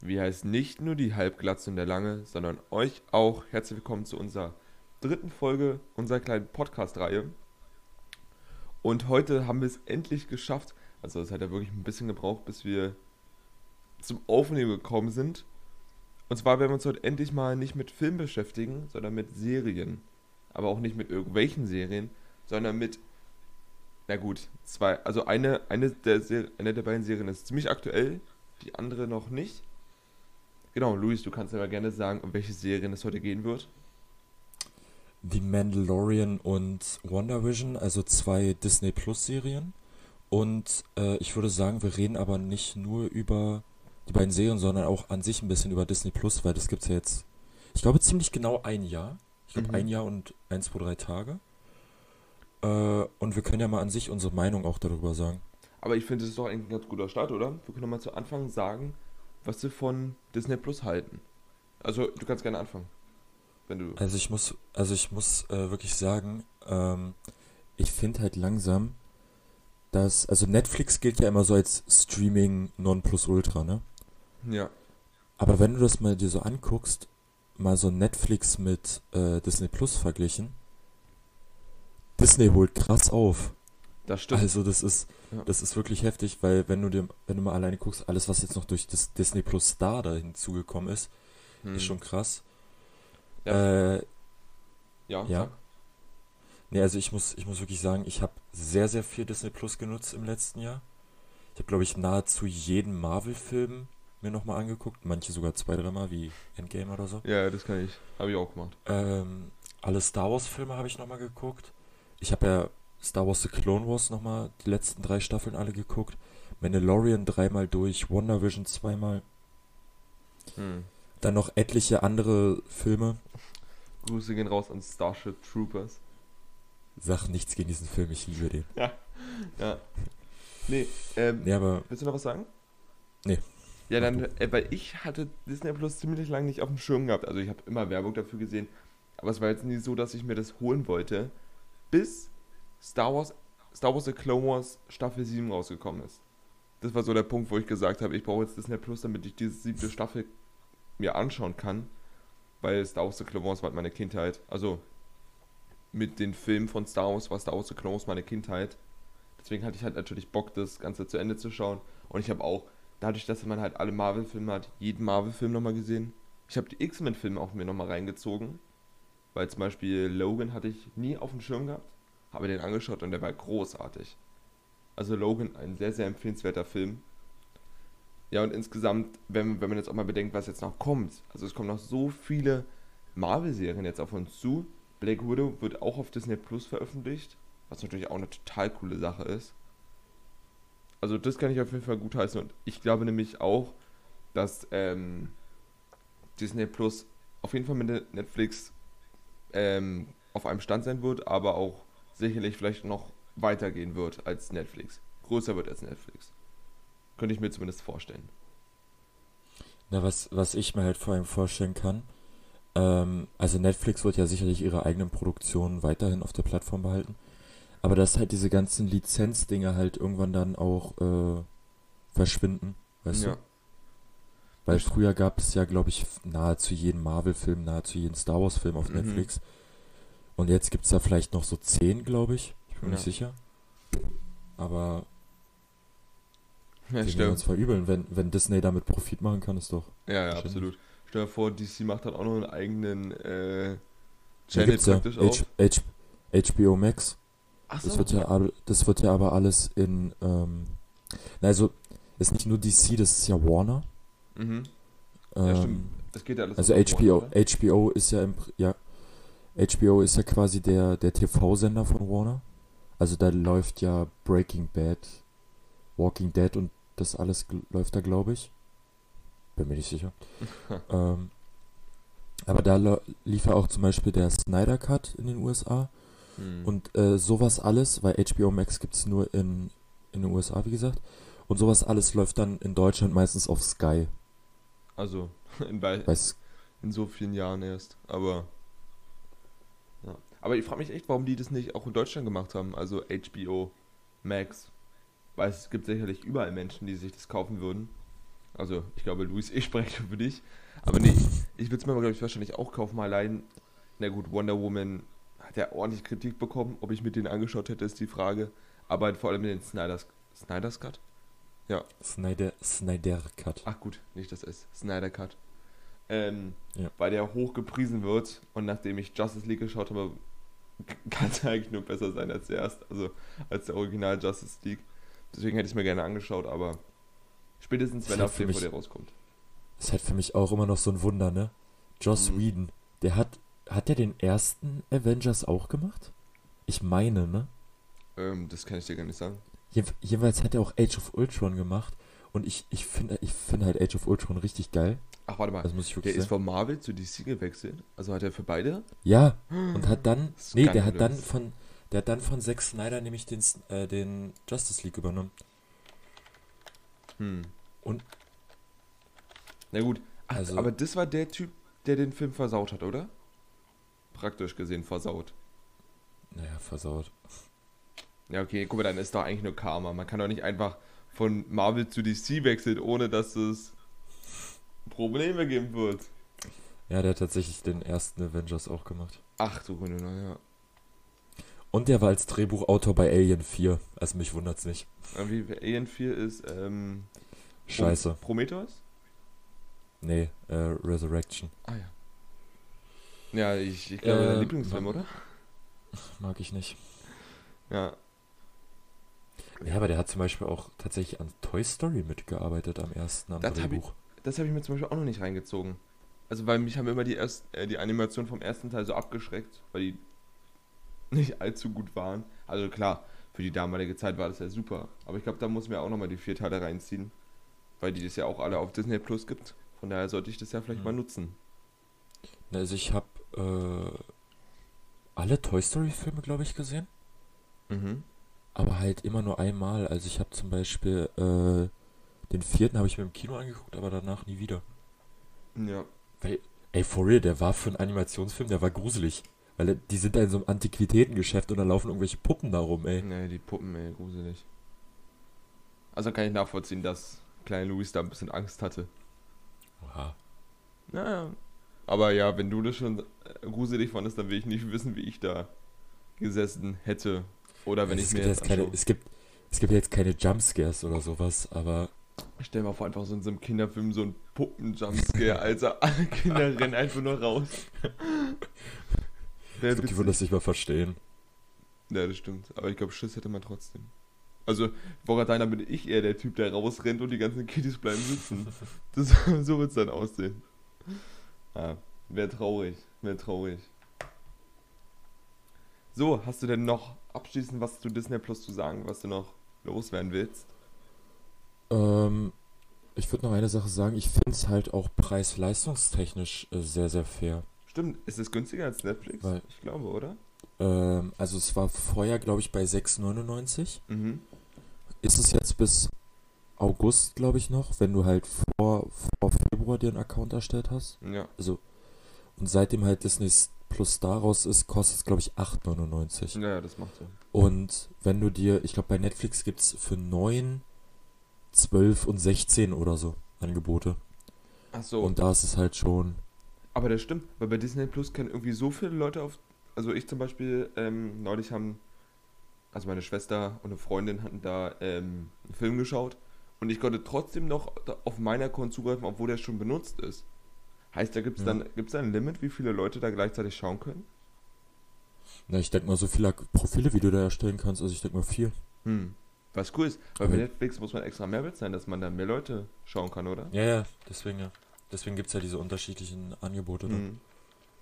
Wir heißen nicht nur die Halbglatze und der Lange, sondern euch auch. Herzlich willkommen zu unserer dritten Folge unserer kleinen Podcast-Reihe. Und heute haben wir es endlich geschafft. Also es hat ja wirklich ein bisschen gebraucht, bis wir zum Aufnehmen gekommen sind. Und zwar werden wir uns heute endlich mal nicht mit Film beschäftigen, sondern mit Serien. Aber auch nicht mit irgendwelchen Serien, sondern mit na gut, zwei. Also eine, eine, der, eine der beiden Serien ist ziemlich aktuell, die andere noch nicht. Genau, Luis, du kannst aber gerne sagen, um welche Serien es heute gehen wird. The Mandalorian und WandaVision, also zwei Disney Plus Serien. Und äh, ich würde sagen, wir reden aber nicht nur über die beiden Serien, sondern auch an sich ein bisschen über Disney Plus, weil das gibt es ja jetzt, ich glaube, ziemlich genau ein Jahr. Ich glaube, mhm. ein Jahr und ein, zwei, drei Tage. Äh, und wir können ja mal an sich unsere Meinung auch darüber sagen. Aber ich finde, das ist doch ein ganz guter Start, oder? Wir können mal zu Anfang sagen, was wir von Disney Plus halten. Also, du kannst gerne anfangen. Wenn du also ich muss, also ich muss äh, wirklich sagen, ähm, ich finde halt langsam, dass, also Netflix gilt ja immer so als Streaming non plus ultra, ne? Ja. Aber wenn du das mal dir so anguckst, mal so Netflix mit äh, Disney Plus verglichen, Disney holt krass auf. Das stimmt. Also das ist, ja. das ist wirklich heftig, weil wenn du dir, wenn du mal alleine guckst, alles was jetzt noch durch das Disney Plus Star da hinzugekommen ist, hm. ist schon krass. Ja. Äh, ja. ja. Nee, also ich muss, ich muss wirklich sagen, ich habe sehr, sehr viel Disney Plus genutzt im letzten Jahr. Ich habe, glaube ich, nahezu jeden Marvel-Film mir nochmal angeguckt. Manche sogar zwei, dreimal, wie Endgame oder so. Ja, das kann ich. Habe ich auch gemacht. Ähm, alle Star Wars-Filme habe ich nochmal geguckt. Ich habe ja Star Wars The Clone Wars nochmal die letzten drei Staffeln alle geguckt. Mandalorian dreimal durch, WandaVision zweimal. Hm. Dann noch etliche andere Filme. Grüße gehen raus an Starship Troopers. Sag nichts gegen diesen Film, ich liebe den. Ja, ja. Nee, ähm, nee, aber willst du noch was sagen? Nee. Ja, dann, äh, weil ich hatte Disney Plus ziemlich lange nicht auf dem Schirm gehabt. Also ich habe immer Werbung dafür gesehen. Aber es war jetzt nie so, dass ich mir das holen wollte bis Star Wars, Star Wars The Clone Wars Staffel 7 rausgekommen ist. Das war so der Punkt, wo ich gesagt habe, ich brauche jetzt Disney Plus, damit ich diese siebte Staffel mir anschauen kann. Weil Star Wars The Clone Wars war halt meine Kindheit. Also mit den Filmen von Star Wars war Star Wars The Clone Wars meine Kindheit. Deswegen hatte ich halt natürlich Bock, das Ganze zu Ende zu schauen. Und ich habe auch, dadurch, dass man halt alle Marvel-Filme hat, jeden Marvel-Film nochmal gesehen. Ich habe die X-Men-Filme auch mir nochmal reingezogen. Weil zum Beispiel Logan hatte ich nie auf dem Schirm gehabt, habe den angeschaut und der war großartig. Also Logan, ein sehr, sehr empfehlenswerter Film. Ja, und insgesamt, wenn, wenn man jetzt auch mal bedenkt, was jetzt noch kommt, also es kommen noch so viele Marvel-Serien jetzt auf uns zu. Black Widow wird auch auf Disney Plus veröffentlicht, was natürlich auch eine total coole Sache ist. Also das kann ich auf jeden Fall gut heißen und ich glaube nämlich auch, dass ähm, Disney Plus auf jeden Fall mit Netflix ähm, auf einem Stand sein wird, aber auch sicherlich vielleicht noch weitergehen wird als Netflix. Größer wird als Netflix. Könnte ich mir zumindest vorstellen. Na, was, was ich mir halt vor allem vorstellen kann, ähm, also Netflix wird ja sicherlich ihre eigenen Produktionen weiterhin auf der Plattform behalten, aber dass halt diese ganzen Lizenzdinge halt irgendwann dann auch äh, verschwinden, weißt ja. du? Weil früher gab es ja, glaube ich, nahezu jeden Marvel-Film, nahezu jeden Star Wars-Film auf mhm. Netflix. Und jetzt gibt es da vielleicht noch so zehn, glaube ich. Ich bin ja. nicht sicher. Aber ja, wir uns verübeln, wenn, wenn Disney damit Profit machen kann, ist doch. Ja, ja, absolut. Stell dir vor, DC macht halt auch noch einen eigenen äh, Channel praktisch ja. auch. H, H, HBO Max. Ach so. Das wird, ja, das wird ja aber alles in. Ähm, na, also, ist nicht nur DC, das ist ja Warner. Mhm. Ähm, ja, stimmt. Es geht ja alles Also HBO, Warner, HBO ist ja im, ja, HBO ist ja quasi der, der TV-Sender von Warner. Also da läuft ja Breaking Bad, Walking Dead und das alles läuft da, glaube ich. Bin mir nicht sicher. ähm, aber da lief ja auch zum Beispiel der Snyder Cut in den USA. Hm. Und äh, sowas alles, weil HBO Max gibt es nur in, in den USA, wie gesagt. Und sowas alles läuft dann in Deutschland meistens auf Sky. Also, in, bei, in so vielen Jahren erst. Aber. Aber ich frage mich echt, warum die das nicht auch in Deutschland gemacht haben. Also HBO Max. Weil es gibt sicherlich überall Menschen, die sich das kaufen würden. Also, ich glaube, Luis, ich spreche für dich. Aber nee, ich würde es mir, glaube ich, wahrscheinlich auch kaufen, mal allein. Na gut, Wonder Woman hat ja ordentlich Kritik bekommen. Ob ich mir den angeschaut hätte, ist die Frage. Aber vor allem den Snyder's, Snyder's Cut. Ja. Snyder, Snyder Cut. Ach gut, nicht das S. Snyder Cut. Ähm, Ja. Weil der hoch gepriesen wird und nachdem ich Justice League geschaut habe, kann es eigentlich nur besser sein als der erste, also als der Original Justice League. Deswegen hätte ich es mir gerne angeschaut, aber spätestens wenn vor dir rauskommt. Ist halt für mich auch immer noch so ein Wunder, ne? Joss Mhm. Whedon, der hat, hat der den ersten Avengers auch gemacht? Ich meine, ne? Ähm, das kann ich dir gar nicht sagen. Jedenf- Jedenfalls hat er auch Age of Ultron gemacht und ich, ich finde ich finde halt Age of Ultron richtig geil. Ach, warte mal. Das muss ich Der ist von Marvel zu DC gewechselt. Also hat er für beide? Ja, und hat dann, nee, der hat dann von, der hat dann von Zack Snyder nämlich den, äh, den Justice League übernommen. Hm. Und- Na gut. Ach, Also- aber das war der Typ, der den Film versaut hat, oder? Praktisch gesehen versaut. Naja, versaut. Ja, okay, guck mal, dann ist doch eigentlich nur Karma. Man kann doch nicht einfach von Marvel zu DC wechseln, ohne dass es Probleme geben wird. Ja, der hat tatsächlich den ersten Avengers auch gemacht. Ach du Gründe, ja. Und der war als Drehbuchautor bei Alien 4. Also mich wundert's nicht. Aber Wie Alien 4 ist, ähm. Scheiße. Prometheus? Nee, äh, Resurrection. Ah ja. Ja, ich, ich glaube, Äh, dein Lieblingsfilm, wa- oder? Mag ich nicht. Ja. Ja, aber der hat zum Beispiel auch tatsächlich an Toy Story mitgearbeitet am ersten am Das Drehbuch. Das habe ich mir zum Beispiel auch noch nicht reingezogen. Also, weil mich haben immer die, erst, äh, die Animationen vom ersten Teil so abgeschreckt, weil die nicht allzu gut waren. Also klar, für die damalige Zeit war das ja super. Aber ich glaube, da muss ich mir auch nochmal die vier Teile reinziehen. Weil die das ja auch alle auf Disney Plus gibt. Von daher sollte ich das ja vielleicht Mhm. mal nutzen. Also ich habe äh, alle Toy Story Filme, glaube ich, gesehen. Mhm. Aber halt immer nur einmal. Also ich habe zum Beispiel äh, den vierten habe ich mir im Kino angeguckt, aber danach nie wieder. Ja. Ey, for real, der war für einen Animationsfilm, der war gruselig. Weil die sind da in so einem Antiquitätengeschäft und da laufen irgendwelche Puppen da rum, ey. Nee, die Puppen, ey, gruselig. Also kann ich nachvollziehen, dass kleine Louis da ein bisschen Angst hatte. Oha. Naja. Aber ja, wenn du das schon äh, gruselig fandest, dann will ich nicht wissen, wie ich da gesessen hätte. Oder wenn es, ich gibt mir jetzt jetzt keine, es gibt es gibt jetzt keine Jumpscares oder sowas, aber Ich stell mal vor, einfach so in so einem Kinderfilm so ein Puppen-Jumpscare, also alle Kinder rennen einfach nur raus. ich Wäre glaube, die würden das nicht mal verstehen. Ja, das stimmt. Aber ich glaube, Schiss hätte man trotzdem. Also, Boratine, da bin ich eher der Typ, der rausrennt und die ganzen Kiddies bleiben sitzen. Das, so wird es dann aussehen. Ja, wäre traurig. Wäre traurig. So, hast du denn noch abschließend was zu Disney Plus zu sagen, was du noch loswerden willst? Ähm, ich würde noch eine Sache sagen, ich finde es halt auch preis-leistungstechnisch äh, sehr, sehr fair. Stimmt, ist es günstiger als Netflix? Weil- ich glaube, oder? Ähm, also es war vorher, glaube ich, bei 6,99. Mhm. Ist es jetzt bis August, glaube ich, noch, wenn du halt vor, vor Februar dir einen Account erstellt hast. Ja. Also, und seitdem halt Disney Plus daraus ist, kostet es, glaube ich, 8,99. Ja, ja, das macht Sinn. Und wenn du dir, ich glaube, bei Netflix gibt es für 9, 12 und 16 oder so Angebote. Ach so. Und da ist es halt schon. Aber das stimmt, weil bei Disney Plus können irgendwie so viele Leute auf. Also ich zum Beispiel, ähm, neulich haben, also meine Schwester und eine Freundin hatten da ähm, einen Film geschaut und ich konnte trotzdem noch auf meinen Account zugreifen, obwohl der schon benutzt ist. Heißt, da gibt es Ja. dann, gibt's da ein Limit, wie viele Leute da gleichzeitig schauen können? Na, ich denke mal, so viele Profile, wie du da erstellen kannst, also ich denke mal vier. Hm. Was cool ist, weil bei Aber- Netflix muss man extra mehr bezahlen, dass man da mehr Leute schauen kann, oder? Ja, ja, deswegen ja. Deswegen gibt es ja diese unterschiedlichen Angebote. Ne? Hm.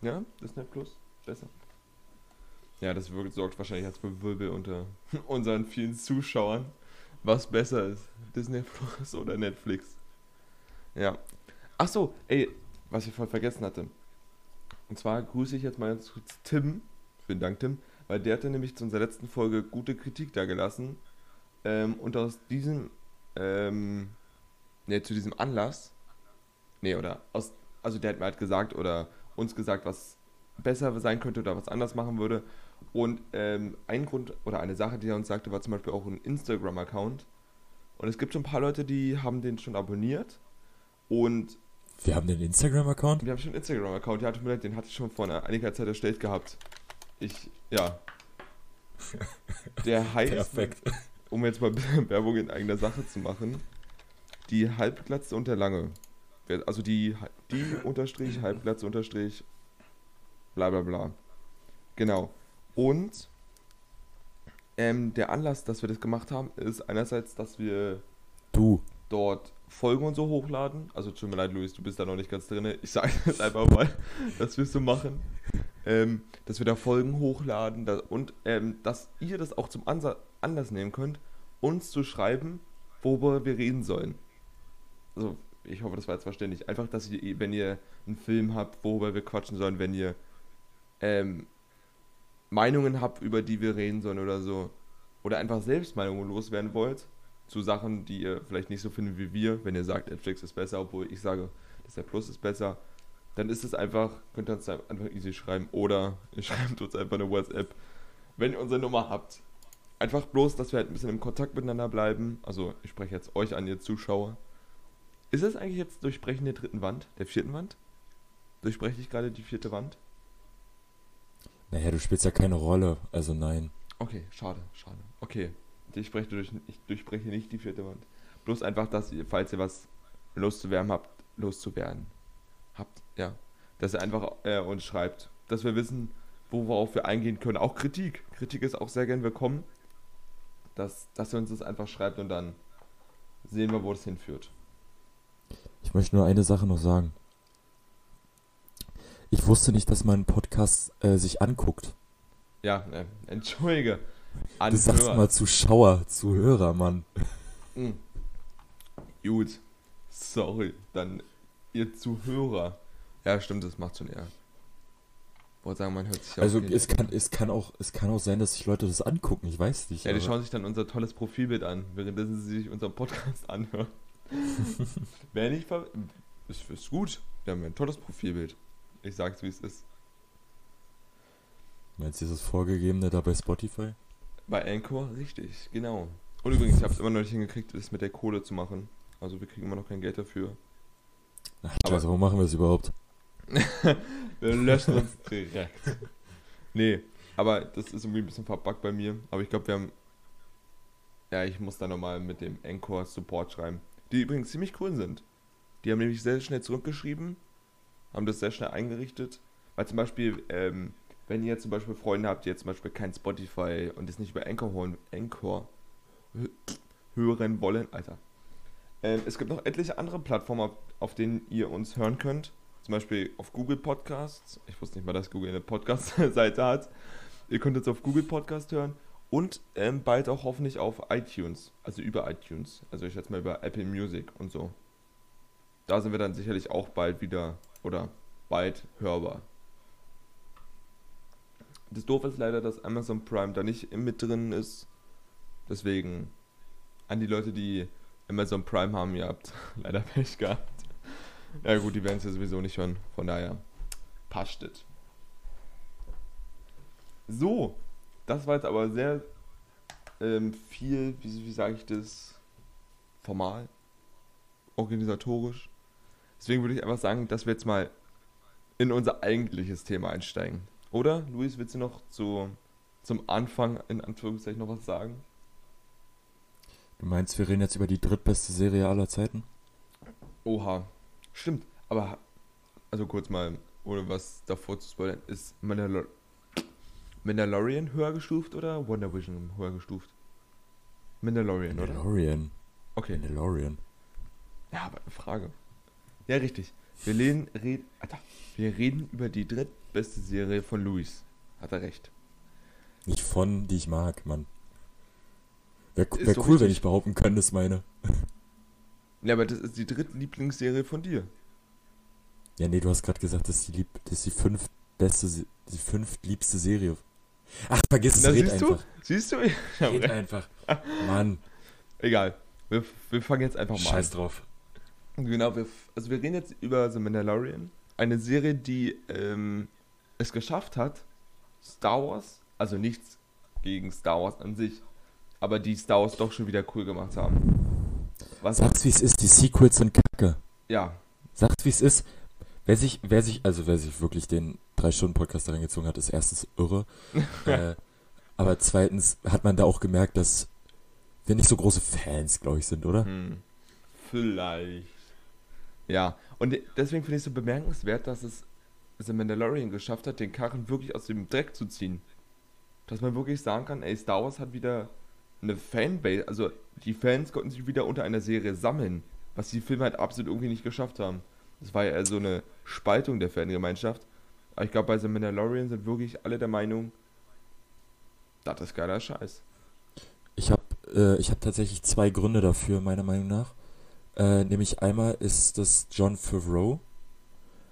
Ja, Disney Plus, besser. Ja, das wirkt, sorgt wahrscheinlich als Wirbel unter unseren vielen Zuschauern, was besser ist, Disney Plus oder Netflix. Ja. Ach so, ey, was ich voll vergessen hatte. Und zwar grüße ich jetzt mal ganz kurz Tim. Vielen Dank, Tim, weil der hatte nämlich zu unserer letzten Folge gute Kritik da gelassen. Ähm, und aus diesem, ähm, ne, zu diesem Anlass, nee, oder aus, also der hat mir halt gesagt oder uns gesagt, was besser sein könnte oder was anders machen würde. Und ähm, ein Grund oder eine Sache, die er uns sagte, war zum Beispiel auch ein Instagram-Account. Und es gibt schon ein paar Leute, die haben den schon abonniert. Und Wir haben den Instagram-Account? wir haben schon einen Instagram-Account, ja, tut mir leid, den hatte ich schon vor einiger Zeit erstellt gehabt. Ich, ja. Der heißt, Perfekt. Um jetzt mal ein bisschen Werbung in eigener Sache zu machen, die Halbglatze und der Lange. Also die, die Unterstrich, Halbglatze Unterstrich, bla bla bla. Genau. Und ähm, der Anlass, dass wir das gemacht haben, ist einerseits, dass wir Du. dort Folgen und so hochladen. Also tut mir leid, Luis, du bist da noch nicht ganz drin. Ich sage jetzt einfach mal, dass wir es so machen. Ähm, dass wir da Folgen hochladen da, und ähm, dass ihr das auch zum Ansa Anlass nehmen könnt, uns zu schreiben, worüber wir reden sollen. Also, ich hoffe, das war jetzt verständlich. Einfach, dass ihr, wenn ihr einen Film habt, worüber wir quatschen sollen, wenn ihr ähm, Meinungen habt, über die wir reden sollen oder so, oder einfach selbst Meinungen loswerden wollt, zu Sachen, die ihr vielleicht nicht so findet wie wir, wenn ihr sagt, Netflix ist besser, obwohl ich sage, Disney Plus ist besser, dann ist es einfach, könnt ihr uns einfach easy schreiben oder ihr schreibt uns einfach eine WhatsApp, wenn ihr unsere Nummer habt. Einfach bloß, dass wir halt ein bisschen im Kontakt miteinander bleiben. Also ich spreche jetzt euch an, ihr Zuschauer. Ist es eigentlich jetzt Durchbrechen der dritten Wand, der vierten Wand? Durchbreche ich gerade die vierte Wand? Naja, du spielst ja keine Rolle, also nein. Okay, schade, schade. Okay, ich, spreche durch, ich durchbreche nicht die vierte Wand. Bloß einfach, dass ihr, falls ihr was loszuwerden habt, loszuwerden habt, ja, dass ihr einfach äh, uns schreibt, dass wir wissen, worauf wir eingehen können. Auch Kritik. Kritik ist auch sehr gern willkommen. Dass, dass ihr uns das einfach schreibt und dann sehen wir, wo das hinführt. Ich möchte nur eine Sache noch sagen. Ich wusste nicht, dass mein Podcast äh, sich anguckt. Ja, äh, entschuldige. Du sagst mal Zuschauer, Zuhörer, Mann. Hm. Gut. Sorry. Dann ihr Zuhörer. Ja, stimmt, das macht schon eher. Wollte sagen, man hört sich ja Also es kann, es kann auch, es kann auch sein, dass sich Leute das angucken. Ich weiß nicht. Ja, die aber- schauen sich dann unser tolles Profilbild an, währenddessen sie sich unseren Podcast anhören. Wäre nicht ver ist, ist gut. Wir haben ein tolles Profilbild. Ich sag's, wie es ist. Meinst du dieses vorgegebene da bei Spotify? Bei Anchor, richtig, genau. Und übrigens, ich habe es immer noch nicht hingekriegt, das mit der Kohle zu machen. Also wir kriegen immer noch kein Geld dafür. Ach, scheiße, warum machen wir es überhaupt? Wir löschen uns direkt. Nee, aber das ist irgendwie ein bisschen verbuggt bei mir. Aber ich glaube, wir haben. Ja, ich muss da nochmal mit dem Encore Support schreiben. Die übrigens ziemlich cool sind. Die haben nämlich sehr schnell zurückgeschrieben, haben das sehr schnell eingerichtet. Weil zum Beispiel, ähm, wenn ihr zum Beispiel Freunde habt, die jetzt zum Beispiel kein Spotify und das nicht über hö- hören wollen, Alter. Ähm, es gibt noch etliche andere Plattformen, auf, denen ihr uns hören könnt. Zum Beispiel auf Google Podcasts. Ich wusste nicht mal, dass Google eine Podcast-Seite hat. Ihr könnt uns auf Google Podcast hören und ähm, bald auch hoffentlich auf iTunes, also über iTunes. Also ich schätze mal über Apple Music und so. Da sind wir dann sicherlich auch bald wieder oder bald hörbar. Das Doof ist leider, dass Amazon Prime da nicht mit drin ist. Deswegen an die Leute, die Amazon Prime haben, ihr habt leider Pech gehabt. Ja gut, die werden es ja sowieso nicht hören. Von daher passt es. So, das war jetzt aber sehr ähm, viel, wie, wie sage ich das, formal, organisatorisch. Deswegen würde ich einfach sagen, dass wir jetzt mal in unser eigentliches Thema einsteigen. Oder, Luis, willst du noch zu, zum Anfang in Anführungszeichen noch was sagen? Du meinst, wir reden jetzt über die drittbeste Serie aller Zeiten? Oha, stimmt. Aber, also kurz mal, ohne was davor zu spoilern, ist Mandalor Mandalorian höher gestuft oder Wonder Vision höher gestuft? Mandalorian, oder? Mandalorian. Okay. Mandalorian. Ja, aber eine Frage. Ja, richtig. Wir reden, red, Alter, wir reden über die drittbeste Serie von Luis. Hat er recht. Nicht von, die ich mag, Mann. Wäre wär doch cool, wenn ich behaupten könnte, das meine. Ja, aber das ist die drittlieblingsserie von dir. Ja, nee, du hast gerade gesagt, das ist die, lieb, das ist die fünf beste, die fünftliebste Serie. Ach, vergiss es, Na, red siehst einfach. du? Siehst du? Hab Red einfach. Mann, Egal. Wir, wir fangen jetzt einfach mal an. scheiß drauf. Genau, wir, also wir reden jetzt über The Mandalorian. Eine Serie, die ähm, es geschafft hat, Star Wars, also nichts gegen Star Wars an sich, aber die Star Wars doch schon wieder cool gemacht haben. Was? Sag's wie es ist, die Sequels sind kacke. Ja. Sagt, wie es ist. Wer sich, wer sich, also wer sich wirklich den drei Stunden Podcast reingezogen hat, ist erstens irre. äh, aber zweitens hat man da auch gemerkt, dass wir nicht so große Fans, glaube ich, sind, oder? Hm. Vielleicht. Ja, und deswegen finde ich es so bemerkenswert, dass es The Mandalorian geschafft hat, den Karren wirklich aus dem Dreck zu ziehen. Dass man wirklich sagen kann, ey, Star Wars hat wieder eine Fanbase, also die Fans konnten sich wieder unter einer Serie sammeln, was die Filme halt absolut irgendwie nicht geschafft haben. Das war ja eher so eine Spaltung der Fangemeinschaft. Aber ich glaube, bei The Mandalorian sind wirklich alle der Meinung, das ist geiler Scheiß. Ich habe äh, ich hab tatsächlich zwei Gründe dafür, meiner Meinung nach. Äh, nämlich einmal ist das John Favreau.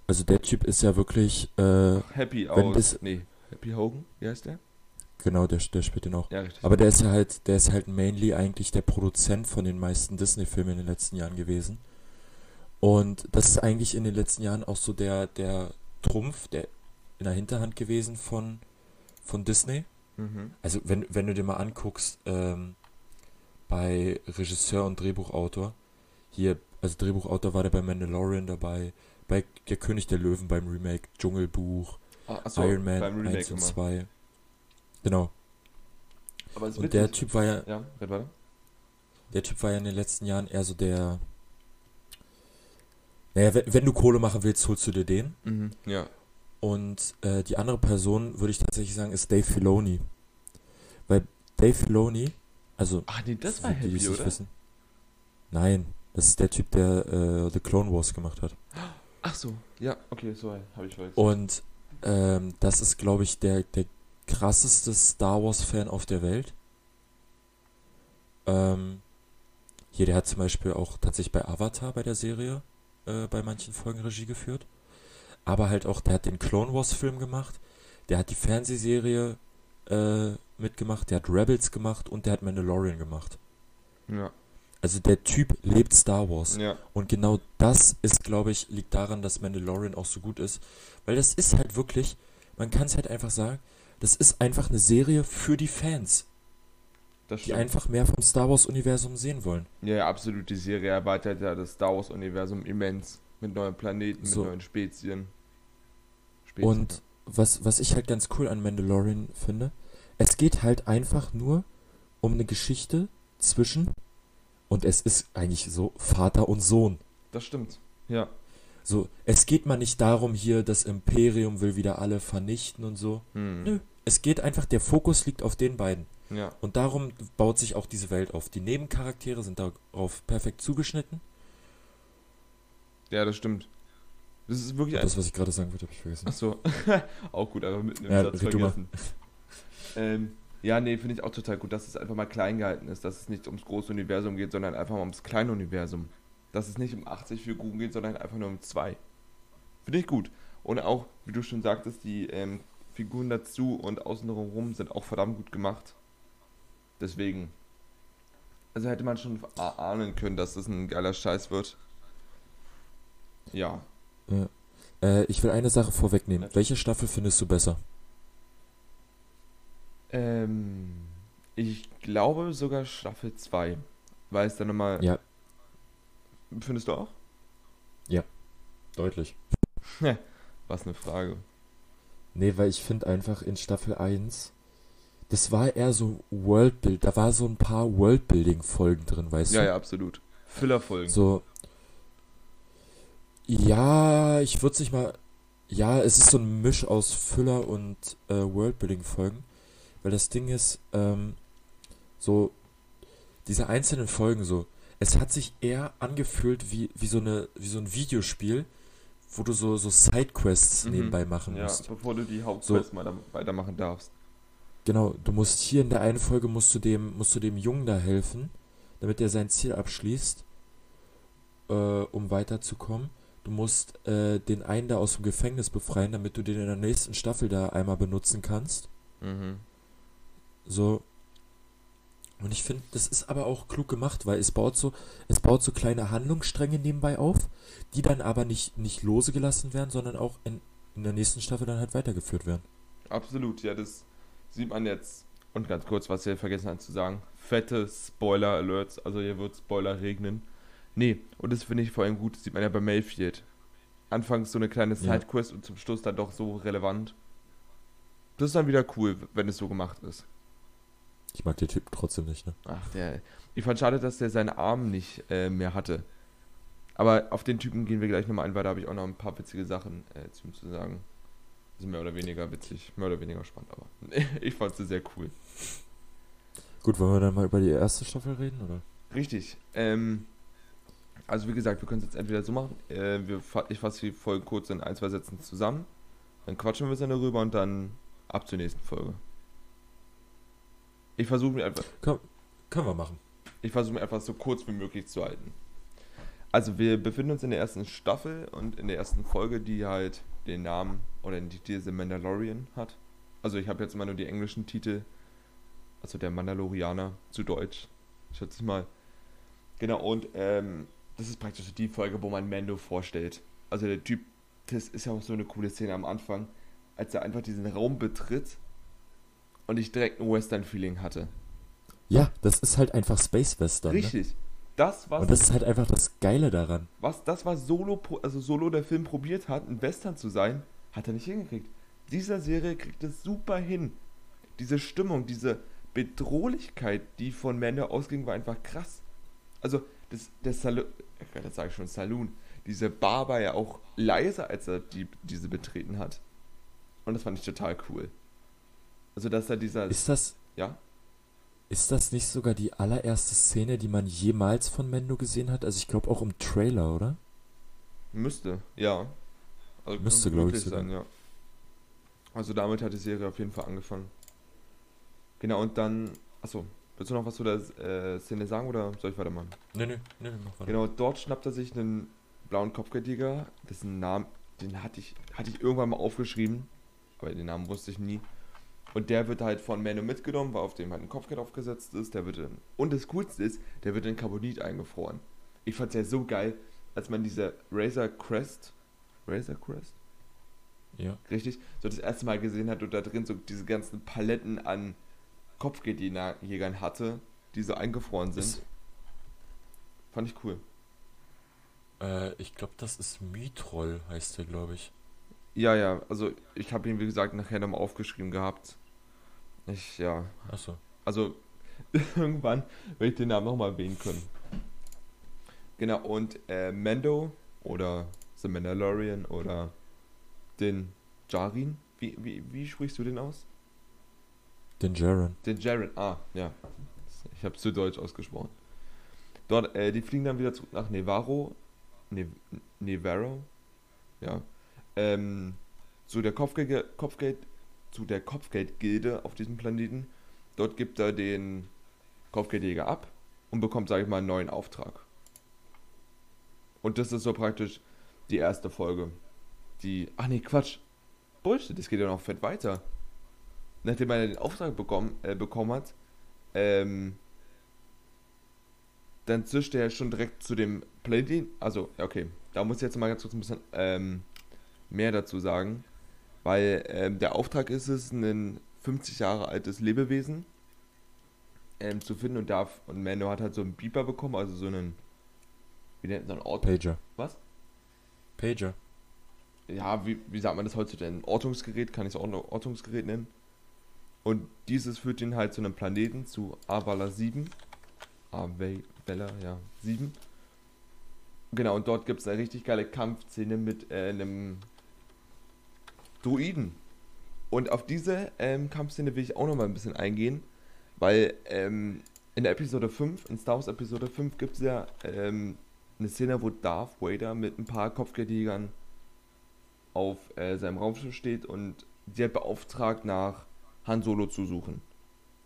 Also der Typ ist ja wirklich. Äh, Happy aus. nee, Happy Hogan, wie heißt der? Genau, der, der spielt den auch. Ja. Aber der ist ja halt, der ist halt mainly eigentlich der Produzent von den meisten Disney-Filmen in den letzten Jahren gewesen. Und das ist eigentlich in den letzten Jahren auch so der, der Trumpf, der in der Hinterhand gewesen von, von Disney. mhm. Also wenn, wenn du dir mal anguckst, ähm, bei Regisseur und Drehbuchautor, hier, also Drehbuchautor war der bei Mandalorian dabei, bei Der König der Löwen beim Remake, Dschungelbuch, Ah, achso, Iron Man beim 1 und immer. 2. Genau. Aber es Und der. Typ war ja, Ja, red weiter. der Typ war ja in den letzten Jahren eher so der. Naja, wenn, wenn du Kohle machen willst, holst du dir den. Mhm. Ja. Und äh, die andere Person, würde ich tatsächlich sagen, ist Dave Filoni. Weil Dave Filoni, also Ach nee, das war die, Happy, oder? wissen. Nein, das ist der Typ, der äh, The Clone Wars gemacht hat. Ach so, ja, okay, so habe ich vergessen. Und ähm, das ist, glaube ich, der, der krasseste Star Wars-Fan auf der Welt. Ähm, hier, der hat zum Beispiel auch tatsächlich bei Avatar bei der Serie äh, bei manchen Folgen Regie geführt. Aber halt auch, der hat den Clone Wars-Film gemacht, der hat die Fernsehserie äh, mitgemacht, der hat Rebels gemacht und der hat Mandalorian gemacht. Ja, Also der Typ lebt Star Wars. ja, Und genau das ist, glaube ich, liegt daran, dass Mandalorian auch so gut ist. Weil das ist halt wirklich, man kann es halt einfach sagen, das ist einfach eine Serie für die Fans, das die einfach mehr vom Star Wars-Universum sehen wollen. Ja, ja, absolut. Die Serie erweitert ja das Star Wars-Universum immens. Mit neuen Planeten, So. mit neuen Spezien. Spezien. Und was, was ich halt ganz cool an Mandalorian finde, es geht halt einfach nur um eine Geschichte zwischen, und es ist eigentlich so Vater und Sohn. Das stimmt. Ja. So, es geht mal nicht darum, hier das Imperium will wieder alle vernichten und so. Hm. Nö, es geht einfach, der Fokus liegt auf den beiden. Ja. Und darum baut sich auch diese Welt auf. Die Nebencharaktere sind darauf perfekt zugeschnitten. Ja, das stimmt. Das ist wirklich das, was ich gerade sagen wollte, habe ich vergessen. Achso. auch gut, aber mitten im Ja, Satz vergessen. Ähm, ja, nee, finde ich auch total gut, dass es einfach mal klein gehalten ist, dass es nicht ums große Universum geht, sondern einfach mal ums kleine Universum. Dass es nicht um 80 Figuren geht, sondern einfach nur um zwei. Finde ich gut. Und auch, wie du schon sagtest, die ähm, Figuren dazu und außenrum rum sind auch verdammt gut gemacht. Deswegen. Also hätte man schon ahnen können, dass das ein geiler Scheiß wird. Ja. Äh, ich will eine Sache vorwegnehmen. Natürlich. Welche Staffel findest du besser? Ähm, ich glaube sogar Staffel 2. Weil es dann nochmal. Ja, Findest du auch? deutlich. Was eine Frage. Nee, weil ich finde einfach in Staffel 1, das war eher so Worldbuild, da war so ein paar Worldbuilding-Folgen drin, weißt Ja, du? ja, absolut. Füllerfolgen. So. Ja, ich würde es nicht mal. Ja, es ist so ein Misch aus Füller und äh, Worldbuilding-Folgen. Weil das Ding ist, ähm, so, diese einzelnen Folgen so, es hat sich eher angefühlt wie, wie, so, eine, wie so ein Videospiel, wo du so, so Sidequests Mhm. nebenbei machen Ja, musst. bevor du die Hauptquest mal da weitermachen darfst. Genau, du musst hier in der einen Folge musst du dem, musst du dem Jungen da helfen, damit er sein Ziel abschließt, äh, um weiterzukommen. Du musst äh, den einen da aus dem Gefängnis befreien, damit du den in der nächsten Staffel da einmal benutzen kannst. Mhm. So. Und ich finde, das ist aber auch klug gemacht, weil es baut so, es baut so kleine Handlungsstränge nebenbei auf, die dann aber nicht, nicht lose gelassen werden, sondern auch in, in der nächsten Staffel dann halt weitergeführt werden. Absolut, ja, das sieht man jetzt. Und ganz kurz, was ihr vergessen habt zu sagen: fette Spoiler-Alerts. Also, hier wird Spoiler regnen. Nee, und das finde ich vor allem gut, das sieht man ja bei Mayfield. Anfangs so eine kleine Ja. Sidequest und zum Schluss dann doch so relevant. Das ist dann wieder cool, wenn es so gemacht ist. Ich mag den Typ trotzdem nicht, ne? Ach, der. Ich fand schade, dass der seinen Arm nicht äh, mehr hatte. Aber auf den Typen gehen wir gleich nochmal ein, weil da habe ich auch noch ein paar witzige Sachen äh, zu ihm zu sagen. Also mehr oder weniger witzig, mehr oder weniger spannend, aber ich fand sie sehr cool. Gut, wollen wir dann mal über die erste Staffel reden, oder? Richtig. Ähm, also wie gesagt, wir können es jetzt entweder so machen, äh, wir, ich fasse die Folge kurz in ein, zwei Sätzen zusammen, dann quatschen wir ein bisschen darüber und dann ab zur nächsten Folge. Ich versuche mir einfach, Können wir machen. ich versuche mir einfach so kurz wie möglich zu halten. Also wir befinden uns in der ersten Staffel und in der ersten Folge, die halt den Namen oder die Titel Mandalorian hat. Also ich habe jetzt immer nur die englischen Titel, also der Mandalorianer zu Deutsch, schätze ich mal. Genau, und ähm, das ist praktisch die Folge, wo man Mando vorstellt. Also der Typ, das ist ja auch so eine coole Szene am Anfang, als er einfach diesen Raum betritt und ich direkt ein Western-Feeling hatte. Ja, das ist halt einfach Space Western. Ne? Richtig. Das, was Und das ist halt einfach das Geile daran. was das was Solo also Solo der Film probiert hat, ein Western zu sein, hat er nicht hingekriegt. Dieser Serie kriegt es super hin. Diese Stimmung, diese Bedrohlichkeit, die von Mando ausging, war einfach krass. Also das der Saloon, das sage ich schon Saloon, diese Bar war ja auch leiser, als er die diese betreten hat. Und das fand ich total cool. Also dass da dieser Ist das, ja ist das nicht sogar die allererste Szene, die man jemals von Mendo gesehen hat? Also ich glaube auch im Trailer, oder? Müsste, ja. Also Müsste, kann glaub ich, sogar. sein, ja. Also damit hat die Serie auf jeden Fall angefangen. Genau, und dann. Achso, willst du noch was zu der äh, Szene sagen oder soll ich weitermachen? Nee, nee, nee, mach weiter. Genau, dort schnappt er sich einen blauen Kopfgeldjäger, dessen Namen, den hatte ich, hatte ich irgendwann mal aufgeschrieben, aber den Namen wusste ich nie. Und der wird halt von Mano mitgenommen, weil auf dem halt ein Kopfgeld aufgesetzt ist. Der wird in, und das Coolste ist, der wird in Carbonit eingefroren. Ich fand's ja so geil, als man diese Razor Crest, Razor Crest? Ja. richtig, so das erste Mal gesehen hat und da drin so diese ganzen Paletten an Kopfgeldjägern hatte, die so eingefroren sind. Ist, Fand ich cool. äh, ich glaube, das ist Mitroll, heißt der, glaube ich. Ja, ja, also ich habe ihn, wie gesagt, nachher nochmal aufgeschrieben gehabt. Ich, ja, Achso. also irgendwann werde ich den Namen nochmal erwähnen können. Genau, und äh, Mando oder The Mandalorian oder den Jarin, wie, wie, wie sprichst du den aus? Den Jaren. Den Jaren, ah, ja. Ich habe zu deutsch ausgesprochen. Dort, äh, die fliegen dann wieder zurück nach Nevarro. Ne Nevarro? Ja. Ähm, zu der Kopfgeld, Kopfgeld, zu der Kopfgeldgilde auf diesem Planeten. Dort gibt er den Kopfgeldjäger ab und bekommt, sage ich mal, einen neuen Auftrag. Und das ist so praktisch die erste Folge. Die. Ach nee, Quatsch. Bullshit, das geht ja noch fett weiter. Nachdem er den Auftrag bekommen, äh, bekommen hat, ähm, dann zischt er schon direkt zu dem Planeten. Also, okay. Da muss ich jetzt mal ganz kurz ein bisschen ähm, mehr dazu sagen. Weil ähm, der Auftrag ist es, ein 50 Jahre altes Lebewesen ähm, zu finden und darf. Und Mando hat halt so einen Beeper bekommen, also so einen. Wie nennt man Ort? Pager. Was? Pager. ja, wie, wie sagt man das heutzutage? Ein Ortungsgerät, kann ich es auch noch Ortungsgerät nennen. Und dieses führt ihn halt zu einem Planeten, zu Avala 7. Avela, ja, 7. Genau, und dort gibt es eine richtig geile Kampfszene mit äh, einem Druiden. Und auf diese ähm, Kampfszene will ich auch noch mal ein bisschen eingehen, weil ähm, in der Episode 5, in Star Wars Episode 5, gibt es ja ähm, eine Szene, wo Darth Vader mit ein paar Kopfgeldjägern auf äh, seinem Raumschiff steht und sie hat beauftragt, nach Han Solo zu suchen.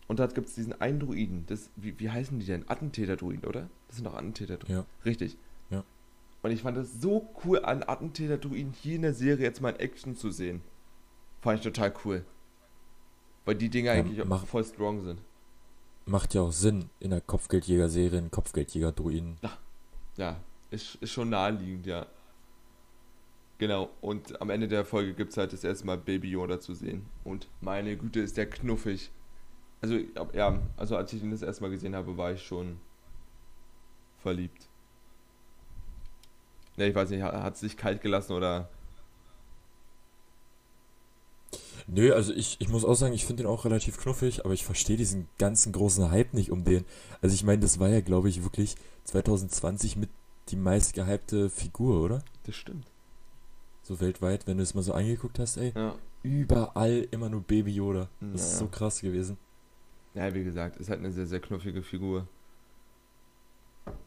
Und dort gibt es diesen einen Druiden. Das, wie, wie heißen die denn? Attentäter-Druiden, oder? Das sind doch Attentäter-Druiden. Ja. Richtig. Ja. Und ich fand es so cool, einen Attentäter-Druiden hier in der Serie jetzt mal in Action zu sehen. Fand ich total cool. Weil die Dinger Ja, eigentlich auch mach- voll strong sind. Macht ja auch Sinn, in der Kopfgeldjäger-Serie einen Kopfgeldjäger-Druiden. Ja, ist, ist schon naheliegend, ja. Genau, und am Ende der Folge gibt es halt das erste Mal Baby Yoda zu sehen. Und meine Güte, ist der knuffig. Also, ja, also als ich ihn das erste Mal gesehen habe, war ich schon verliebt. Ja, ich weiß nicht, hat es sich kalt gelassen oder. Nö, also ich, ich muss auch sagen, ich finde den auch relativ knuffig, aber ich verstehe diesen ganzen großen Hype nicht um den. Also ich meine, das war ja, glaube ich, wirklich 2020 mit die meist gehypte Figur, oder? Das stimmt. So weltweit, wenn du es mal so angeguckt hast, ey. Ja. Überall immer nur Baby Yoda. Das ist Naja. so krass gewesen. Ja, wie gesagt, ist halt eine sehr, sehr knuffige Figur.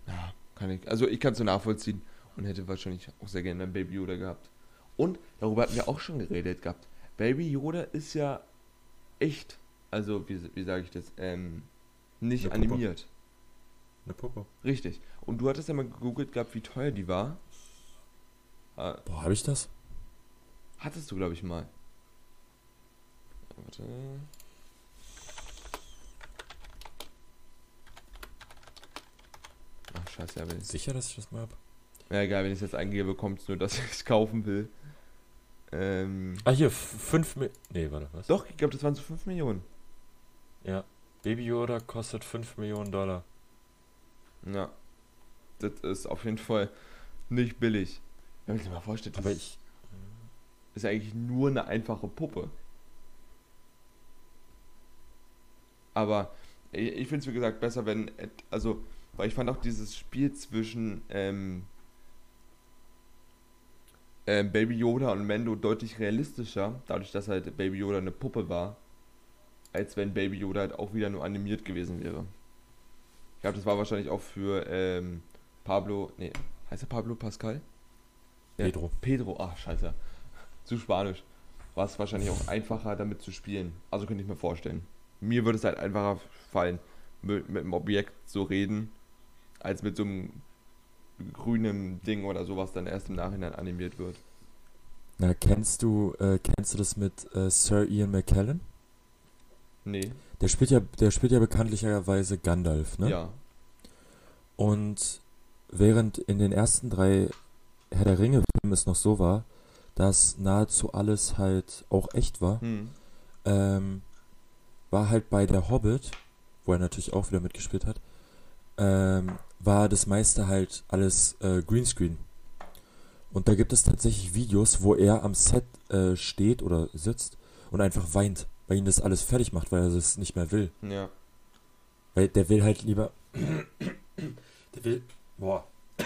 Ja, kann ich. Also ich kann es so nachvollziehen und hätte wahrscheinlich auch sehr gerne einen Baby Yoda gehabt. Und darüber hatten wir auch schon geredet gehabt. Baby Yoda ist ja echt, also wie, wie sage ich das, ähm, nicht Eine Puppe. animiert. Eine Puppe. Richtig. Und du hattest ja mal gegoogelt gehabt, wie teuer die war. Äh, Boah, habe ich das? hattest du, glaube ich, mal. Warte. Ach, scheiße, ich Sicher, dass ich das mal habe? Ja, egal, wenn ich es jetzt eingebe, kommt es nur, dass ich es kaufen will. Ähm, Ah, hier, 5 Mi Nee, warte, was? doch, ich glaube, das waren so 5 Millionen. Ja. Baby Yoda kostet 5 Millionen Dollar. Ja. Das ist auf jeden Fall nicht billig. Wenn man sich mal vorstellt, das Aber ich. ist ja eigentlich nur eine einfache Puppe. Aber ich, ich finde es, wie gesagt, besser, wenn. Also, weil ich fand auch dieses Spiel zwischen ähm, ähm, Baby Yoda und Mando deutlich realistischer, dadurch, dass halt Baby Yoda eine Puppe war, als wenn Baby Yoda halt auch wieder nur animiert gewesen wäre. Ich glaube, das war wahrscheinlich auch für ähm, Pablo. Nee, heißt er Pablo Pascal? Ja. Pedro. Pedro, ach scheiße. Zu Spanisch. War es wahrscheinlich auch einfacher damit zu spielen. Also könnte ich mir vorstellen. Mir würde es halt einfacher fallen, mit, mit einem Objekt zu reden, als mit so einem grünen Ding oder sowas dann erst im Nachhinein animiert wird. Na, kennst du, äh, kennst du das mit äh, Sir Ian McKellen? Nee. Der spielt ja, der spielt ja bekanntlicherweise Gandalf, ne? Ja. Und während in den ersten drei Herr der Ringe-Filmen es noch so war, dass nahezu alles halt auch echt war, Hm. ähm, war halt bei der Hobbit, wo er natürlich auch wieder mitgespielt hat, ähm, war das meiste halt alles äh, Greenscreen. Und da gibt es tatsächlich Videos, wo er am Set äh, steht oder sitzt und einfach weint, weil ihn das alles fertig macht, weil er es nicht mehr will. Ja. Weil der will halt lieber. Der will. Boah.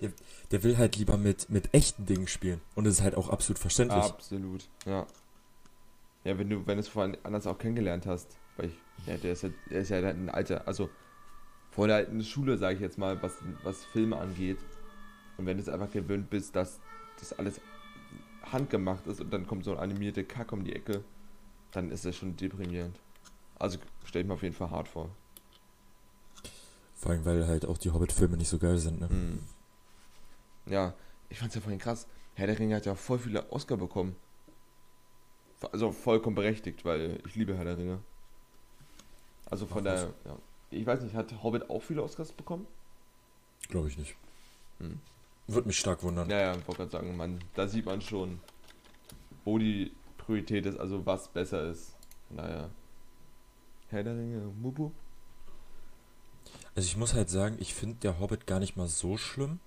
Der, der will halt lieber mit, mit echten Dingen spielen. Und das ist halt auch absolut verständlich. Absolut. Ja. Ja, wenn du, wenn du es vorhin anders auch kennengelernt hast, weil ich, ja, der ist ja, der ist ja halt ein alter, also vor der alten Schule, sage ich jetzt mal, was, was Filme angeht. Und wenn du es einfach gewöhnt bist, dass das alles handgemacht ist und dann kommt so ein animierte Kack um die Ecke, dann ist das schon deprimierend. Also stell ich mir auf jeden Fall hart vor. Vor allem, weil halt auch die Hobbit-Filme nicht so geil sind, ne? Hm. Ja, ich fand's ja vorhin krass. Herr der Ringe hat ja voll viele Oscar bekommen. Also vollkommen berechtigt, weil ich liebe Herr der Ringe. Also von Ach, der, ja. Ich weiß nicht, hat Hobbit auch viele Oscars bekommen? Glaube ich nicht. Hm. Würde mich stark wundern. Ja, ja, ich wollte gerade sagen, man, da sieht man schon, wo die Priorität ist, also was besser ist. Daher. Herr der Ringe, Mubu. Also ich muss halt sagen, ich finde der Hobbit gar nicht mal so schlimm.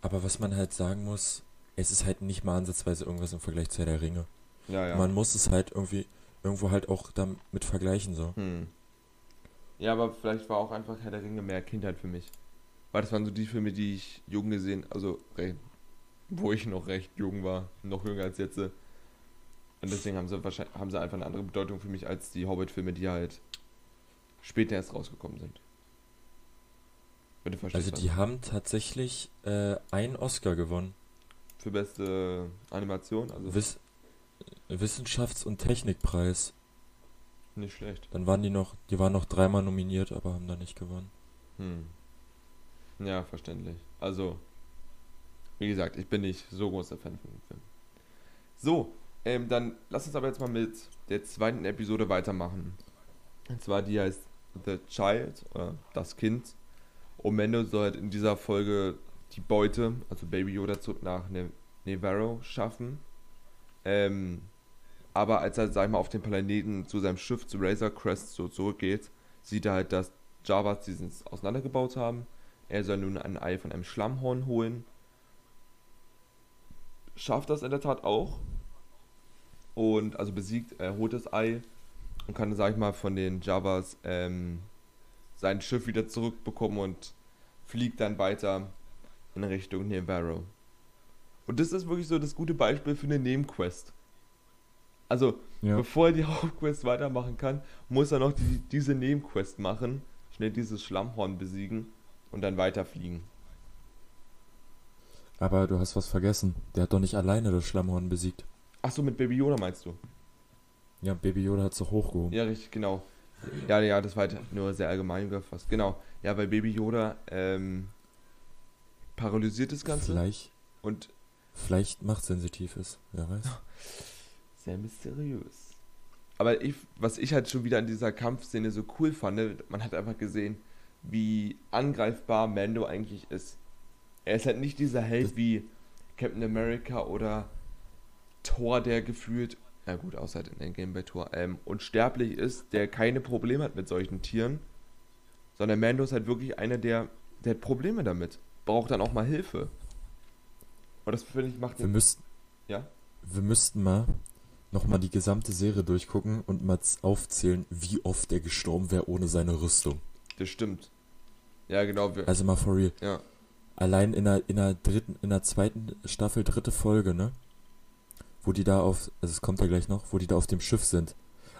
Aber was man halt sagen muss, es ist halt nicht mal ansatzweise irgendwas im Vergleich zu Herr der Ringe. Ja, ja. Man muss es halt irgendwie irgendwo halt auch damit vergleichen so. Hm. Ja, aber vielleicht war auch einfach Herr der Ringe mehr Kindheit für mich. Weil das waren so die Filme, die ich jung gesehen, also wo ich noch recht jung war, noch jünger als jetzt. Und deswegen haben sie wahrscheinlich haben sie einfach eine andere Bedeutung für mich als die Hobbit-Filme, die halt später erst rausgekommen sind. Also was die haben tatsächlich äh, einen Oscar gewonnen. für beste Animation, also Wiss Wissenschafts- und Technikpreis. Nicht schlecht. Dann waren die noch, die waren noch dreimal nominiert, aber haben da nicht gewonnen. Hm. Ja, verständlich. Also, wie gesagt, ich bin nicht so großer Fan von dem Film. So, ähm, dann lass uns aber jetzt mal mit der zweiten Episode weitermachen. Und zwar die heißt The Child, oder das Kind. Und Mendo soll halt in dieser Folge die Beute, also Baby Yoda, zurück nach ne Nevarro schaffen. Ähm, aber als er, sag ich mal, auf dem Planeten zu seinem Schiff, zu Razor Crest, so zurückgeht, sieht er halt, dass Javas diesen auseinandergebaut haben, Er soll nun ein Ei von einem Schlammhorn holen. Schafft das in der Tat auch. Und also besiegt, er holt das Ei und kann, sag ich mal, von den Javas ähm, sein Schiff wieder zurückbekommen und fliegt dann weiter in Richtung Nevarro. Und das ist wirklich so das gute Beispiel für eine Nebenquest. Also, Ja. bevor er die Hauptquest weitermachen kann, muss er noch die, diese Nebenquest machen, schnell dieses Schlammhorn besiegen und dann weiterfliegen. Aber du hast was vergessen. Der hat doch nicht alleine das Schlammhorn besiegt. Achso, mit Baby Yoda meinst du? Ja, Baby Yoda hat es doch hochgehoben. Ja, richtig, genau. Ja, ja, das war halt nur sehr allgemein gefasst. Genau. Ja, weil Baby Yoda ähm, paralysiert das Ganze Vielleicht, und vielleicht machtsensitiv ist. Wer weiß. sehr mysteriös. Aber ich, was ich halt schon wieder an dieser Kampfszene so cool fand, man hat einfach gesehen, wie angreifbar Mando eigentlich ist. Er ist halt nicht dieser Held Das- wie Captain America oder Thor, der gefühlt, na gut, außer halt in Endgame bei Thor, ähm, unsterblich ist, der keine Probleme hat mit solchen Tieren, sondern Mando ist halt wirklich einer, der, der hat Probleme damit, braucht dann auch mal Hilfe. Und das finde ich macht Wir müssten, ja, wir müssten mal nochmal die gesamte Serie durchgucken und mal aufzählen, wie oft er gestorben wäre ohne seine Rüstung. das stimmt. Ja, genau, wir, Also mal for real. ja. Allein in der, in der dritten, in der zweiten Staffel, dritte Folge, ne? Wo die da auf, also es kommt ja gleich noch, wo die da auf dem Schiff sind.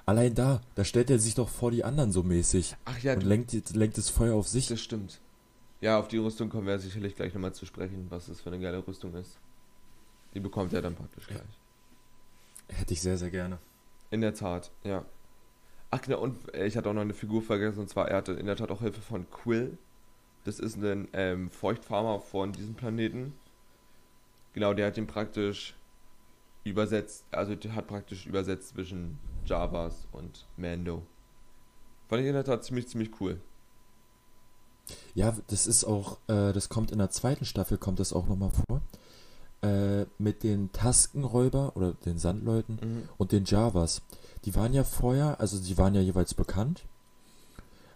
Allein da, da stellt er sich doch vor die anderen so mäßig Ach ja, und du, lenkt, lenkt das Feuer auf sich. das stimmt. Ja, auf die Rüstung kommen wir sicherlich gleich nochmal zu sprechen, was das für eine geile Rüstung ist. Die bekommt er dann praktisch gleich. Hätte ich sehr, sehr gerne. In der Tat, ja. Ach genau, und äh, ich hatte auch noch eine Figur vergessen, und zwar er hatte in der Tat auch Hilfe von Quill. Das ist ein ähm, Feuchtfarmer von diesem Planeten. Genau, der hat ihn praktisch übersetzt, also der hat praktisch übersetzt zwischen Javas und Mando. Fand ich in der Tat ziemlich, ziemlich cool. Ja, das ist auch, äh, das kommt in der zweiten Staffel, kommt das auch nochmal vor. Äh, mit den Taskenräuber oder den Sandleuten Mhm. und den Javas. Die waren ja vorher, also die waren ja jeweils bekannt,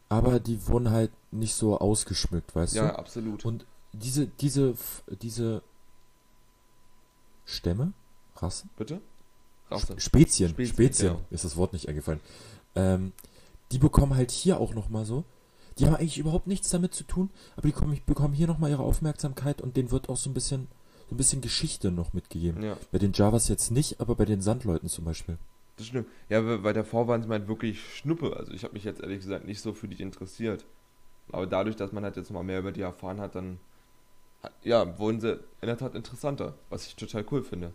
aber die wurden halt nicht so ausgeschmückt, weißt Ja, du? absolut. Und diese, diese, diese Stämme, Rassen? Bitte? Rasse. Spezien, Spezien, Spezien, genau. ist das Wort nicht eingefallen. Ähm, die bekommen halt hier auch nochmal so. Die haben eigentlich überhaupt nichts damit zu tun, aber die kommen, bekommen hier nochmal ihre Aufmerksamkeit und denen wird auch so ein bisschen, so ein bisschen Geschichte noch mitgegeben. Ja, Bei den Javas jetzt nicht, aber bei den Sandleuten zum Beispiel. das stimmt. Ja, weil davor waren sie halt wirklich Schnuppe. Also ich habe mich jetzt ehrlich gesagt nicht so für die interessiert. Aber dadurch, dass man halt jetzt mal mehr über die erfahren hat, dann hat- ja, wurden sie in der Tat interessanter, was ich total cool finde.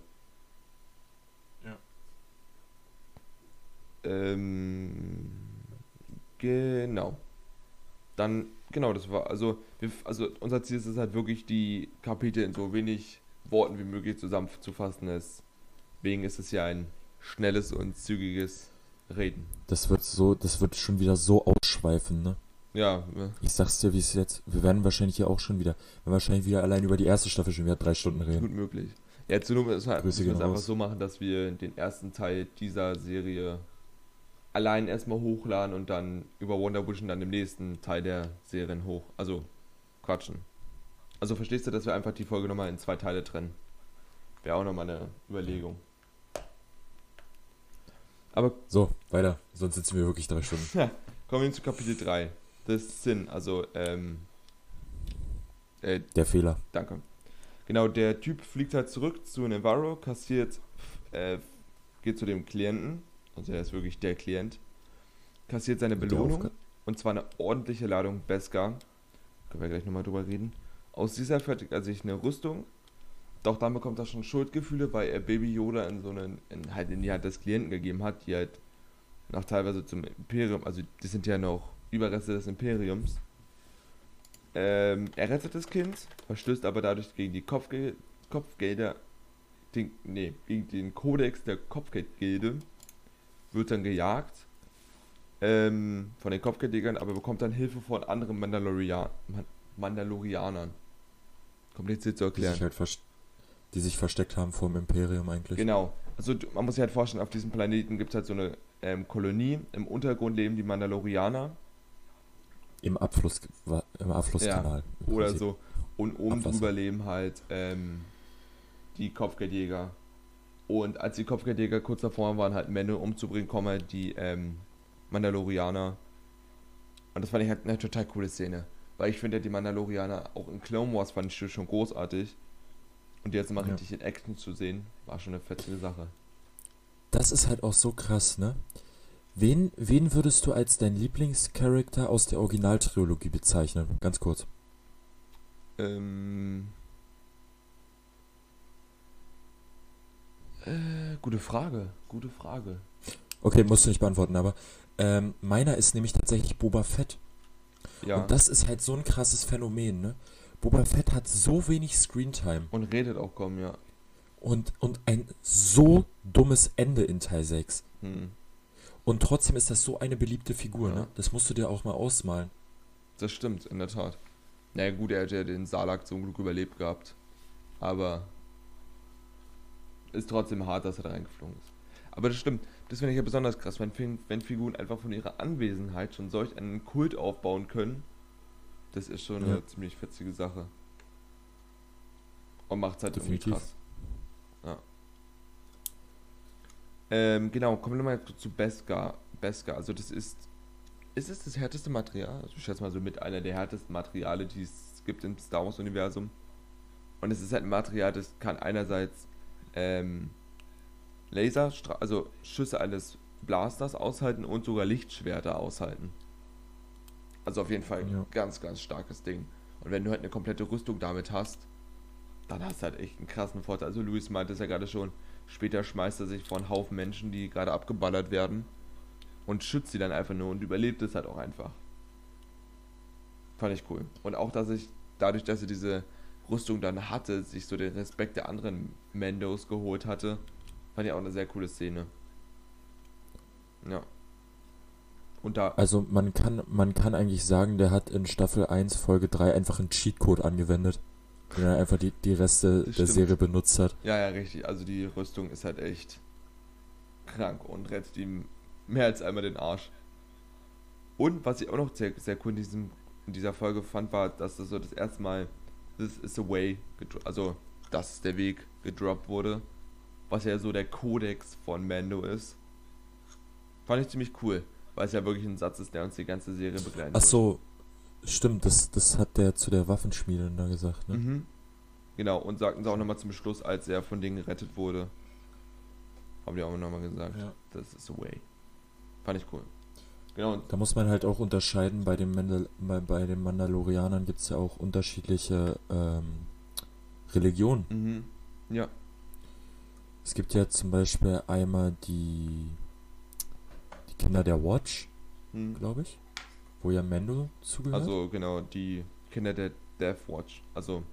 Ja. Ähm, genau. Dann, genau, das war, also, wir, also unser Ziel ist es halt wirklich, die Kapitel in so wenig Worten wie möglich zusammenzufassen. Deswegen ist es ja ein schnelles und zügiges Reden. Das wird so, das wird schon wieder so ausschweifen, ne? Ja, Ich sag's dir, wie es jetzt, wir werden wahrscheinlich hier auch schon wieder, wir werden wahrscheinlich wieder allein über die erste Staffel schon wieder drei Stunden ist reden. gut möglich. Ja, zu Not ist halt, müssen wir es einfach so machen, dass wir den ersten Teil dieser Serie allein erstmal hochladen und dann über Wonder Vision dann im nächsten Teil der Serien hoch. Also quatschen. Also verstehst du, dass wir einfach die Folge nochmal in zwei Teile trennen? Wäre auch nochmal eine Überlegung. Aber So, weiter, sonst sitzen wir wirklich drei Stunden. kommen wir zu Kapitel 3. Das Sinn, also, ähm, äh, Der Fehler. Danke. Genau, der Typ fliegt halt zurück zu Navarro, kassiert, äh, geht zu dem Klienten, also er ist wirklich der Klient, kassiert seine Belohnung, und zwar eine ordentliche Ladung Beskar. Können wir gleich nochmal drüber reden. Aus dieser fertigt er sich eine Rüstung, doch dann bekommt er schon Schuldgefühle, weil er Baby Yoda in so einen, in, halt in die Hand des Klienten gegeben hat, die halt noch teilweise zum Imperium, also das sind ja noch Überreste des Imperiums. Ähm, er rettet das Kind, verstößt aber dadurch gegen die Kopfgel Kopfgelder, den, nee, gegen den Kodex der Kopfgeldgilde, wird dann gejagt ähm, von den Kopfgeldjägern, aber bekommt dann Hilfe von anderen Mandalorian Man Mandalorianern. Kompliziert zu Die sich, erklären. halt die sich versteckt haben vor dem Imperium eigentlich. Genau. Also man muss sich halt vorstellen, auf diesem Planeten gibt es halt so eine ähm, Kolonie. Im Untergrund leben die Mandalorianer. im Abfluss, im Abflusskanal. Ja, oder so. Und oben Abwasser. drüber leben halt ähm, die Kopfgeldjäger. Und als die Kopfgeldjäger kurz davor waren, halt Männer umzubringen, kommen halt die ähm, Mandalorianer. Und das fand ich halt eine total coole Szene. Weil ich finde, die Mandalorianer auch in Clone Wars fand ich schon großartig. Und jetzt mal ja. richtig in Action zu sehen, war schon eine fetzige Sache. Das ist halt auch so krass, ne? Wen, wen würdest du als dein Lieblingscharakter aus der Originaltrilogie bezeichnen? Ganz kurz. Ähm. Äh, gute Frage, gute Frage. Okay, musst du nicht beantworten, aber ähm, meiner ist nämlich tatsächlich Boba Fett. Ja. Und das ist halt so ein krasses Phänomen, ne? Boba Fett hat so wenig Screentime. Und redet auch kaum, ja. Und, und ein so dummes Ende in Teil 6. Hm. Und trotzdem ist das so eine beliebte Figur, ja. ne? Das musst du dir auch mal ausmalen. Das stimmt, in der Tat. Naja, gut, er hat ja den Salak zum Glück überlebt gehabt. Aber ist trotzdem hart, dass er da reingeflogen ist. Aber das stimmt. Das finde ich ja besonders krass, wenn, wenn Figuren einfach von ihrer Anwesenheit schon solch einen Kult aufbauen können. Das ist schon eine ziemlich fetzige Sache. Und macht es halt Definitiv. irgendwie krass. Ja. Ähm, genau, kommen wir mal zu Beskar. Beskar, also das ist. Ist es das härteste Material? Also ich schätze mal so mit einer der härtesten Materialien, die es gibt im Star Wars-Universum. Und es ist halt ein Material, das kann einerseits ähm, Laser, also Schüsse eines Blasters aushalten und sogar Lichtschwerter aushalten. Also auf jeden Fall ein ja. ganz, ganz starkes Ding. Und wenn du halt eine komplette Rüstung damit hast, dann hast du halt echt einen krassen Vorteil. Also Luis meinte es ja gerade schon, später schmeißt er sich vor einen Haufen Menschen, die gerade abgeballert werden und schützt sie dann einfach nur und überlebt es halt auch einfach. Fand ich cool. Und auch, dass ich dadurch, dass er diese Rüstung dann hatte, sich so den Respekt der anderen Mendos geholt hatte, fand ich auch eine sehr coole Szene. Ja. Und da also man kann, man kann eigentlich sagen, der hat in Staffel 1, Folge 3 einfach einen Cheatcode angewendet. Den er einfach die, die Reste das der stimmt. Serie benutzt hat. Ja, ja, richtig. Also die Rüstung ist halt echt krank und rettet ihm mehr als einmal den Arsch. Und was ich auch noch sehr, sehr cool in, diesem, in dieser Folge fand, war, dass das so das erste Mal This is the way, also das ist der Weg gedroppt wurde. Was ja so der Kodex von Mando ist. Fand ich ziemlich cool, weil es ja wirklich ein Satz ist, der uns die ganze Serie begleitet. Ach so, stimmt, das, das hat der zu der Waffenschmiede da gesagt, ne? Mhm. Genau, und sagten sie auch nochmal zum Schluss, als er von denen gerettet wurde. Haben die auch nochmal gesagt, ja. das ist the way. Fand ich cool. Genau. Da muss man halt auch unterscheiden, bei, dem Mandal bei, bei den Mandalorianern gibt es ja auch unterschiedliche ähm, Religionen. Mhm. Ja. Es gibt ja zum Beispiel einmal die, die Kinder der Watch, mhm. glaube ich, wo ja Mando zugehört. Also genau, die Kinder der Death Watch. Also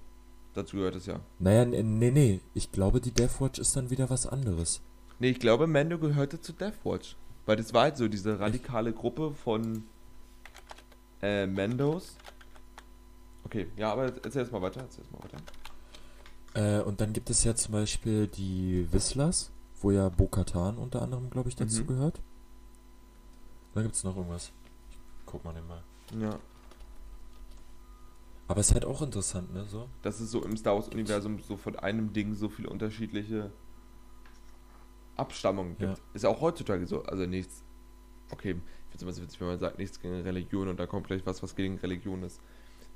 dazu gehört es ja. Naja, nee, nee, ich glaube, die Death Watch ist dann wieder was anderes. Nee, ich glaube, Mando gehörte zu Death Watch. Weil das war halt so diese radikale Gruppe von äh, Mendos. Okay, ja, aber erzähl mal weiter. Erzähl mal weiter. Äh, und dann gibt es ja zum Beispiel die Whistlers, wo ja Bo-Katan unter anderem, glaube ich, dazu mhm. gehört. Dann gibt es noch irgendwas. Guck mal den mal. Ja. Aber es ist halt auch interessant, ne? So. Dass es so im Star Wars-Universum so von einem Ding so viele unterschiedliche Abstammung gibt. Ja. Ist ja auch heutzutage so. Also nichts. Okay, ich finde es immer witzig, wenn man sagt, nichts gegen Religion und da kommt gleich was, was gegen Religion ist.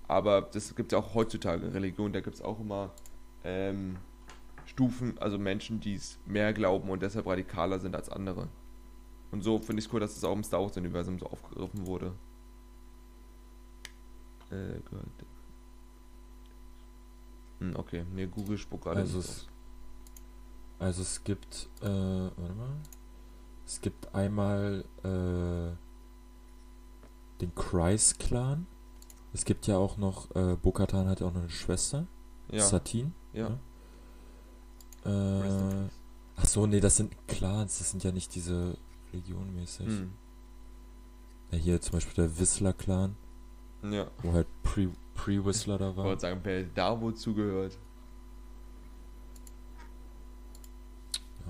Aber das gibt es ja auch heutzutage. Religion, da gibt es auch immer ähm, Stufen, also Menschen, die es mehr glauben und deshalb radikaler sind als andere. Und so finde ich es cool, dass es auch im Star Wars-Universum so aufgegriffen wurde. Äh, Gott. Hm, okay, ne, Google spuckt gerade also es, also es gibt, äh, warte mal. Es gibt einmal äh, den Kreis-Clan. Es gibt ja auch noch, äh, Bokatan hat ja auch noch eine Schwester. Ja. Satin. Ja. ja. Äh, ach so, nee, das sind Clans, das sind ja nicht diese regionmäßig. Hm. Ja, hier zum Beispiel der Whistler-Clan. Ja. Wo halt Pre-Whistler Pre da war. Ich wollte sagen, wer da wo zugehört.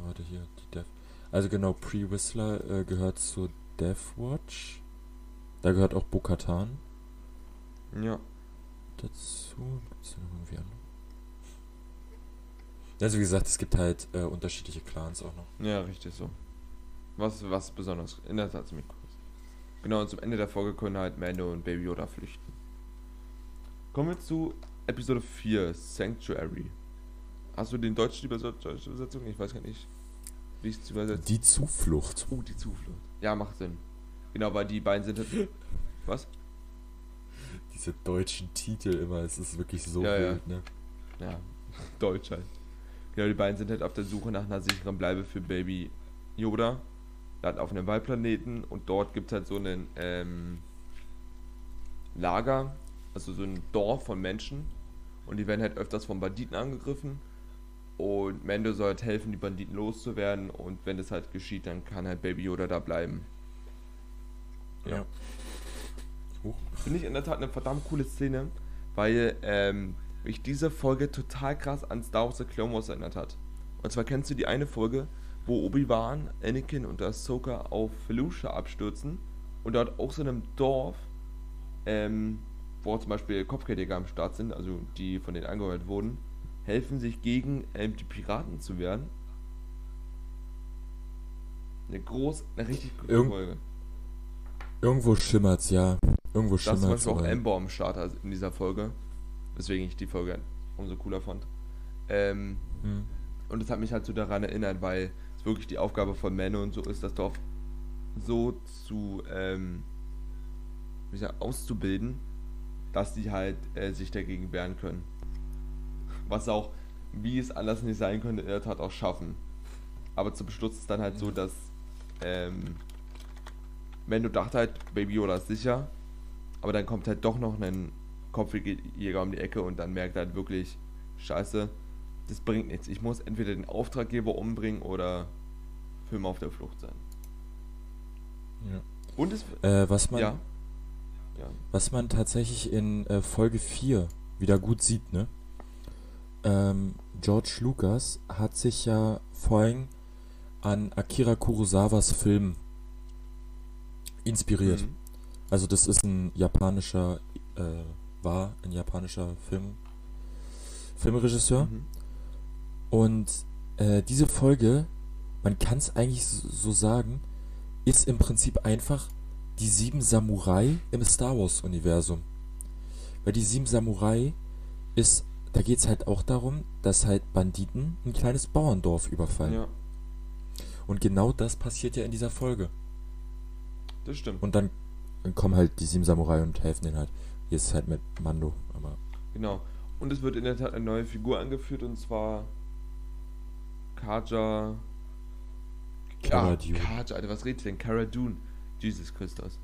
warte hier, die Death. Also genau, Pre-Whistler äh, gehört zur Death Watch. Da gehört auch Bokatan. Ja. dazu. Gibt's da noch irgendwie andere? Also wie gesagt, es gibt halt äh, unterschiedliche Clans auch noch. Ja, richtig so. Was, was besonders, in der Tat ziemlich cool ist. Genau, und zum Ende der Folge können halt Mando und Baby Yoda flüchten. Kommen wir zu Episode 4, Sanctuary. Hast du den deutschen deutsche Übersetzung? Ich weiß gar nicht, wie ich es übersetzt. Die Zuflucht. Oh, die Zuflucht. Ja, macht Sinn. Genau, weil die beiden sind halt. Was? Diese deutschen Titel immer, es ist wirklich so Ja, ja. wild, ne? Ja, Deutsch halt. Genau, die beiden sind halt auf der Suche nach einer sicheren Bleibe für Baby Yoda. Dann auf einem Waldplaneten und dort gibt es halt so einen ähm, Lager, also so ein Dorf von Menschen. Und die werden halt öfters von Banditen angegriffen. Und Mando soll halt helfen, die Banditen loszuwerden. Und wenn das halt geschieht, dann kann halt Baby Yoda da bleiben. Ja. Huch. Finde ich in der Tat eine verdammt coole Szene, weil ähm, mich diese Folge total krass an Star Wars The Clone Wars erinnert hat. Und zwar kennst du die eine Folge, wo Obi-Wan, Anakin und Ahsoka auf Felucia abstürzen und dort auch so in einem Dorf, ähm, wo zum Beispiel Kopfgeldjäger am Start sind, also die von denen angeheuert wurden, helfen sich gegen ähm, die Piraten zu wehren. Eine groß, eine richtig gute Irgend- Folge. Irgendwo schimmert's, ja. Irgendwo Da ist zum schimmert's. Beispiel auch Ember am Start also in dieser Folge. Weswegen ich die Folge umso cooler fand. Ähm, Hm. und es hat mich halt so daran erinnert, weil es wirklich die Aufgabe von Mano und so ist, das Dorf so zu ähm, wie sag, auszubilden, dass die halt äh, sich dagegen wehren können. Was auch, wie es anders nicht sein könnte, in der Tat auch schaffen. Aber zum Schluss ist dann halt so, dass ähm, Mando dachte halt, Baby Yoda ist sicher, aber dann kommt halt doch noch ein Kopfjäger um die Ecke und dann merkt er halt wirklich, scheiße, das bringt nichts. Ich muss entweder den Auftraggeber umbringen oder für immer auf der Flucht sein. Ja. Und es. Äh, was man, Ja. Ja. was man tatsächlich in äh, Folge 4 wieder gut sieht, ne? Ähm, George Lucas hat sich ja vorhin an Akira Kurosawas Film inspiriert. Mhm. Also das ist ein japanischer, äh, war ein japanischer Film, Filmregisseur. Mhm. Und äh, diese Folge, man kann es eigentlich so sagen, ist im Prinzip einfach die sieben Samurai im Star Wars-Universum. Weil die sieben Samurai ist, da geht es halt auch darum, dass halt Banditen ein kleines Bauerndorf überfallen. Ja, Und genau das passiert ja in dieser Folge. das stimmt. Und dann, dann kommen halt die sieben Samurai und helfen denen halt. Es halt mit Mando, aber Genau. Und es wird in der Tat eine neue Figur angeführt und zwar Kaja. Cara Ah, Dune. Kaja, Alter, was redet denn? Cara Dune. Jesus Christus.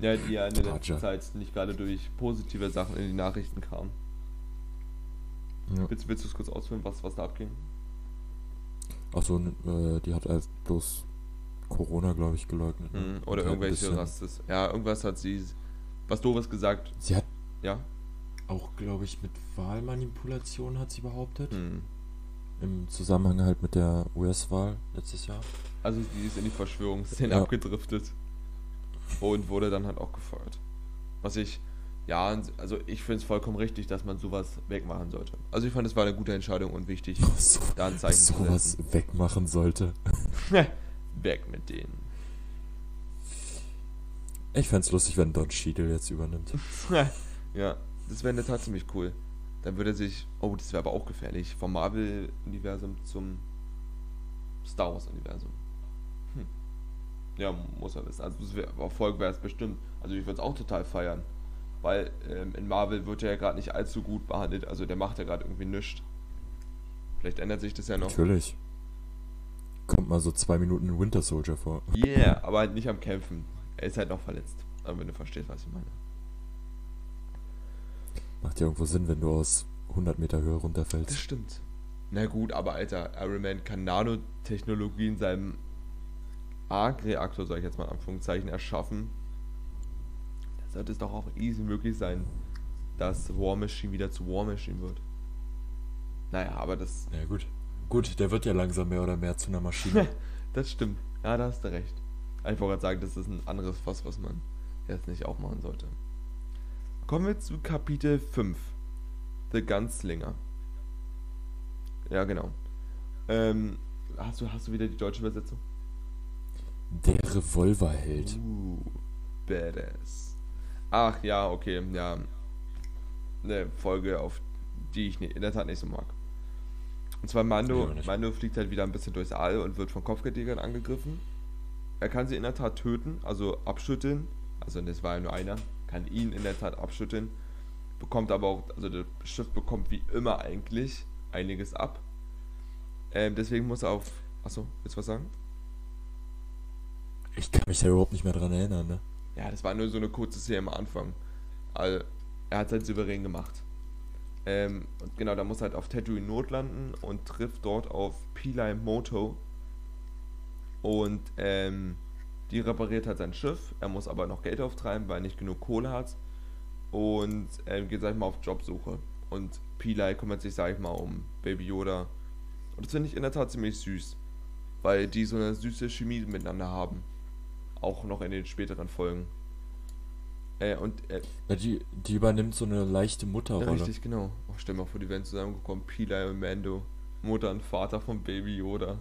Ja, die ja in der letzten. Zeit nicht gerade durch positive Sachen in die Nachrichten kam. ja. Willst, willst du es kurz ausführen, was, was da abging? Ach so, äh, die hat halt bloß Corona, glaube ich, geleugnet. ne? Und Oder halt irgendwelche Rastes. Ja, irgendwas hat sie. Was doofes gesagt. Sie hat Ja. auch, glaube ich, mit Wahlmanipulation hat sie behauptet. Mhm. Im Zusammenhang halt mit der US-Wahl letztes Jahr. Also die ist in die Verschwörungsszene Ja. abgedriftet. Und wurde dann halt auch gefeuert. Was ich, ja, also ich finde es vollkommen richtig, dass man sowas wegmachen sollte. Also ich fand, es war eine gute Entscheidung und wichtig, So, da ein Zeichen zu sowas setzen. wegmachen sollte. Weg mit denen. Ich fände es lustig, wenn Don Cheadle jetzt übernimmt. ja, das wäre in der Tat ziemlich cool. Dann würde er sich, oh, das wäre aber auch gefährlich, vom Marvel-Universum zum Star Wars-Universum. Hm. Ja, muss er wissen. Also Erfolg wäre es bestimmt. Also ich würde es auch total feiern. Weil ähm, in Marvel wird er ja gerade nicht allzu gut behandelt. Also der macht ja gerade irgendwie nichts. Vielleicht ändert sich das ja noch. Natürlich. Kommt mal so zwei Minuten in Winter Soldier vor. Yeah, aber halt nicht am Kämpfen. Er ist halt noch verletzt. Aber wenn du verstehst, was ich meine. Macht ja irgendwo Sinn, wenn du aus 100 Meter Höhe Das runterfällst. stimmt. Na gut, aber Alter, Iron Man kann Nanotechnologie in seinem Arc-Reaktor, sag ich jetzt mal in Anführungszeichen, erschaffen. Da sollte es doch auch easy möglich sein, dass War Machine wieder zu War Machine wird. Naja, aber das, Ja gut. Gut, der wird ja langsam mehr oder mehr zu einer Maschine. das stimmt. Ja, da hast du recht. Ich wollte gerade sagen, das ist ein anderes Fass, was man jetzt nicht auch machen sollte. Kommen wir zu Kapitel 5. The Gunslinger. Ja, genau. Ähm, hast, du, hast du wieder die deutsche Übersetzung? Der Revolverheld. Uh, badass. Ach ja, okay, ja. Eine Folge, auf die ich in der Tat nicht so mag. Und zwar Mando. Mando fliegt halt wieder ein bisschen durchs All und wird von Kopfgeldjägern angegriffen. Er kann sie in der Tat töten, also abschütteln. Also das war ja nur einer. Kann ihn in der Tat abschütteln. Bekommt aber auch, also das Schiff bekommt wie immer eigentlich einiges ab. Ähm, deswegen muss er auf. Achso, willst du was sagen? Ich kann mich da überhaupt nicht mehr dran erinnern, ne? Ja, das war nur so eine kurze Szene am Anfang. Also, er hat es halt souverän gemacht. Ähm, und genau, da muss er halt auf Tatooine notlanden und trifft dort auf Pili Moto. Und ähm, die repariert halt sein Schiff. Er muss aber noch Geld auftreiben, weil er nicht genug Kohle hat. Und ähm, geht, sag ich mal, auf Jobsuche. Und Pili kümmert sich, sag ich mal, um Baby Yoda. Und das finde ich in der Tat ziemlich süß. Weil die so eine süße Chemie miteinander haben. Auch noch in den späteren Folgen. Äh, und äh, Ja, die, die übernimmt so eine leichte ja, Mutterrolle. richtig, genau. Oh, stell mal vor, die wären zusammengekommen. Pili und Mando. Mutter und Vater von Baby Yoda.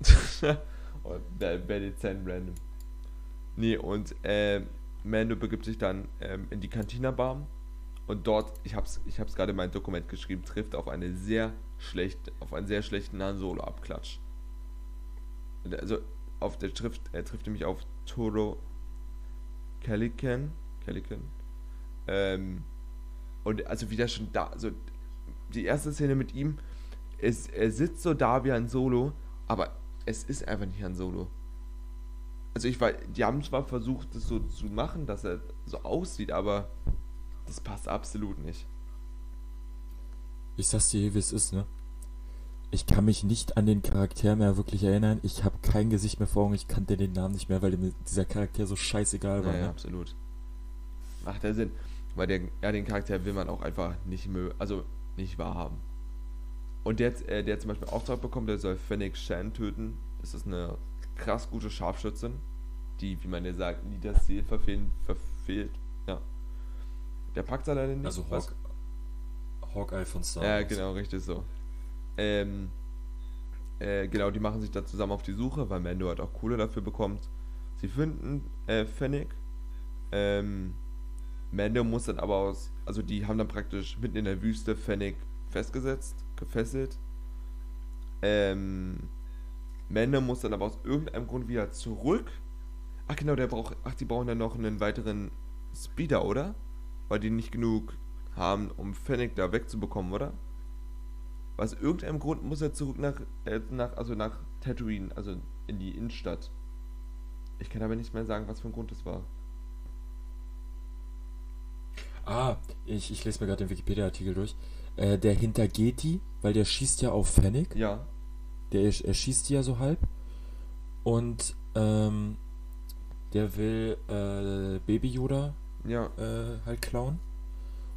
dezent random. Nee, und äh, Mando begibt sich dann ähm, in die Cantina Bar. Und dort, ich hab's, ich hab's gerade in mein Dokument geschrieben, trifft auf eine sehr schlechte, auf einen sehr schlechten Han Solo Abklatsch. Also auf der Schrift, er trifft nämlich auf Toro Calican, Calican. Ähm, und also wieder schon da, also die erste Szene mit ihm, ist, er sitzt so da wie ein Solo, aber es ist einfach nicht ein Solo. Also ich weiß, die haben zwar versucht, das so zu machen, dass er so aussieht, aber das passt absolut nicht. Ich sag's dir, wie es ist, ne? Ich kann mich nicht an den Charakter mehr wirklich erinnern. Ich habe kein Gesicht mehr vor Augen. Ich kannte den Namen nicht mehr, weil dieser Charakter so scheißegal war. Ja, ja, ne? absolut. Macht der Sinn. Weil der, ja, den Charakter will man auch einfach nicht mö also nicht wahrhaben. Und der, jetzt, äh, der zum Beispiel Auftrag bekommt, der soll Fennec Shan töten. Das ist eine krass gute Scharfschützin, die, wie man ja sagt, nie das Ziel verfehlen, verfehlt. Ja. Der packt er leider nicht. Also Hawk, Hawkeye von Star Ja, Wars. genau, richtig so. Ähm, äh, genau, die machen sich da zusammen auf die Suche, weil Mando halt auch Kohle dafür bekommt. Sie finden äh, Fennec. Ähm, Mando muss dann aber aus, also die haben dann praktisch mitten in der Wüste Fennec festgesetzt, gefesselt. Ähm, Mando muss dann aber aus irgendeinem Grund wieder zurück. Ach genau, der braucht, ach, die brauchen dann noch einen weiteren Speeder, oder? Weil die nicht genug haben, um Fennec da wegzubekommen, oder? Aus irgendeinem Grund muss er zurück nach, äh, nach, also nach Tatooine, also in die Innenstadt. Ich kann aber nicht mehr sagen, was für ein Grund das war. Ah, ich, ich lese mir gerade den Wikipedia-Artikel durch. Äh, der hintergeht die, weil der schießt ja auf Fennec. Ja, Der er schießt die ja so halb. Und ähm, der will äh, Baby Yoda ja, äh, halt klauen.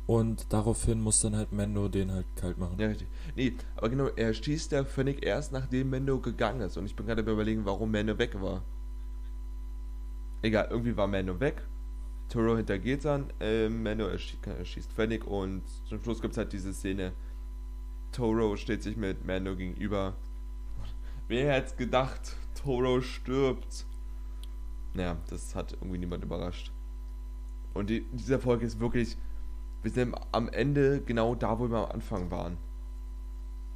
Und daraufhin muss dann halt Mando den halt kalt machen. ja, richtig. Nee, aber genau, er schießt der Fennec erst, nachdem Mando gegangen ist. Und ich bin gerade überlegen, warum Mando weg war. Egal, irgendwie war Mando weg. Toro hintergeht dann, äh, Mando erschießt, erschießt Fennec und zum Schluss gibt es halt diese Szene. Toro steht sich mit Mando gegenüber. Wer hätte gedacht, Toro stirbt? Naja, das hat irgendwie niemand überrascht. Und die, diese Folge ist wirklich, wir sind am Ende genau da, wo wir am Anfang waren.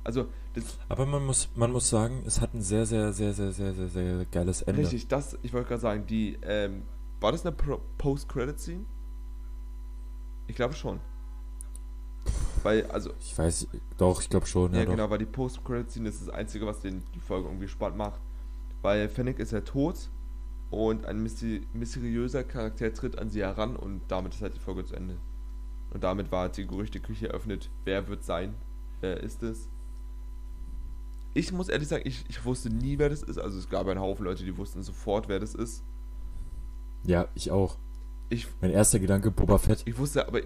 Also, das, Aber man muss, man muss sagen, es hat ein sehr, sehr, sehr, sehr, sehr, sehr, sehr geiles Ende. richtig, das, ich wollte gerade sagen, die, ähm, war das eine Post-Credit-Scene? Ich glaube schon. Weil, also, Ich weiß, doch, ich glaube schon. Ja, Ja, genau, weil die Post-Credit-Scene ist das Einzige, was den, die Folge irgendwie spannend macht. Weil Fennec ist ja tot und ein mysteri mysteriöser Charakter tritt an sie heran und damit ist halt die Folge zu Ende. Und damit war halt die Gerüchteküche eröffnet. Wer wird sein? Wer ist es? Ich muss ehrlich sagen, ich, ich wusste nie, wer das ist. Also es gab einen Haufen Leute, die wussten sofort, wer das ist. Ja, ich auch. Ich, Mein erster Gedanke, Boba Fett. ich wusste aber,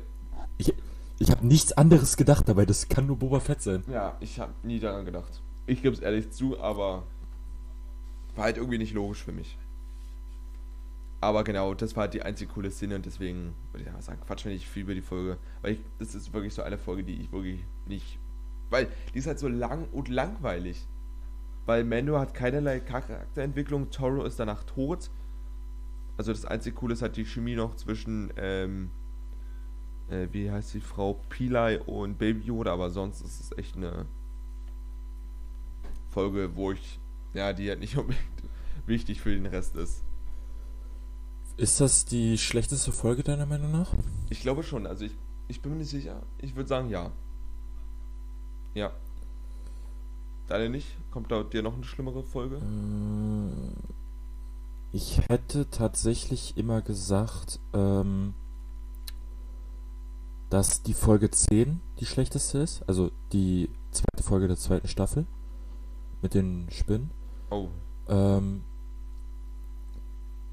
Ich habe nichts anderes gedacht dabei, das kann nur Boba Fett sein. ja, ich habe nie daran gedacht. Ich gebe es ehrlich zu, aber war halt irgendwie nicht logisch für mich. Aber genau, das war halt die einzige coole Szene und deswegen würde ich einfach sagen, quatsch nicht viel über die Folge. Weil ich, das ist wirklich so eine Folge, die ich wirklich nicht. Weil die ist halt so lang und langweilig. Weil Mando hat keinerlei Charakterentwicklung, Toro ist danach tot. Also das einzige Coole ist halt die Chemie noch zwischen, ähm, äh, wie heißt die Frau, Pilai und Baby Yoda, aber sonst ist es echt eine Folge, wo ich, ja, die halt nicht unbedingt wichtig für den Rest ist. Ist das die schlechteste Folge deiner Meinung nach? Ich glaube schon, also ich, ich bin mir nicht sicher. Ich würde sagen ja. Ja. Deine nicht? Kommt da dir noch eine schlimmere Folge? Äh, ich hätte tatsächlich immer gesagt, ähm, dass die Folge 10 die schlechteste ist. Also die zweite Folge der zweiten Staffel. Mit den Spinnen. Oh. Ähm,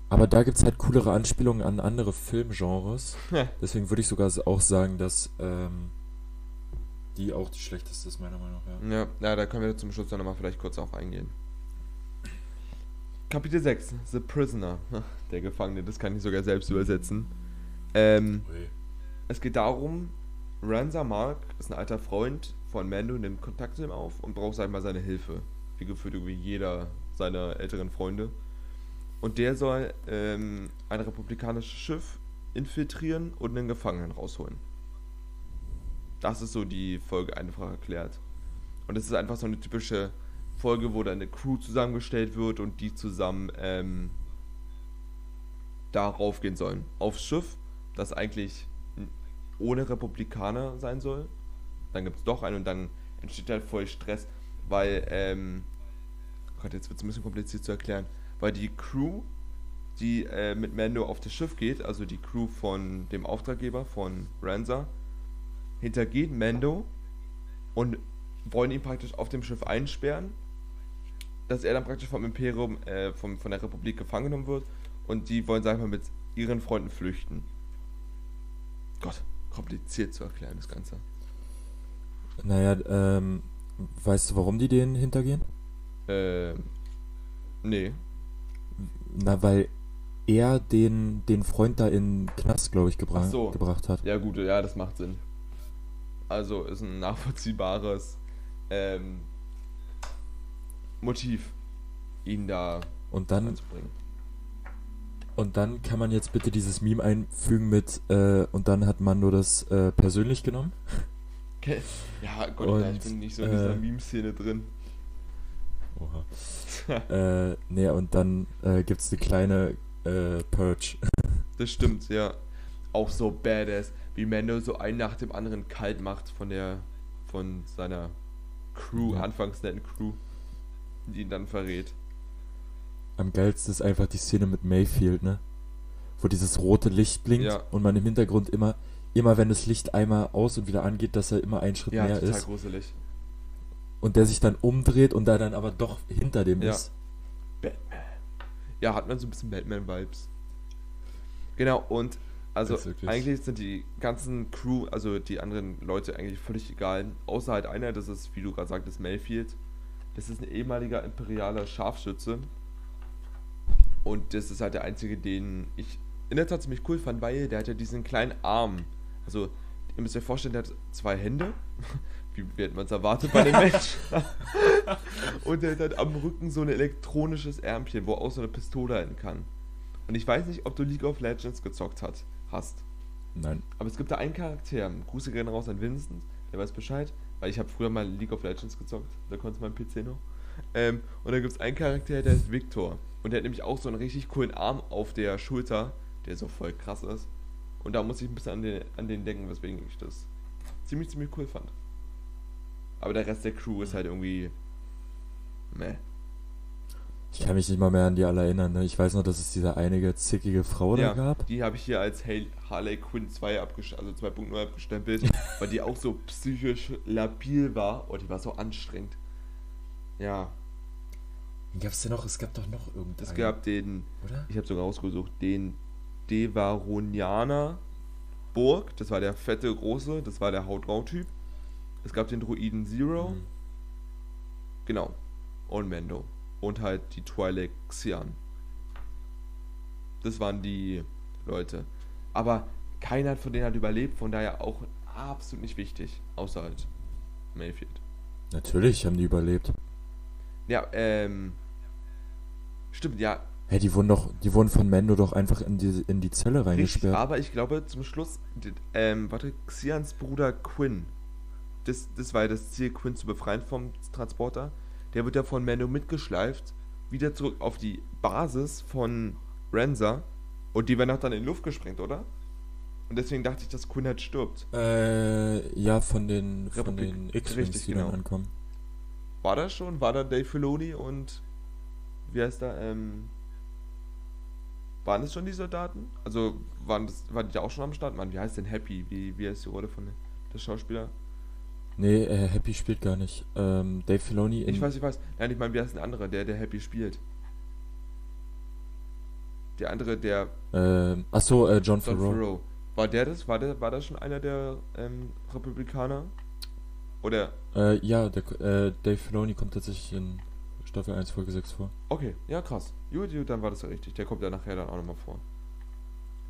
aber da gibt es halt coolere Anspielungen an andere Filmgenres. Deswegen würde ich sogar auch sagen, dass ähm, die auch die schlechteste ist, meiner Meinung nach. Ja, ja da können wir zum Schluss dann nochmal vielleicht kurz auf eingehen. Kapitel 6, The Prisoner. Der Gefangene, das kann ich sogar selbst übersetzen. Ähm, es geht darum, Ranza Mark ist ein alter Freund von Mando, nimmt Kontakt zu ihm auf und braucht einmal seine Hilfe. Wie gefühlt irgendwie jeder seiner älteren Freunde. Und der soll ähm, ein republikanisches Schiff infiltrieren und einen Gefangenen rausholen. Das ist so die Folge einfach erklärt. Und es ist einfach so eine typische Folge, wo dann eine Crew zusammengestellt wird und die zusammen ähm, darauf gehen sollen. Aufs Schiff, das eigentlich ohne Republikaner sein soll. Dann gibt es doch einen und dann entsteht halt voll Stress, weil, ähm, Gott, jetzt wird es ein bisschen kompliziert zu erklären, weil die Crew, die äh, mit Mando auf das Schiff geht, also die Crew von dem Auftraggeber von Ranza, hintergeht Mando und wollen ihn praktisch auf dem Schiff einsperren, dass er dann praktisch vom Imperium, äh, vom, von der Republik gefangen genommen wird und die wollen, sag ich mal, mit ihren Freunden flüchten. Gott, kompliziert zu erklären, das Ganze. Naja, ähm, weißt du, warum die den hintergehen? Ähm, nee. Na, weil er den, den Freund da in Knast, glaube ich, gebra so. gebracht hat. Ja, gut, ja, das macht Sinn. Also ist ein nachvollziehbares ähm, Motiv, ihn da und dann. Und dann kann man jetzt bitte dieses Meme einfügen mit äh, und dann hat man nur das äh, persönlich genommen. Okay. Ja, Gott, und, ich bin nicht so in dieser äh, Meme-Szene drin. Oha. äh, nee, und dann äh, gibt's eine kleine äh, Purge. Das stimmt, ja. Auch so badass, wie Mando so einen nach dem anderen kalt macht von der, von seiner Crew, ja. anfangs netten Crew, die ihn dann verrät. Am geilsten ist einfach die Szene mit Mayfield, ne? Wo dieses rote Licht blinkt ja. und man im Hintergrund immer, immer wenn das Licht einmal aus und wieder angeht, dass er immer einen Schritt ja, mehr total ist. gruselig. Und der sich dann umdreht und da dann aber doch hinter dem ja. ist. Batman. Ja, hat man so ein bisschen Batman-Vibes. Genau, und also eigentlich sind die ganzen Crew, also die anderen Leute eigentlich völlig egal. Außer halt einer, das ist, wie du gerade sagtest, Mayfield. Das ist ein ehemaliger imperialer Scharfschütze. Und das ist halt der einzige, den ich in der Tat ziemlich cool fand, weil der hat ja diesen kleinen Arm. Also, ihr müsst euch vorstellen, der hat zwei Hände. Wie wird man es erwartet bei dem Mensch? und der hat halt am Rücken so ein elektronisches Ärmchen, wo auch so eine Pistole halten kann. Und ich weiß nicht, ob du League of Legends gezockt hat, hast. Nein. Aber es gibt da einen Charakter. Grüße gerne raus an Vincent, der weiß Bescheid. Weil ich habe früher mal League of Legends gezockt. Da konnte mein PC noch. Ähm, und da gibt es einen Charakter, der ist Victor. Und der hat nämlich auch so einen richtig coolen Arm auf der Schulter, der so voll krass ist. Und da muss ich ein bisschen an den, an den denken, weswegen ich das ziemlich, ziemlich cool fand. Aber der Rest der Crew ist halt irgendwie. Meh. Ich kann mich nicht mal mehr an die alle erinnern. Ne? Ich weiß noch, dass es diese einige zickige Frau ja, da gab. Die habe ich hier als Harley Quinn 2 abgestempelt, also 2.0 abgestempelt, weil die auch so psychisch labil war. Oh, die war so anstrengend. Ja, Gab es denn noch? Es gab doch noch irgendeinen. Es gab den, oder? ich habe sogar rausgesucht, den Devaronianer Burg, das war der fette große, das war der Hautgrau-Typ. Es gab den Druiden Zero. Mhm. Genau. Und Mendo. Und halt die Twilight Xian. Das waren die Leute. Aber keiner von denen hat überlebt, von daher auch absolut nicht wichtig. Außer halt Mayfield. Natürlich haben die überlebt. Ja, ähm. Stimmt, ja. Hä, die wurden doch, die wurden von Mendo doch einfach in die, in die Zelle Richtig, reingesperrt. aber ich glaube zum Schluss, ähm, warte, Xians Bruder Quinn, das, das war ja das Ziel, Quinn zu befreien vom Transporter. Der wird ja von Mando mitgeschleift, wieder zurück auf die Basis von Renza und die werden auch dann in die Luft gesprengt, oder? Und deswegen dachte ich, dass Quinn halt stirbt. Äh, ja, von den, von den X-Wings, die genau. dann ankommen. War das schon? War da Dave Filoni und wie heißt da, ähm, waren es schon die Soldaten? Also waren das, waren die auch schon am Start? Mann, wie heißt denn Happy? Wie, wie heißt die Rolle von der Schauspieler? Nee, äh, Happy spielt gar nicht. Ähm, Dave Filoni Ich weiß, ich weiß. Nein, ich meine, wie heißt ein anderer, der, der Happy spielt? Der andere, der ähm, ach so, äh, John John Favreau. Favreau. War der das? War der, war das schon einer der ähm, Republikaner? Oder? Äh, ja, der, äh, Dave Filoni kommt tatsächlich in Staffel 1, Folge 6 vor. Okay, ja krass. Gut, gut, dann war das ja richtig. Der kommt ja nachher dann auch nochmal vor.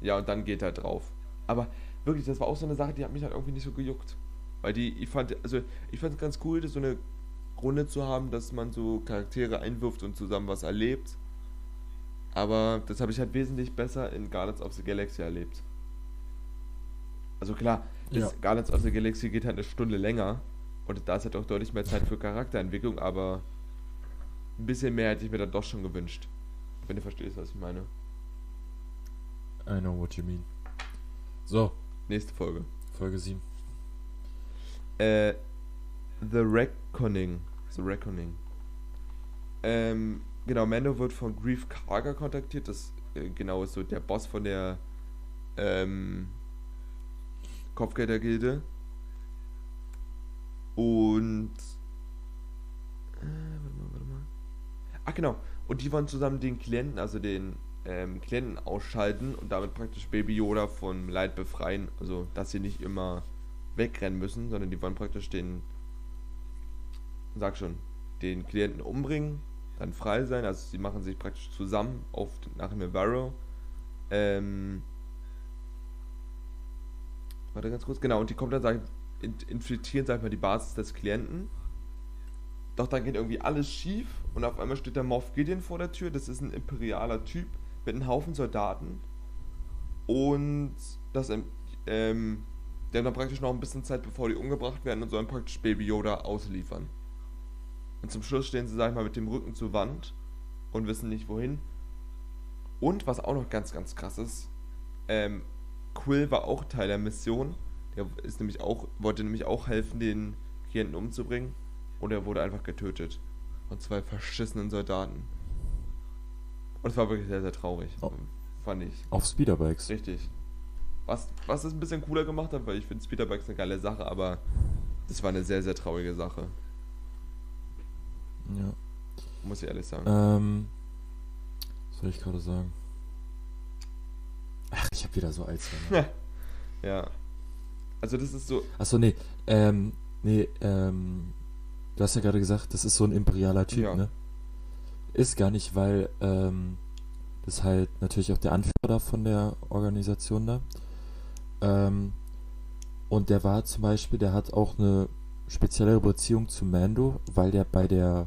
Ja, und dann geht er drauf. Aber wirklich, das war auch so eine Sache, die hat mich halt irgendwie nicht so gejuckt. Weil die, ich fand, also ich fand es ganz cool, so eine Runde zu haben, dass man so Charaktere einwirft und zusammen was erlebt. Aber das habe ich halt wesentlich besser in Guardians of the Galaxy erlebt. Also klar, das Ja. Guardians of the Galaxy geht halt eine Stunde länger. Und da ist halt auch deutlich mehr Zeit für Charakterentwicklung, aber ein bisschen mehr hätte ich mir dann doch schon gewünscht. Wenn du verstehst, was ich meine. I know what you mean. So, Nächste Folge. Folge 7. Äh, The Reckoning. The Reckoning. Ähm, genau, Mando wird von Grief Karga kontaktiert. Das äh, genau ist so der Boss von der ähm, Kopfgeldergilde. Und. Äh, warte mal, warte mal. Ach genau. Und die wollen zusammen den Klienten, also den ähm, Klienten ausschalten und damit praktisch Baby Yoda vom Leid befreien. Also, dass sie nicht immer wegrennen müssen, sondern die wollen praktisch den, sag schon, den Klienten umbringen, dann frei sein. Also sie machen sich praktisch zusammen auf nach Navarro. Ähm, warte ganz kurz, genau, und die kommen dann, sag ich, in- infiltrieren, sag ich mal, die Basis des Klienten. Doch dann geht irgendwie alles schief und auf einmal steht der Moff Gideon vor der Tür. Das ist ein imperialer Typ mit einem Haufen Soldaten. Und das, ähm, ähm, die haben dann praktisch noch ein bisschen Zeit, bevor die umgebracht werden und sollen praktisch Baby Yoda ausliefern. Und zum Schluss stehen sie, sag ich mal, mit dem Rücken zur Wand und wissen nicht wohin. Und was auch noch ganz, ganz krass ist, ähm, Quill war auch Teil der Mission. Der ist nämlich auch, wollte nämlich auch helfen, den Klienten umzubringen. Und er wurde einfach getötet. Von zwei verschissenen Soldaten. Und es war wirklich sehr, sehr traurig. Oh. Fand ich. Auf Speederbikes. Richtig. Was, was es ein bisschen cooler gemacht hat, weil ich finde Speederbikes eine geile Sache, aber das war eine sehr, sehr traurige Sache. Ja. Muss ich ehrlich sagen. Ähm, was soll ich gerade sagen? Ach, ich habe wieder so Alzheimer. Ja. Also das ist so. Achso, nee, ähm, nee, ähm, du hast ja gerade gesagt, das ist so ein imperialer Typ, Ja. ne? Ist gar nicht, weil, ähm, das ist halt natürlich auch der Anführer da von der Organisation da. Ähm, und der war zum Beispiel, der hat auch eine speziellere Beziehung zu Mando, weil der bei der,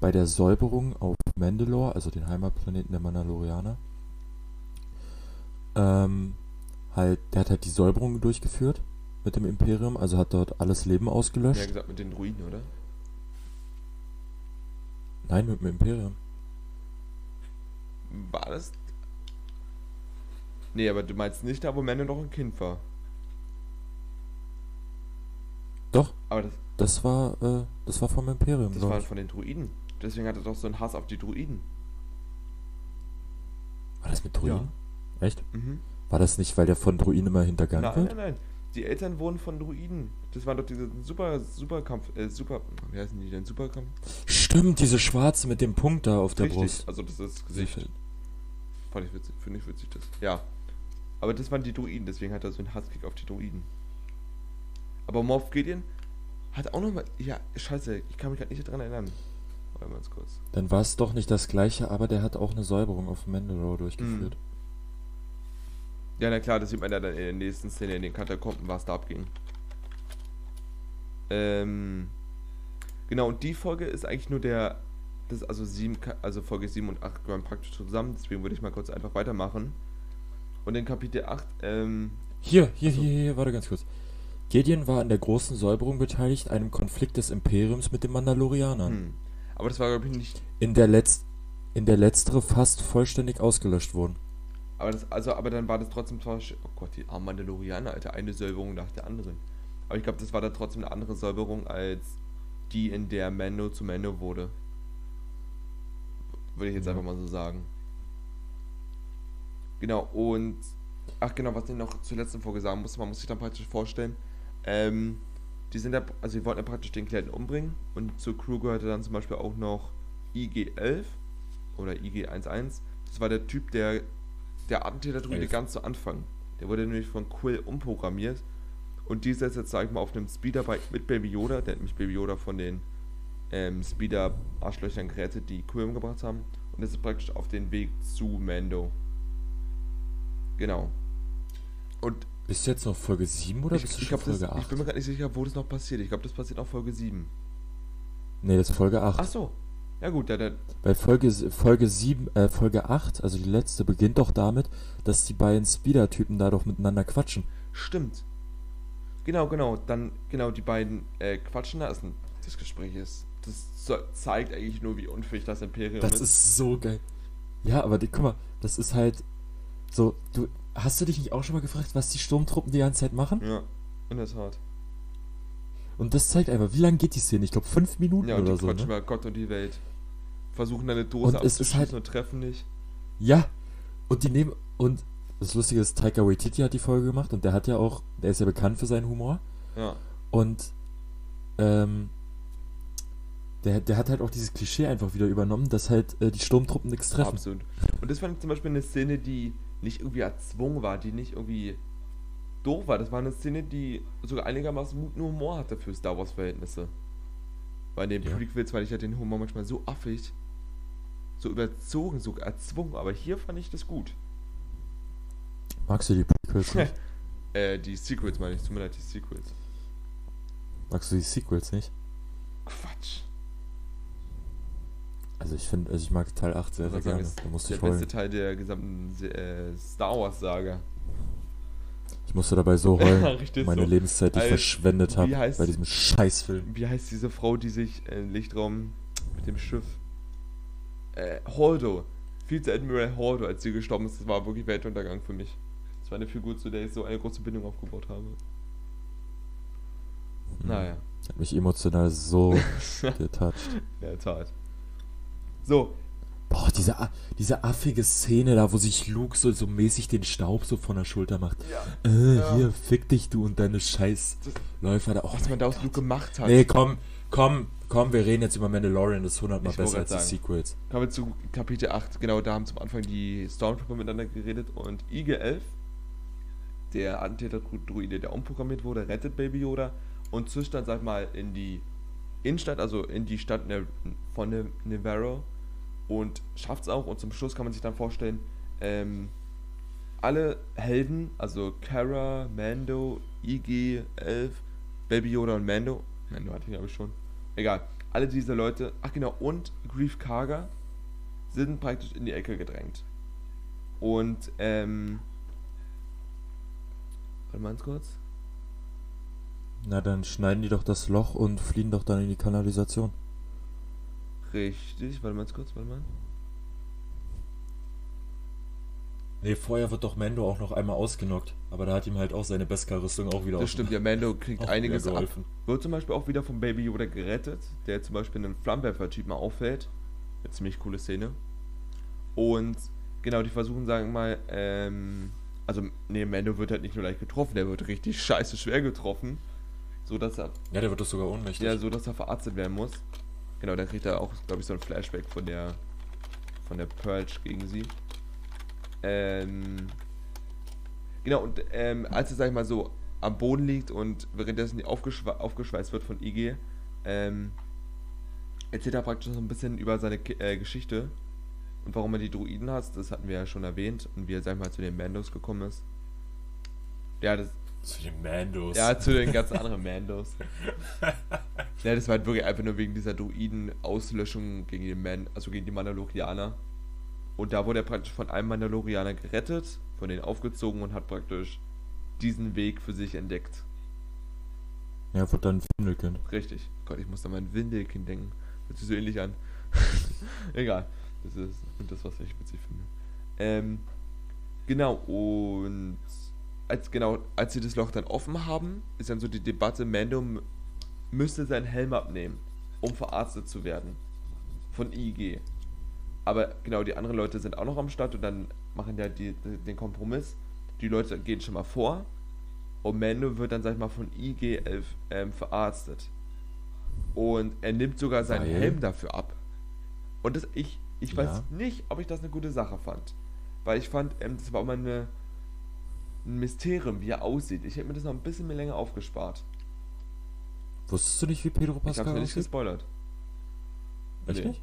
bei der Säuberung auf Mandalore, also den Heimatplaneten der Mandalorianer, ähm, halt, der hat halt die Säuberung durchgeführt mit dem Imperium, also hat dort alles Leben Ja ausgelöscht. gesagt mit den Druiden, oder? Nein, mit dem Imperium. War das. Nee, aber du meinst nicht da, wo Mando noch ein Kind war. Doch, Aber das, das war, äh, das war vom Imperium, das war ich. von den Druiden. Deswegen hat er doch so einen Hass auf die Druiden. War das mit Druiden? Echt? Mhm. War das nicht, weil der von Druiden immer hintergangen Nein, wird? nein, nein. Die Eltern wurden von Druiden. Das waren doch diese super, Superkampf, äh, super, wie heißen die denn? Superkampf? Stimmt, diese schwarze mit dem Punkt da auf der Richtig, Brust. also das ist das Gesicht. schön. Fand ich witzig, finde ich witzig das. Ja. Aber das waren die Druiden, deswegen hat er so einen Hasskick auf die Druiden. Aber Moff Gideon hat auch nochmal. Ja, scheiße, ich kann mich gerade nicht daran erinnern. Warte mal kurz. Dann war es doch nicht das gleiche, aber der hat auch eine Säuberung auf Mandalore durchgeführt. Ja, na klar, das sieht man ja dann in der nächsten Szene in den Katakomben, was da abging. Ähm, genau, und die Folge ist eigentlich nur der, das also sieben, also Folge 7 und 8 gehören praktisch zusammen, deswegen würde ich mal kurz einfach weitermachen. Und in Kapitel 8, ähm, Hier, hier, Achso. hier, hier, warte ganz kurz. Gideon war an der großen Säuberung beteiligt, einem Konflikt des Imperiums mit den Mandalorianern, hm. Aber das war, glaube ich, nicht. in, der letzt, in der letztere fast vollständig ausgelöscht wurden. Aber das, also, aber dann war das trotzdem falsch. Oh Gott, die armen Mandalorianer, Alter, eine Säuberung nach der anderen. Aber ich glaube, das war dann trotzdem eine andere Säuberung als die, in der Mando zu Mando wurde. Würde ich jetzt Ja. einfach mal so sagen. Genau, und. Ach genau, was ich noch zur letzten Folge sagen muss, man muss sich dann praktisch vorstellen, ähm, die sind ja, also die wollten ja praktisch den Klienten umbringen und zur Crew gehörte dann zum Beispiel auch noch IG-11 oder IG-11. Das war der Typ, der der Attentäter-Druide ganz zu Anfang. Der wurde nämlich von Quill umprogrammiert und dieser ist jetzt, sag ich mal, auf einem Speederbike mit Baby Yoda, der hat nämlich Baby Yoda von den ähm, Speeder-Arschlöchern gerettet, die Quill umgebracht haben und ist praktisch auf den Weg zu Mando. Genau. Und Bist du jetzt noch Folge 7 oder ich, bist du ich, schon glaub, das, Folge ich 8? bin mir gerade nicht sicher, wo das noch passiert. Ich glaube, das passiert auf Folge 7. Nee, das ist Folge 8. Ach so. Ja gut, der, der, Bei Folge, Folge 7, äh, Folge 8, also die letzte, beginnt doch damit, dass die beiden Speeder-Typen da doch miteinander quatschen. stimmt. Genau, genau. Dann, genau, die beiden äh, quatschen da. Ist ein, das Gespräch ist. Das so, zeigt eigentlich nur, wie unfähig das Imperium Das ist so geil. Ja, aber die, guck mal, das ist halt so, du, hast du dich nicht auch schon mal gefragt, was die Sturmtruppen die ganze Zeit machen? Ja, in der Tat. Und das zeigt einfach, wie lange geht die Szene? Ich glaube fünf Minuten Ja, oder die so. quatschen Ne? über Gott und die Welt. Versuchen eine Dose Und es ist halt- und treffen nicht. Ja, und die nehmen, und das Lustige ist, Taika Waititi hat die Folge gemacht und der hat ja auch, der ist ja bekannt für seinen Humor. Ja. Und ähm, der, der hat halt auch dieses Klischee einfach wieder übernommen, dass halt äh, die Sturmtruppen nichts treffen. Absolut. Und das ich zum Beispiel eine Szene, die nicht irgendwie erzwungen war, die nicht irgendwie doof war. Das war eine Szene, die sogar einigermaßen guten Humor hatte für Star Wars Verhältnisse. Bei den Ja. Prequels fand ich ja den Humor manchmal so affig, so überzogen, so erzwungen. Aber hier fand ich das gut. Magst du die Prequels nicht? Äh, die Sequels meine ich, leid, die Sequels. Magst du die Sequels nicht? Quatsch. Also ich finde, also ich mag Teil 8 sehr, sehr sagen, gerne. Da musste Der ich beste heulen. Teil der gesamten äh, Star Wars Saga. Ich musste dabei so heulen, meine so. Lebenszeit, die ich verschwendet habe bei diesem Scheißfilm. Wie heißt diese Frau, die sich im Lichtraum mit dem Schiff. Äh, Holdo. Vize-Admiral Holdo, als sie gestorben ist, das war wirklich Weltuntergang für mich. Das war eine Figur, zu der ich so eine große Bindung aufgebaut habe. Hm. Naja. Hat mich emotional so getoucht. In der Tat. So, Boah, diese, diese affige Szene da, wo sich Luke so, so mäßig den Staub so von der Schulter macht. ja, Äh, Ja. hier, fick dich du und deine scheiß Das- Läufer da. Oh was man da aus. Luke gemacht hat. Nee, komm, komm, komm, wir reden jetzt über Mandalorian, das ist hundertmal Ich wollte besser als grad die sagen. Sequels. Kommen wir zu Kapitel 8. Genau, da haben zum Anfang die Stormtrooper miteinander geredet und IG-11, der Attentäter-Druide, der umprogrammiert wurde, rettet Baby Yoda und zischt dann, sag mal, in die Innenstadt, also in die Stadt Ne- von Ne- Nevarro und schafft es auch. Und zum Schluss kann man sich dann vorstellen, ähm, alle Helden, also Kara, Mando, IG-11, Baby Yoda und Mando, Mando hatte ich glaube ich schon, egal, alle diese Leute, ach genau, und Grief Karga sind praktisch in die Ecke gedrängt. Und, ähm, warte mal ganz kurz. Na, dann schneiden die doch das Loch und fliehen doch dann in die Kanalisation. Richtig, warte mal ganz kurz, warte mal. Nee, vorher wird doch Mando auch noch einmal ausgenockt. Aber da hat ihm halt auch seine Beskar-Rüstung auch wieder Das stimmt, ja, Mando kriegt einiges ab. Wird zum Beispiel auch wieder vom Baby Yoda gerettet, der zum Beispiel einen Flammenwerfer-Typ mal auffällt. Eine ziemlich coole Szene. Und genau, die versuchen, sagen wir mal, ähm, also, nee, Mando wird halt nicht nur leicht getroffen, der wird richtig scheiße schwer getroffen. So dass er, Ja, der wird doch sogar ohnmächtig. ja, so dass er verarztet werden muss. Genau, dann kriegt er auch, glaube ich, so ein Flashback von der, von der Purge gegen sie. Ähm, genau, und ähm, als er, sag ich mal, so am Boden liegt und währenddessen aufgeschwe aufgeschweißt wird von IG, ähm, erzählt er praktisch so ein bisschen über seine äh, Geschichte und warum er die Druiden hasst. Das hatten wir ja schon erwähnt und wie er, sag ich mal, zu den Mandos gekommen ist. Ja, das. Zu den Mandos. Ja, zu den ganzen anderen Mandos. ja, das war halt wirklich einfach nur wegen dieser Druiden-Auslöschung gegen die Man, also gegen die Mandalorianer. Und da wurde er praktisch von einem Mandalorianer gerettet, von denen aufgezogen und hat praktisch diesen Weg für sich entdeckt. Ja, wurde dann Windelkind. Richtig. Gott, ich muss an mein Windelkind denken. Hört sich so ähnlich an. Egal. Das ist das, was ich witzig finde. Ähm, genau, und als genau, als sie das Loch dann offen haben, ist dann so die Debatte, Mando müsste seinen Helm abnehmen, um verarztet zu werden. Von IG. Aber genau, die anderen Leute sind auch noch am Start und dann machen ja die, den Kompromiss. Die Leute gehen schon mal vor und Mando wird dann, sag ich mal, von IG-11 ähm, verarztet. Und er nimmt sogar seinen Weil? Helm dafür ab. Und das, ich, ich weiß ja. nicht, ob ich das eine gute Sache fand. Weil ich fand, ähm, das war immer eine, ein Mysterium, wie er aussieht. Ich hätte mir das noch ein bisschen mehr länger aufgespart. Wusstest du nicht, wie Pedro Pascal aussieht? Ich hab's mir nicht gespoilert. Echt nee. nicht?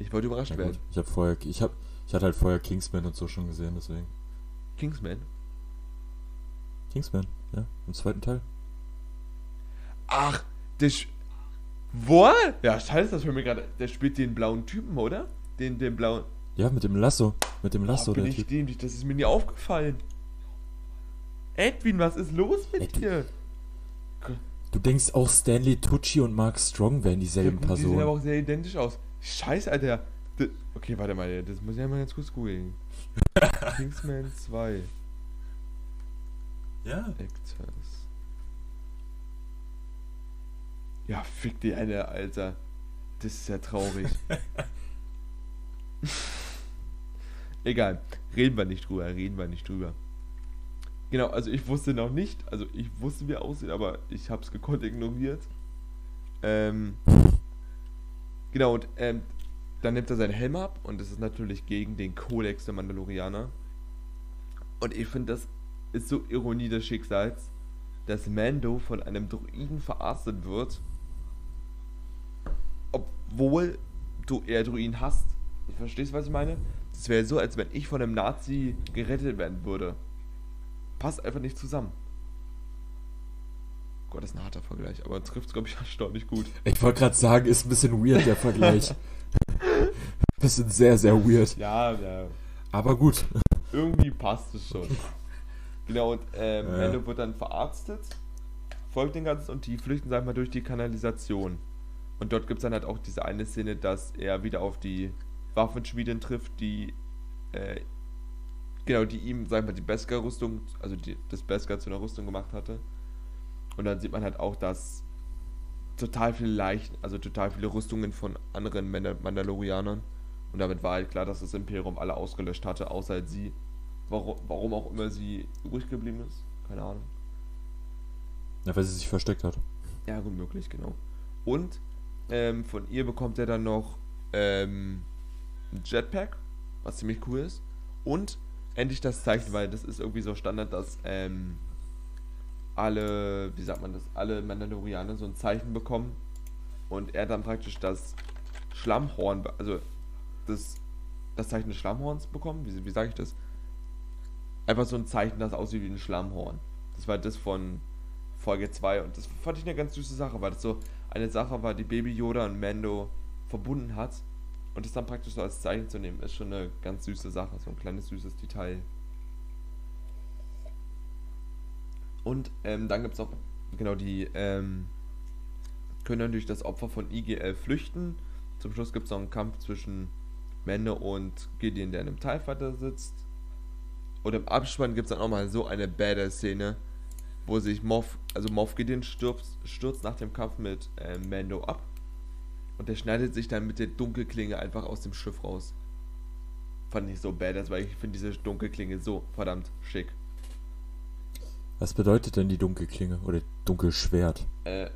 Ich wollte überrascht werden. Ich habe vorher, ich habe, ich hatte halt vorher Kingsman und so schon gesehen, deswegen. Kingsman? Kingsman, ja, im zweiten Teil. Ach, der. Wo? Ja, scheiße, das für mir gerade. Der spielt den blauen Typen, oder? Den, den blauen. Ja, mit dem Lasso. Mit dem Lasso, oh, bin der ich dämlich, das ist mir nie aufgefallen. Edwin, was ist los mit Ed dir? Du denkst auch Stanley Tucci und Mark Strong wären dieselben ja, Personen. Die sehen aber auch sehr identisch aus. Scheiße, Alter. Okay, warte mal, das muss ich ja mal ganz kurz googeln. Kingsman 2. Ja. Actors. Ja, fick die eine, Alter. Das ist ja traurig. Egal. Reden wir nicht drüber, reden wir nicht drüber. Genau, also ich wusste noch nicht, also ich wusste, wie er aussieht, aber ich habe es gekonnt ignoriert. Ähm, genau, und ähm, dann nimmt er seinen Helm ab und das ist natürlich gegen den Kodex der Mandalorianer. Und ich finde, das ist so Ironie des Schicksals, dass Mando von einem Druiden verarztet wird, obwohl du eher Druiden hast. Ich verstehst, was ich meine? Es wäre so, als wenn ich von einem Nazi gerettet werden würde. Passt einfach nicht zusammen. Gott, das ist ein harter Vergleich, aber trifft es, glaube ich, erstaunlich gut. Ich wollte gerade sagen, ist ein bisschen weird, der Vergleich. bisschen sehr, sehr weird. Ja, ja. Aber gut. Irgendwie passt es schon. Genau, und ähm, ja. Mendo wird dann verarztet, folgt den ganzen und die flüchten, sag ich mal, durch die Kanalisation. Und dort gibt es dann halt auch diese eine Szene, dass er wieder auf die Waffenschmiedin trifft, die äh, genau, die ihm, sag ich mal, die Beskar-Rüstung, also die, das Beskar zu einer Rüstung gemacht hatte. Und dann sieht man halt auch, dass total viele Leichen, also total viele Rüstungen von anderen Mandalorianern. Und damit war halt klar, dass das Imperium alle ausgelöscht hatte, außer halt sie. Warum, warum auch immer sie übrig geblieben ist. Keine Ahnung. Ja, weil sie sich versteckt hat. Ja, gut möglich, genau. Und ähm, von ihr bekommt er dann noch ähm, ein Jetpack, was ziemlich cool ist. Und endlich das Zeichen, weil das ist irgendwie so Standard, dass ähm, alle, wie sagt man das, alle Mandalorianer so ein Zeichen bekommen und er dann praktisch das Schlammhorn, also das, das Zeichen des Schlammhorns bekommen, wie, wie sage ich das? Einfach so ein Zeichen, das aussieht wie ein Schlammhorn. Das war das von Folge 2 und das fand ich eine ganz süße Sache, weil das so eine Sache war, die Baby Yoda und Mando verbunden hat und das dann praktisch so als Zeichen zu nehmen, ist schon eine ganz süße Sache, so ein kleines süßes Detail. Und ähm, dann gibt es auch, genau, die ähm, können durch das Opfer von IGL flüchten. Zum Schluss gibt es noch einen Kampf zwischen Mende und Gideon, der in einem TIE Fighter sitzt. Und im Abspann gibt es dann auch mal so eine Badass-Szene, wo sich Moff, also Moff Gideon stürzt, stürzt nach dem Kampf mit äh, Mando ab. Und der schneidet sich dann mit der Dunkelklinge einfach aus dem Schiff raus. Fand ich so badass, weil ich finde diese Dunkelklinge so verdammt schick. Was bedeutet denn die Dunkelklinge oder Dunkelschwert? Äh,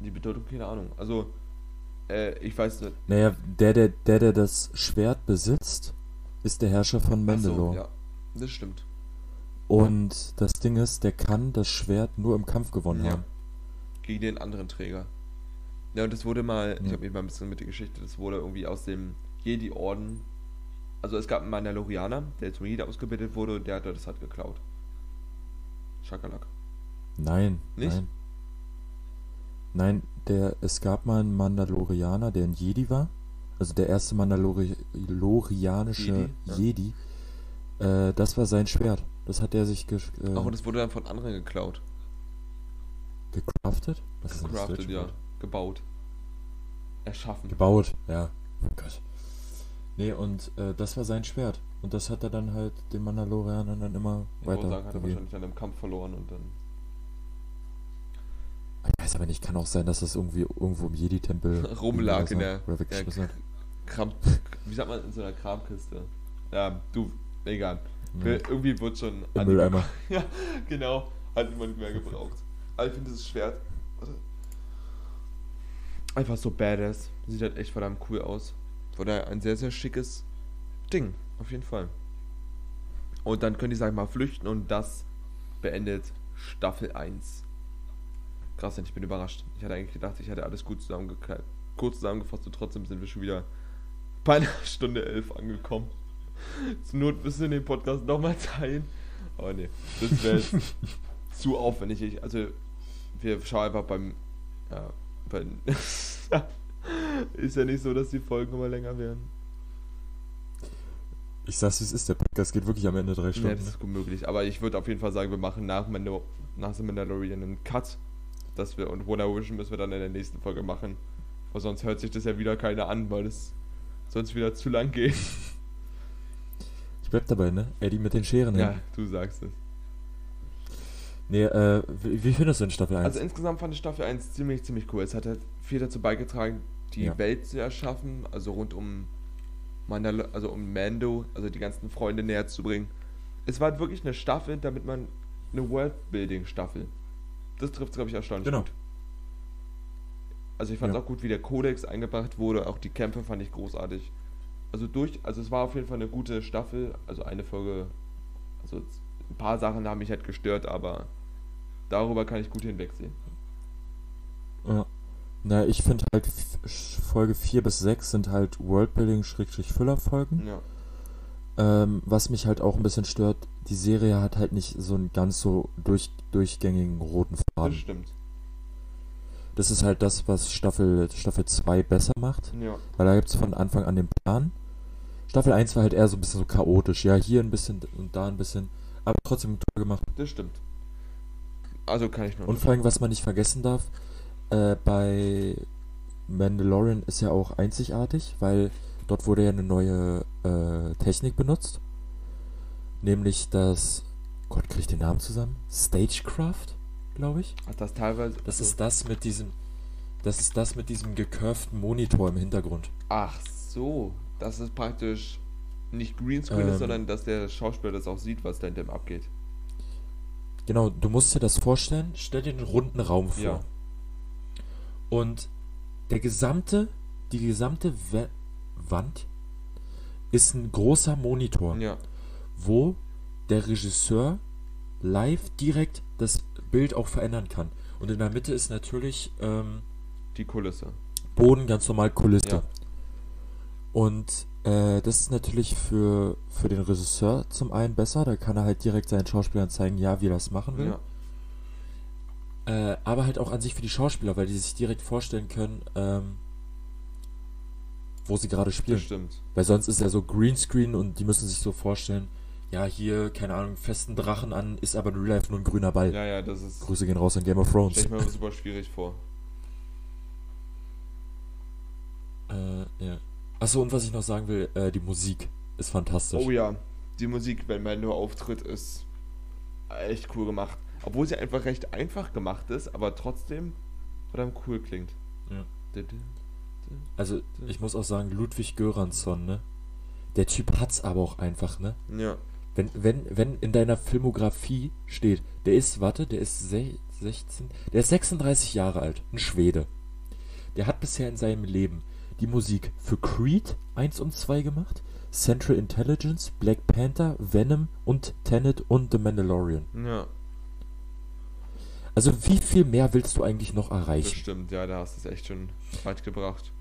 die Bedeutung, keine Ahnung. Also, äh, ich weiß nicht. Naja, der, der, der, der das Schwert besitzt, ist der Herrscher von Mandalore. So, ja, das stimmt. Und das Ding ist, der kann das Schwert nur im Kampf gewonnen ja. haben. Gegen den anderen Träger. Ja, und das wurde mal, ich habe mich mal ein bisschen mit der Geschichte, das wurde irgendwie aus dem Jedi-Orden. Also es gab einen Mandalorianer, der zum Jedi ausgebildet wurde und der hat das halt geklaut. Schakalak. Nein, Nicht? nein. Nein, der, es gab mal einen Mandalorianer, der ein Jedi war. Also der erste mandalorianische Jedi, ja. Jedi. Äh, das war sein Schwert. Das hat er sich ge äh, Ach, und es wurde dann von anderen geklaut. gecraftet? Was das deutsche ja. Gebaut. Erschaffen. Gebaut, ja. Oh Gott. Nee, und äh, das war sein Schwert. Und das hat er dann halt den Mandalorianern dann immer Ich wollte weiter sagen, hat er wahrscheinlich an einem Kampf verloren und dann. Ich weiß aber nicht, kann auch sein, dass das irgendwie irgendwo im Jedi-Tempel Rumlag in der- oder weggeschmissen. Kram, wie sagt man in so einer Kramkiste? Ja, du, egal. Ja. Irgendwie wird schon. Im Mülleimer. Ja, genau. Hat niemand mehr gebraucht. Aber ich finde dieses Schwert. Einfach so badass. Sieht halt echt verdammt cool aus. Von daher ein sehr, sehr schickes Ding. Auf jeden Fall. Und dann können die, sag ich mal, flüchten und das beendet Staffel 1. Krass, ich bin überrascht. Ich hatte eigentlich gedacht, ich hätte alles gut zusammengekleidet. Kurz zusammengefasst und trotzdem sind wir schon wieder bei einer Stunde 11 angekommen. Zur Not müssen wir den Podcast nochmal teilen. Aber nee, das wäre zu aufwendig. Ich, also, wir schauen einfach beim. Ja, beim. ist ja nicht so, dass die Folgen immer länger werden. Ich sag's, es ist, der Podcast geht wirklich am Ende drei Ja, Stunden. das ist gut möglich. Aber ich würde auf jeden Fall sagen, wir machen nach, Mandal nach The Mandalorian einen Cut. Dass wir, und Wonder Vision müssen wir dann in der nächsten Folge machen. Weil sonst hört sich das ja wieder keiner an, weil es sonst wieder zu lang geht. Ich bleib dabei, ne? Eddie mit den Scheren. Ja, hinten. du sagst es. Nee, äh, wie, wie findest du in Staffel 1? Also insgesamt fand ich Staffel 1 ziemlich, ziemlich cool. Es hat halt viel dazu beigetragen, die Ja. Welt zu erschaffen, also rund um Mandal also um Mando, also die ganzen Freunde näher zu bringen. Es war halt wirklich eine Staffel, damit man eine Worldbuilding-Staffel. Das trifft glaube ich, erstaunlich Genau. gut. Also ich fand es Ja. auch gut, wie der Kodex eingebracht wurde, auch die Kämpfe fand ich großartig. Also durch, also es war auf jeden Fall eine gute Staffel, also eine Folge, also ein paar Sachen haben mich halt gestört, aber darüber kann ich gut hinwegsehen. Ja. Na, ich finde halt Folge 4 bis 6 sind halt Worldbuilding-Füller-Folgen. Ja. Ähm, was mich halt auch ein bisschen stört, die Serie hat halt nicht so einen ganz so durch, durchgängigen roten Das Faden. stimmt. Das ist halt das, was Staffel, Staffel 2 besser macht. Ja. Weil da gibt es von Anfang an den Plan. Staffel 1 war halt eher so ein bisschen so chaotisch. Ja, hier ein bisschen und da ein bisschen. Aber trotzdem toll gemacht. Das stimmt. Also kann ich nur. Und vor allem, was man nicht vergessen darf, äh, bei Mandalorian ist ja auch einzigartig, weil dort wurde ja eine neue äh, Technik benutzt. Nämlich das, Gott, krieg ich den Namen zusammen? Stagecraft, glaube ich. Ach, das teilweise. Das ist das mit diesem, das ist das mit diesem gecurvten Monitor im Hintergrund. Ach so. Das ist praktisch nicht Greenscreen ist, Ähm. sondern dass der Schauspieler das auch sieht, was da hinter ihm abgeht. Genau, du musst dir das vorstellen, stell dir einen runden Raum vor. Ja. Und der gesamte, die gesamte We Wand ist ein großer Monitor, Ja. wo der Regisseur live direkt das Bild auch verändern kann. Und in der Mitte ist natürlich ähm, Die Kulisse. Boden ganz normal Kulisse. Ja. Und äh, das ist natürlich für, für den Regisseur zum einen besser, da kann er halt direkt seinen Schauspielern zeigen, ja, wie er das machen will. Ja. Äh, aber halt auch an sich für die Schauspieler, weil die sich direkt vorstellen können, ähm, wo sie gerade spielen. Das stimmt. Weil sonst ist ja so Greenscreen und die müssen sich so vorstellen, ja, hier, keine Ahnung, festen Drachen an, ist aber in Real Life nur ein grüner Ball. Ja, ja, das ist. Grüße gehen raus an Game of Thrones. Stell ich mir super schwierig vor. Äh, ja. Achso, und was ich noch sagen will, äh, die Musik ist fantastisch. Oh ja. Die Musik, wenn Mando auftritt, ist echt cool gemacht. Obwohl sie einfach recht einfach gemacht ist, aber trotzdem verdammt cool klingt. Ja. Also, ich muss auch sagen, Ludwig Göransson, ne? Der Typ hat's aber auch einfach, ne? Ja. Wenn, wenn, wenn in deiner Filmografie steht, der ist, warte, der ist se 16, der ist 36 Jahre alt, ein Schwede. Der hat bisher in seinem Leben die Musik für Creed 1 und 2 gemacht, Central Intelligence, Black Panther, Venom und Tenet und The Mandalorian. Ja, Also wie viel mehr willst du eigentlich noch das erreichen? stimmt. Ja, da hast du es echt schon weit gebracht.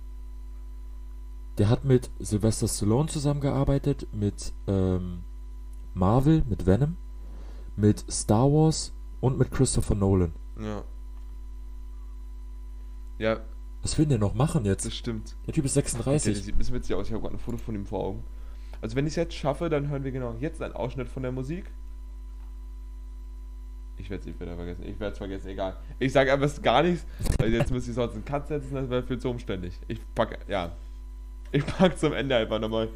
Der hat mit Sylvester Stallone zusammengearbeitet, mit ähm, Marvel, mit Venom, mit Star Wars Und mit Christopher Nolan. Ja. Ja, Was will denn der noch machen jetzt? das stimmt. Der Typ ist Okay, das 36. sieht ein bisschen witzig aus. Ich habe gerade ein Foto von ihm vor Augen. Also wenn ich es jetzt schaffe, dann hören wir genau jetzt einen Ausschnitt von der Musik. Ich werde es nicht wieder vergessen. Ich werde es vergessen, egal. Ich sage einfach gar nichts, weil jetzt müsste ich sonst einen Cut setzen, das wäre viel zu umständlich. Ich packe, ja. Ich packe zum Ende einfach nochmal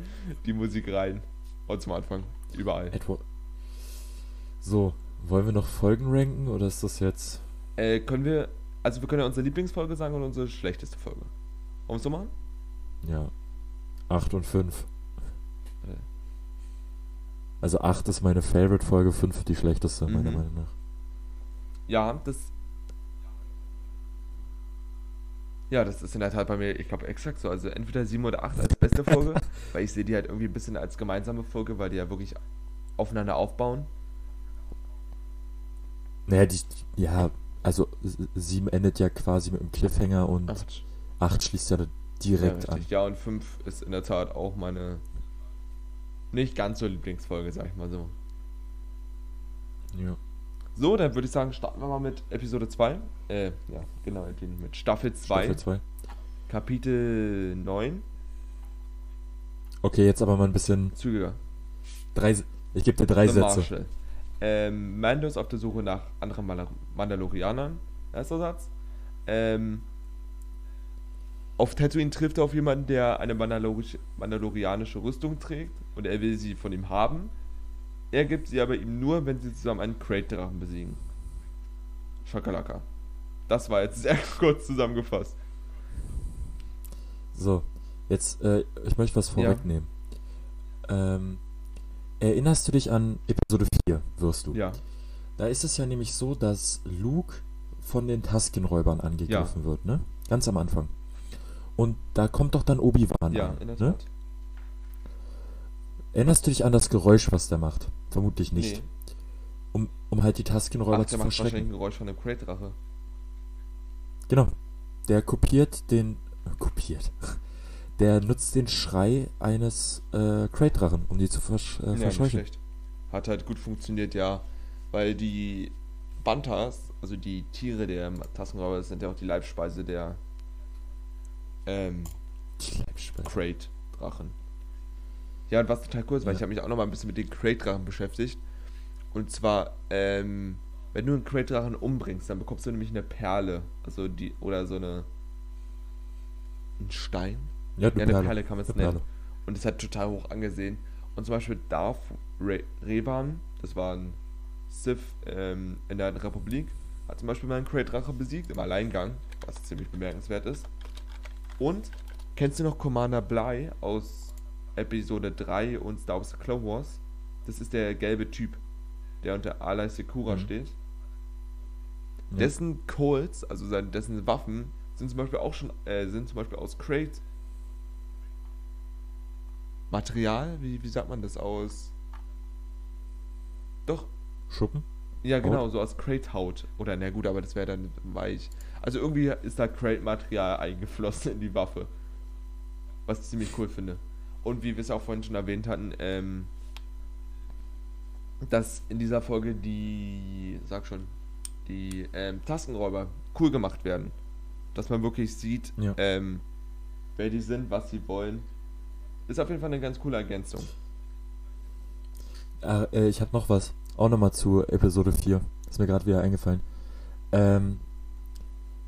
die Musik rein. Und zum Anfang. Überall. Edward. So, wollen wir noch Folgen ranken oder ist das jetzt. Äh, können wir, also wir können ja unsere Lieblingsfolge sagen und unsere schlechteste Folge. Wollen wir es so machen? Ja. 8 und 5. Ja. Also 8 ist meine Favorite-Folge, 5 die schlechteste, meiner Mhm. Meinung nach. Ja, das. Ja, das ist in der Tat bei mir, ich glaube, exakt so. Also entweder 7 oder 8 als beste Folge, weil ich sehe die halt irgendwie ein bisschen als gemeinsame Folge, weil die ja wirklich aufeinander aufbauen. Naja, die, ja, also 7 endet ja quasi mit einem Cliffhanger und Acht. 8 schließt ja direkt ja, an. Ja, und 5 ist in der Tat auch meine nicht ganz so Lieblingsfolge, sag ich mal so. Ja. So, dann würde ich sagen, starten wir mal mit Episode 2. Äh, ja, genau, mit Staffel 2, Staffel 2. Kapitel 9. Okay, jetzt aber mal ein bisschen. Zügiger. Drei, ich gebe dir drei The Sätze. Marshal. Ähm, Mando ist auf der Suche nach anderen Mandal Mandalorianern. Erster Satz. Ähm, auf Tatooine trifft er auf jemanden, der eine Mandalorisch mandalorianische Rüstung trägt und er will sie von ihm haben. Er gibt sie aber ihm nur, wenn sie zusammen einen Crate-Drachen besiegen. Schakalaka. Das war jetzt sehr kurz zusammengefasst. So, jetzt, äh, ich möchte was Ja. vorwegnehmen. Ähm, erinnerst du dich an Episode 4, wirst du? Ja, Da ist es ja nämlich so, dass Luke von den Tusken-Räubern angegriffen wird, ne? Ganz am Anfang. Und da kommt doch dann Obi-Wan ja, an, in der ne? Tat. Erinnerst du dich an das Geräusch, was der macht? Vermutlich nicht. Nee. Um, um halt die Tusken-Räuber Ach, zu der macht wahrscheinlich ein Geräusch von dem Crate-Drache. Genau. Der kopiert den. Kopiert. Der nutzt den Schrei eines äh, Crate-Drachen, um die zu versch äh, Ja, verscheuchen. Hat halt gut funktioniert, ja. Weil die Bantas, also die Tiere der Tassenräuber, das sind ja auch die Leibspeise der ähm, Die Leibspeise. Crate-Drachen. Ja, und was total cool ist, weil Ja. ich habe mich auch nochmal ein bisschen mit den Crate-Drachen beschäftigt. Und zwar, ähm, wenn du einen Crate-Drachen umbringst, dann bekommst du nämlich eine Perle. Also die, oder so eine. Ein Stein? Ja, Ja, eine Perle kann man es nennen. Perle. Und das hat total hoch angesehen. Und zum Beispiel Darth Re Revan, das war ein Sith ähm, in der Republik, hat zum Beispiel mal einen Crate-Drache besiegt im Alleingang, was ziemlich bemerkenswert ist. Und kennst du noch Commander Bly aus Episode 3 und Star Wars Clone Wars? Das ist der gelbe Typ, der unter Alai Sekura Mhm. steht. Ja. Dessen Colts, also seine, dessen Waffen, sind zum Beispiel auch schon, äh, sind zum Beispiel aus Crate. Material? Wie, wie sagt man das aus? Doch, Schuppen? ja genau, Haut? so aus Crate-Haut. Oder na gut, aber das wäre dann weich. Also irgendwie ist da Crate-Material eingeflossen in die Waffe. Was ich ziemlich cool finde. Und wie wir es auch vorhin schon erwähnt hatten, ähm, dass in dieser Folge die, sag schon, die ähm, Tastenräuber cool gemacht werden. Dass man wirklich sieht, Ja. ähm, wer die sind, was sie wollen. Ist auf jeden Fall eine ganz coole Ergänzung. Ah, äh, ich habe noch was. Auch nochmal zu Episode 4. Ist mir gerade wieder eingefallen. Ähm,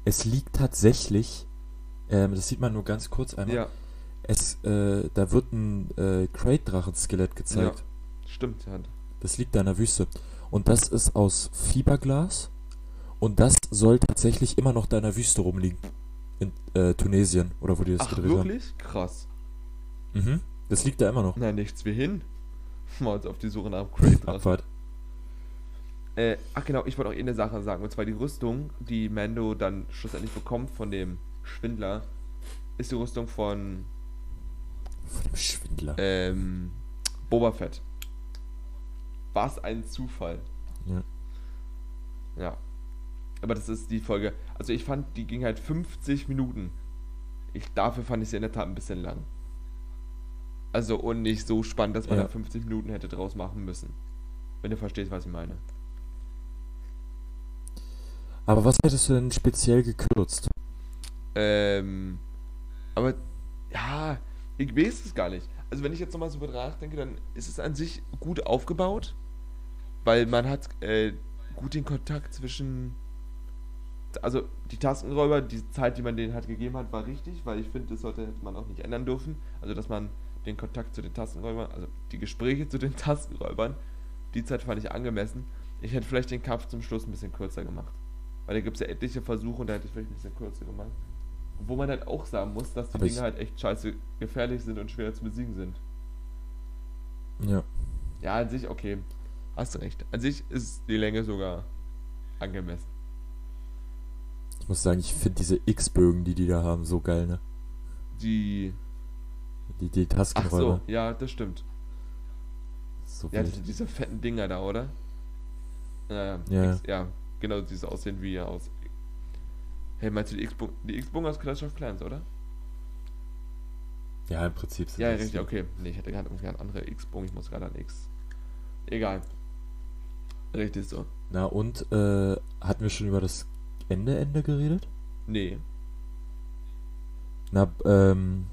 es liegt tatsächlich, ähm, das sieht man nur ganz kurz einmal. Ja, Es, äh, da wird ein äh, Crate-Drachen-Skelett gezeigt. stimmt. Ja. Das liegt da in der Wüste. Und das ist aus Fiberglas. Und das soll tatsächlich immer noch da in der Wüste rumliegen. In äh, Tunesien, oder wo die das Ach, gedreht haben. wirklich? Krass. Mhm. Das liegt da immer noch. Na, nichts wie hin. Mal uns auf die Suche nach Crate. Abfahrt. Äh, ach genau, ich wollte auch eh eine Sache sagen. Und zwar die Rüstung, die Mando dann schlussendlich bekommt von dem Schwindler, ist die Rüstung von Schwindler. ähm, Boba Fett. Was ein Zufall. Ja. Ja. Aber das ist die Folge. Also ich fand, die ging halt 50 Minuten. Ich, dafür fand ich sie in der Tat ein bisschen lang. Also und nicht so spannend, dass man Ja. da 50 Minuten hätte draus machen müssen. Wenn du verstehst, was ich meine. Aber was hättest du denn speziell gekürzt? Ähm, aber ja, ich weiß es gar nicht. Also wenn ich jetzt nochmal so drüber nachdenke, dann ist es an sich gut aufgebaut, weil man hat äh, gut den Kontakt zwischen, also die Tastenräuber, die Zeit, die man denen halt gegeben hat, war richtig, weil ich finde, das sollte hätte man auch nicht ändern dürfen. Also dass man den Kontakt zu den Tastenräubern, also die Gespräche zu den Tastenräubern, die Zeit fand ich angemessen. Ich hätte vielleicht den Kampf zum Schluss ein bisschen kürzer gemacht. Weil da gibt es ja etliche Versuche und da hätte ich vielleicht ein bisschen kürzer gemacht. Wo man halt auch sagen muss, dass die Aber Dinge halt echt scheiße gefährlich sind und schwer zu besiegen sind. Ja. Ja, an sich, okay. Hast du recht. An sich ist die Länge sogar angemessen. Ich muss sagen, ich finde diese X-Bögen, die die da haben, so geil, ne? Die. Die, die Ach Taskenräuber. so, ja, das stimmt. So Ja, wild. diese, fetten Dinger da, oder? Ja, Ja. X, ja genau, die so aussehen wie aus. Hey, meinst du die X-Bogen die X-Bogen aus Clash of Clans, oder? Ja, im Prinzip sind Ja, richtig, okay. Nee, ich hätte gerade irgendwie an andere X-Bogen, ich muss gerade an X. Egal. Richtig so. Na und, äh, hatten wir schon über das Ende Ende geredet? Nee. Na, ähm,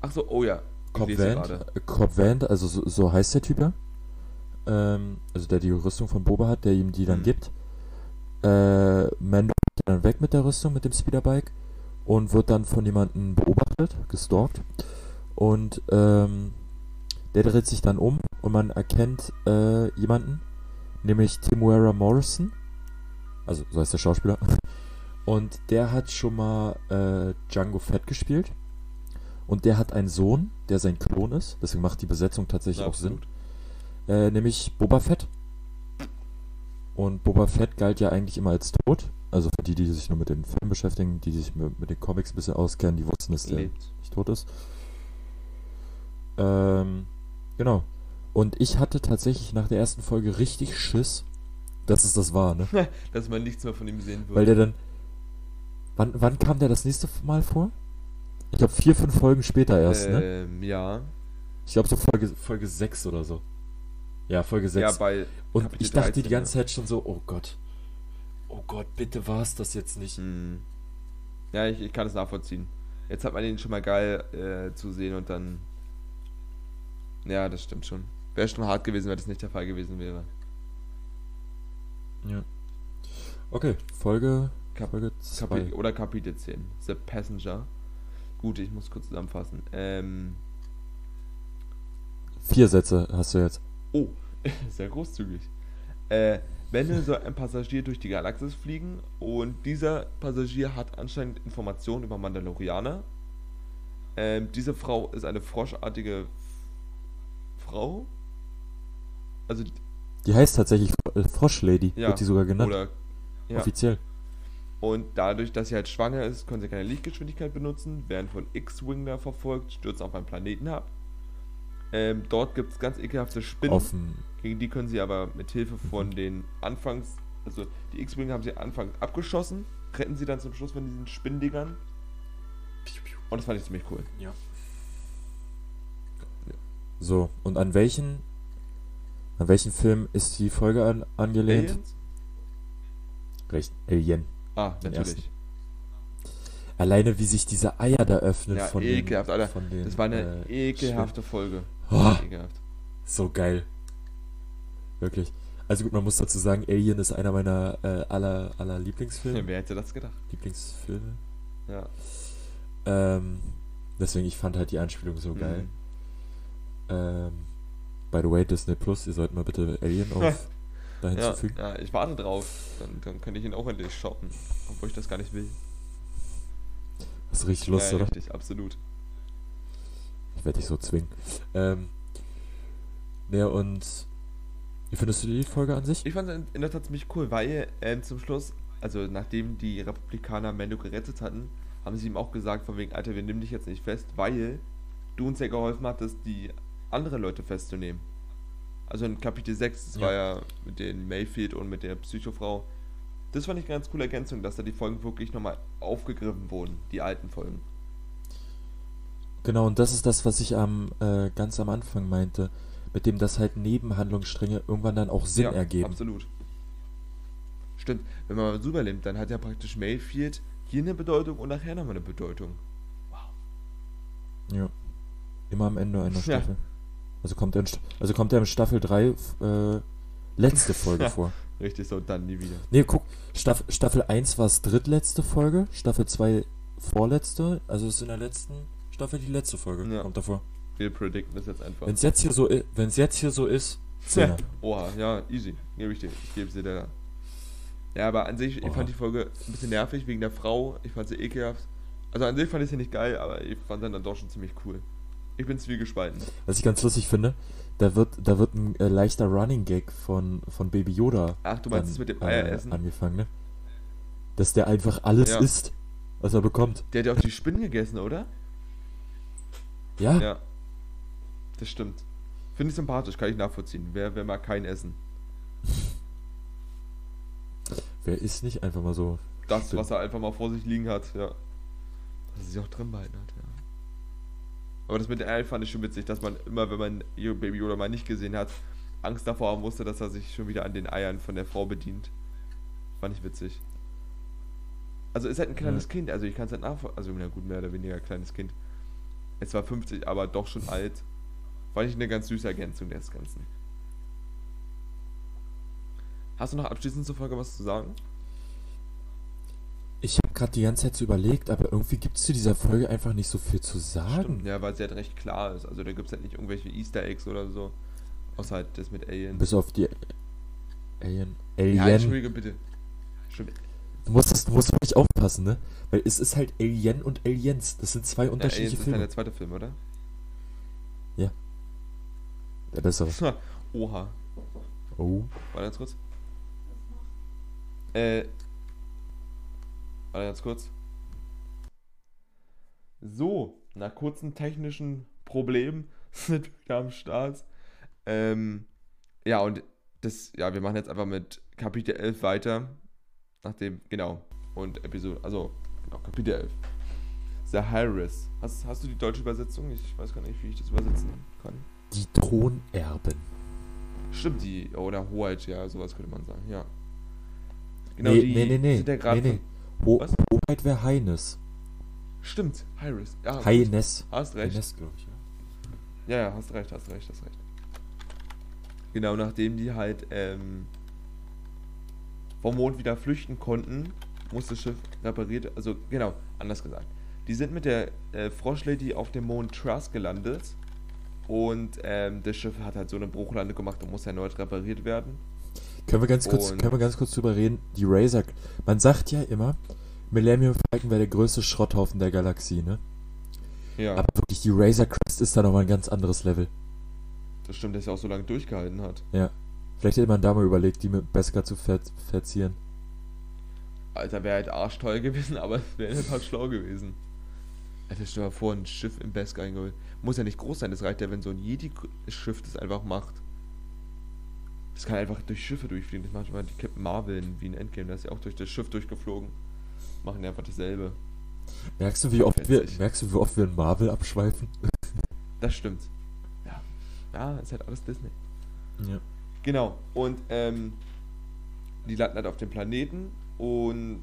Ach so, oh ja. Gerade. äh, also so, so heißt der Typ ja. Ähm, also der die Rüstung von Boba hat, der ihm die dann Mhm. gibt. Äh, Mando dann weg mit der Rüstung, mit dem Speederbike und wird dann von jemandem beobachtet, gestalkt. Und ähm, der dreht sich dann um und man erkennt äh, jemanden, nämlich Timuera Morrison. Also so heißt der Schauspieler. Und der hat schon mal äh, Django Fett gespielt. Und der hat einen Sohn, der sein Klon ist. Deswegen macht die Besetzung tatsächlich auch Sinn. Äh, nämlich Boba Fett. Und Boba Fett galt ja eigentlich immer als tot. Also für die, die sich nur mit den Filmen beschäftigen, die sich mit, mit den Comics ein bisschen auskennen, die wussten, dass der Lebt. nicht tot ist. Ähm, genau. Und ich hatte tatsächlich nach der ersten Folge richtig Schiss, dass es das war, ne? Dass man nichts mehr von ihm sehen Weil würde. der dann. Wann, wann kam der das nächste Mal vor? Ich glaube vier, fünf Folgen später erst, ne? ähm, ja. Ich glaube so Folge, Folge 6 oder so. Ja, Folge 6. Ja, bei. Und Kapitel ich dachte die 13, ganze ja. Zeit schon so, oh Gott. Oh Gott, bitte war es das jetzt nicht. Hm. Ja, ich, ich kann es nachvollziehen. Jetzt hat man ihn schon mal geil äh, zu sehen und dann. Ja, das stimmt schon. Wäre schon hart gewesen, wenn das nicht der Fall gewesen wäre. Ja. Okay, Folge, Kap Folge Kapi 2. oder Kapitel 10. The Passenger. Gut, ich muss kurz zusammenfassen. Ähm. Vier Sätze hast du jetzt. Oh, sehr großzügig. Äh, Wende soll ein Passagier durch die Galaxis fliegen und dieser Passagier hat anscheinend Informationen über Mandalorianer. Ähm, diese Frau ist eine froschartige Frau. Also, Die heißt tatsächlich Froschlady, ja. wird die sogar genannt. Oder, ja. Offiziell. Und dadurch, dass sie halt schwanger ist, können sie keine Lichtgeschwindigkeit benutzen, werden von X-Wing da verfolgt, stürzen auf einen Planeten ab. Ähm, dort gibt es ganz ekelhafte Spinnen. Dem. Gegen die können sie aber mit Hilfe von den Anfangs, also die X-Wing haben sie anfangs abgeschossen, retten sie dann zum Schluss von diesen Spinndingern. Und das fand ich ziemlich cool. Ja. So, und an welchen. An welchen Film ist die Folge an, angelehnt? Aliens? Recht. Alien. Ah, natürlich. Alleine wie sich diese Eier da öffnen Ja, von ekelhaft, den, von den Das war eine äh, ekelhafte Folge. Oh. So geil. Wirklich. Also gut, man muss dazu sagen, Alien ist einer meiner äh, aller, aller Lieblingsfilme. Wer hätte das gedacht? Lieblingsfilme. Ja. Ähm, deswegen, ich fand halt die Anspielung so geil. Mhm. Ähm, by the way, Disney Plus, ihr sollt mal bitte Alien auf da Ja, hinzufügen. ja, ich warte drauf. Dann, dann könnte ich ihn auch endlich shoppen. Obwohl ich das gar nicht will. Hast du richtig Lust, ja, oder? richtig, absolut. Ich werde dich so zwingen. Ähm, ja, und wie findest du die Folge an sich? Ich fand es in der Tat ziemlich cool, weil ähm, zum Schluss, also nachdem die Republikaner Mendo gerettet hatten, haben sie ihm auch gesagt, von wegen, Alter, wir nehmen dich jetzt nicht fest, weil du uns ja geholfen hattest, die andere Leute festzunehmen. Also in Kapitel 6, das Ja. war ja mit den Mayfield und mit der Psychofrau. Das fand ich eine ganz coole Ergänzung, dass da die Folgen wirklich nochmal aufgegriffen wurden, die alten Folgen. Genau, und das ist das, was ich am äh, ganz am Anfang meinte, mit dem das halt Nebenhandlungsstränge irgendwann dann auch Sinn ja, ergeben. Absolut. Stimmt, wenn man mal so übernimmt, dann hat ja praktisch Mayfield hier eine Bedeutung und nachher nochmal eine Bedeutung. Ja. Immer am Ende einer Ja. Staffel. Also kommt er in, also kommt er in Staffel 3 äh, letzte Folge Ja. vor. Richtig, so dann nie wieder. Nee, guck, Staff, Staffel 1 war es drittletzte Folge, Staffel 2 vorletzte, also ist in der letzten Staffel die letzte Folge. Ja. Kommt davor. Wir predikten das jetzt einfach. Wenn es jetzt hier so i- wenn's jetzt hier so ist. Oha, ja, easy. Gebe ich dir. Ich gebe sie dir da. Ja, aber an sich, ich Oha. fand die Folge ein bisschen nervig wegen der Frau. Ich fand sie ekelhaft. Also an sich fand ich sie nicht geil, aber ich fand sie dann doch schon ziemlich cool. Ich bin zwiegespalten. Was ich ganz lustig finde, da wird, da wird ein äh, leichter Running Gag von, von Baby Yoda Ach, du meinst dann, das mit dem äh, Eieressen? angefangen, ne? Dass der einfach alles Ja. isst, was er bekommt. Der hat ja auch die Spinnen gegessen, oder? Ja, Ja. Das stimmt. Finde ich sympathisch, kann ich nachvollziehen. Wer, wer mag kein Essen? wer isst nicht einfach mal so? Das, Stimmt. was er einfach mal vor sich liegen hat, ja. Dass er sich auch drin behalten hat, ja. Aber das mit den Eiern fand ich schon witzig, dass man immer, wenn man Baby Yoda mal nicht gesehen hat, Angst davor haben musste, dass er sich schon wieder an den Eiern von der Frau bedient. Fand ich witzig. Also ist halt ein kleines Ja. Kind, also ich kann es halt nachvollziehen. Also na gut, mehr oder weniger kleines Kind. Es war 50, aber doch schon alt. Fand ich eine ganz süße Ergänzung des Ganzen. Hast du noch abschließend zur Folge was zu sagen? Ich habe gerade die ganze Zeit so überlegt, aber irgendwie gibt es zu dieser Folge einfach nicht so viel zu sagen. Stimmt, ja, weil sie halt recht klar ist. Also da gibt es halt nicht irgendwelche Easter Eggs oder so. Außer halt das mit Alien. Bis auf die Alien. Ja, Alien. entschuldige bitte. Stimmt. Du musst, das- du musst wirklich aufpassen, ne? Weil es ist halt Alien und Aliens. Das sind zwei Ja, Aliens unterschiedliche ist dann Filme. der zweite Film, oder? Der bessere. Oha. Oh. Warte ganz kurz. Äh. Warte ganz kurz. So, nach kurzen technischen Problemen sind wir wieder am Start. Ähm, ja, und das, ja, wir machen jetzt einfach mit Kapitel 11 weiter. Nachdem, genau. Und Episode, also, genau, Kapitel 11. The Harris. Hast, hast du die deutsche Übersetzung? Ich weiß gar nicht, wie ich das übersetzen kann. Die Thronerben. Stimmt, die, oder Hoheit, ja, sowas könnte man sagen, ja. Genau, nee, die nee, nee, nee. sind ja gerade nee, nee. Ho Was? Hoheit wäre Heines. Stimmt, Hyris. Ja. Heines. Hast recht. Heines, glaube ich. Ja. Ja, ja, hast recht, hast recht, hast recht. Genau, nachdem die halt ähm, vom Mond wieder flüchten konnten, muss das Schiff repariert, also genau, anders gesagt. Die sind mit der äh, Froschlady auf dem Mond Truss gelandet und ähm, das Schiff hat halt so eine Bruchlande gemacht und muss erneut repariert werden. Können wir ganz kurz, Und- können wir ganz kurz drüber reden? Die Razor. Man sagt ja immer, Millennium Falcon wäre der größte Schrotthaufen der Galaxie, ne? Ja, Aber wirklich, die Razor Crest ist da nochmal ein ganz anderes Level. das stimmt, dass er auch so lange durchgehalten hat. Vielleicht hätte man da mal überlegt, die mit Beskar zu ver verzieren. Alter, wäre halt arschteuer gewesen, aber es wäre halt schlau gewesen. Alter, stell dir mal vor, ein Schiff im Besk eingeholt. Muss ja nicht groß sein, das reicht ja, wenn so ein Jedi-Schiff das einfach macht. Das kann einfach durch Schiffe durchfliegen. Das macht immer die Captain Marvel in- wie ein Endgame. Da ist ja auch durch das Schiff durchgeflogen. Machen die einfach dasselbe. Merkst du, wie oft wir, merkst du, wie oft wir in Marvel abschweifen? Das stimmt. Ja. Ja, ist halt alles Disney. Ja. Genau. Und ähm, die landen halt auf dem Planeten und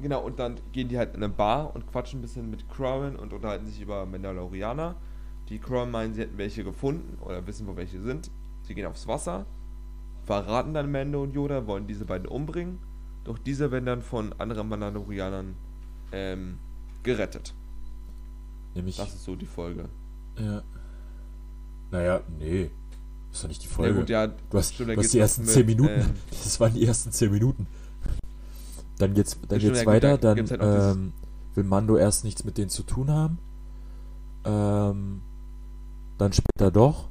genau, und dann gehen die halt in eine Bar und quatschen ein bisschen mit Crowan und unterhalten sich über Mandalorianer. Die Crowan meinen, sie hätten welche gefunden oder wissen, wo welche sind. Sie gehen aufs Wasser, verraten dann Mando und Yoda, wollen diese beiden umbringen. Doch diese werden dann von anderen Mandalorianern ähm, gerettet. Nämlich. Das ist so die Folge. Ja. Naja, nee. Ist doch nicht die Ja, Folge. gut, ja, du hast, stimmt, du hast die ersten mit, 10 Minuten. ähm, das waren die ersten 10 Minuten. Dann geht's, dann stimmt, geht's ja, gut, weiter, da dann gibt's halt ähm, will Mando erst nichts mit denen zu tun haben. Ähm, dann später doch.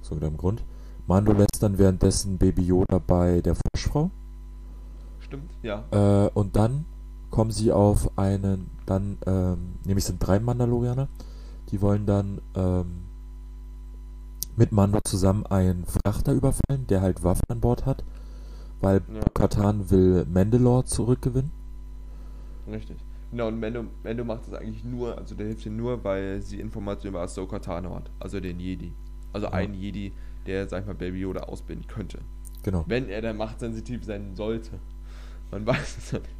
So wieder im Grund. Mando lässt dann währenddessen Baby Yoda bei der Froschfrau. Stimmt, ja. Äh, und dann kommen sie auf einen, dann, ähm, nämlich sind drei Mandalorianer, die wollen dann ähm, mit Mando zusammen einen Frachter überfallen, der halt Waffen an Bord hat, weil Ja. Katan will Mandalore zurückgewinnen. Richtig. Genau, und Mendo, Mendo macht das eigentlich nur, also der hilft ihr nur, weil sie Informationen über Ahsoka Tano hat, also den Jedi. Also Ja. einen Jedi, der, sag ich mal, Baby Yoda ausbilden könnte. Genau. Wenn er dann machtsensitiv sein sollte. Man weiß es ja nicht.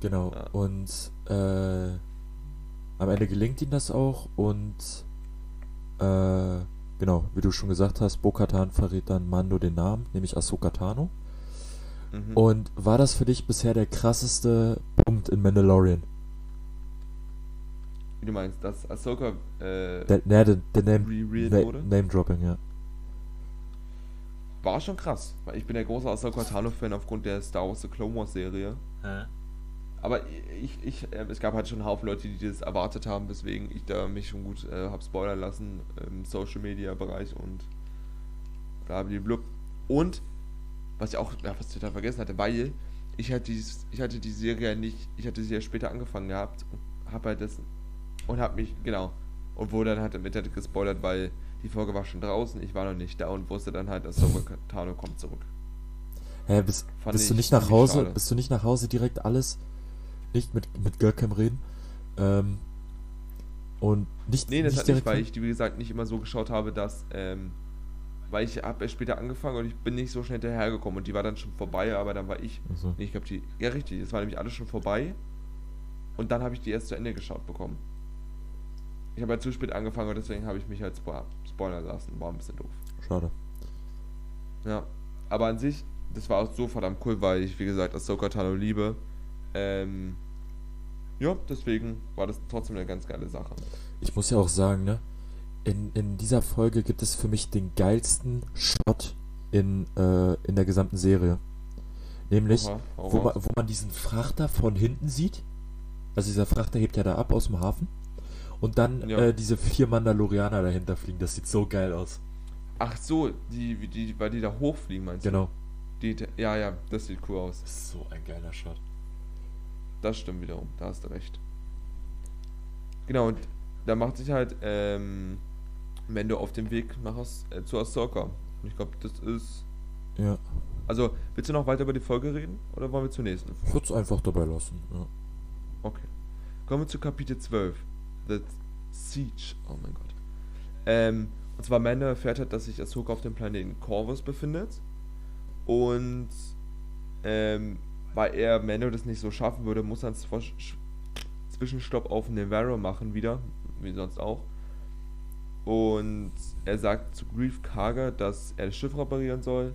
Genau. Ja. Und äh, am Ende gelingt ihm das auch und äh, genau, wie du schon gesagt hast, Bo-Katan verrät dann Mando den Namen, nämlich Ahsoka Tano. Mhm. Und war das für dich bisher der krasseste Punkt in Mandalorian? Wie du meinst, dass Ahsoka äh, Der, ne, der, der Name, Na, wurde? Name Dropping, ja. War schon krass. Weil ich bin der große Ahsoka Tano-Fan aufgrund der Star Wars The Clone Wars Serie. Aber ich, ich, äh, es gab halt schon einen Haufen Leute, die das erwartet haben, weswegen ich da mich schon gut äh, habe spoilern lassen im Social Media Bereich und blablabla. Und was ich auch ja, was ich total vergessen hatte, weil ich hatte dieses, ich hatte die Serie ja nicht, ich hatte sie ja später angefangen gehabt, habe halt das und habe mich genau und wurde dann halt im Internet gespoilert, weil die Folge war schon draußen, ich war noch nicht da und wusste dann halt, dass Ahsoka Tano kommt zurück. Hä, bist, Fand bist du ich nicht nach Hause, schade. bist du nicht nach Hause direkt alles, nicht mit, mit Görkem reden, ähm, und nicht, Nee, das nicht hat nicht, weil ich, wie gesagt, nicht immer so geschaut habe, dass, ähm, weil ich habe erst später angefangen und ich bin nicht so schnell hinterhergekommen und die war dann schon vorbei, aber dann war ich, Also, nee, ich glaube die, ja richtig, es war nämlich alles schon vorbei und dann habe ich die erst zu Ende geschaut bekommen. Ich habe halt zu spät angefangen und deswegen habe ich mich halt spo spoilern lassen, war ein bisschen doof. schade. Ja, aber an sich, das war auch so verdammt cool, weil ich, wie gesagt, Ahsoka Tano liebe. Ähm, ja, deswegen war das trotzdem eine ganz geile Sache. Ich muss ja auch sagen, ne, in, in dieser Folge gibt es für mich den geilsten Shot in, äh, in der gesamten Serie. Nämlich, Oha, wo man, wo man diesen Frachter von hinten sieht. Also dieser Frachter hebt ja da ab aus dem Hafen. Und dann Ja. äh, diese vier Mandalorianer dahinter fliegen. Das sieht so geil aus. Ach so, die, die, weil die da hochfliegen, meinst Genau. du? Die, ja, ja, das sieht cool aus. Das ist so ein geiler Shot. Das stimmt wiederum, da hast du recht. Genau, und da macht sich halt ähm, Mendo auf dem Weg nach As äh, zu Ahsoka. Und ich glaube, das ist. Ja. Also, willst du noch weiter über die Folge reden? Oder wollen wir zur nächsten? Ich würde es einfach dabei lassen. Ja. Okay. Kommen wir zu Kapitel 12. The Siege. Oh mein Gott. Ähm, und zwar Mando erfährt hat, dass sich Ahsoka auf dem Planeten Corvus befindet. Und ähm, weil er Mando das nicht so schaffen würde, muss er einen Zwischenstopp auf Nevarro machen wieder, wie sonst auch. Und er sagt zu Grief Karga, dass er das Schiff reparieren soll.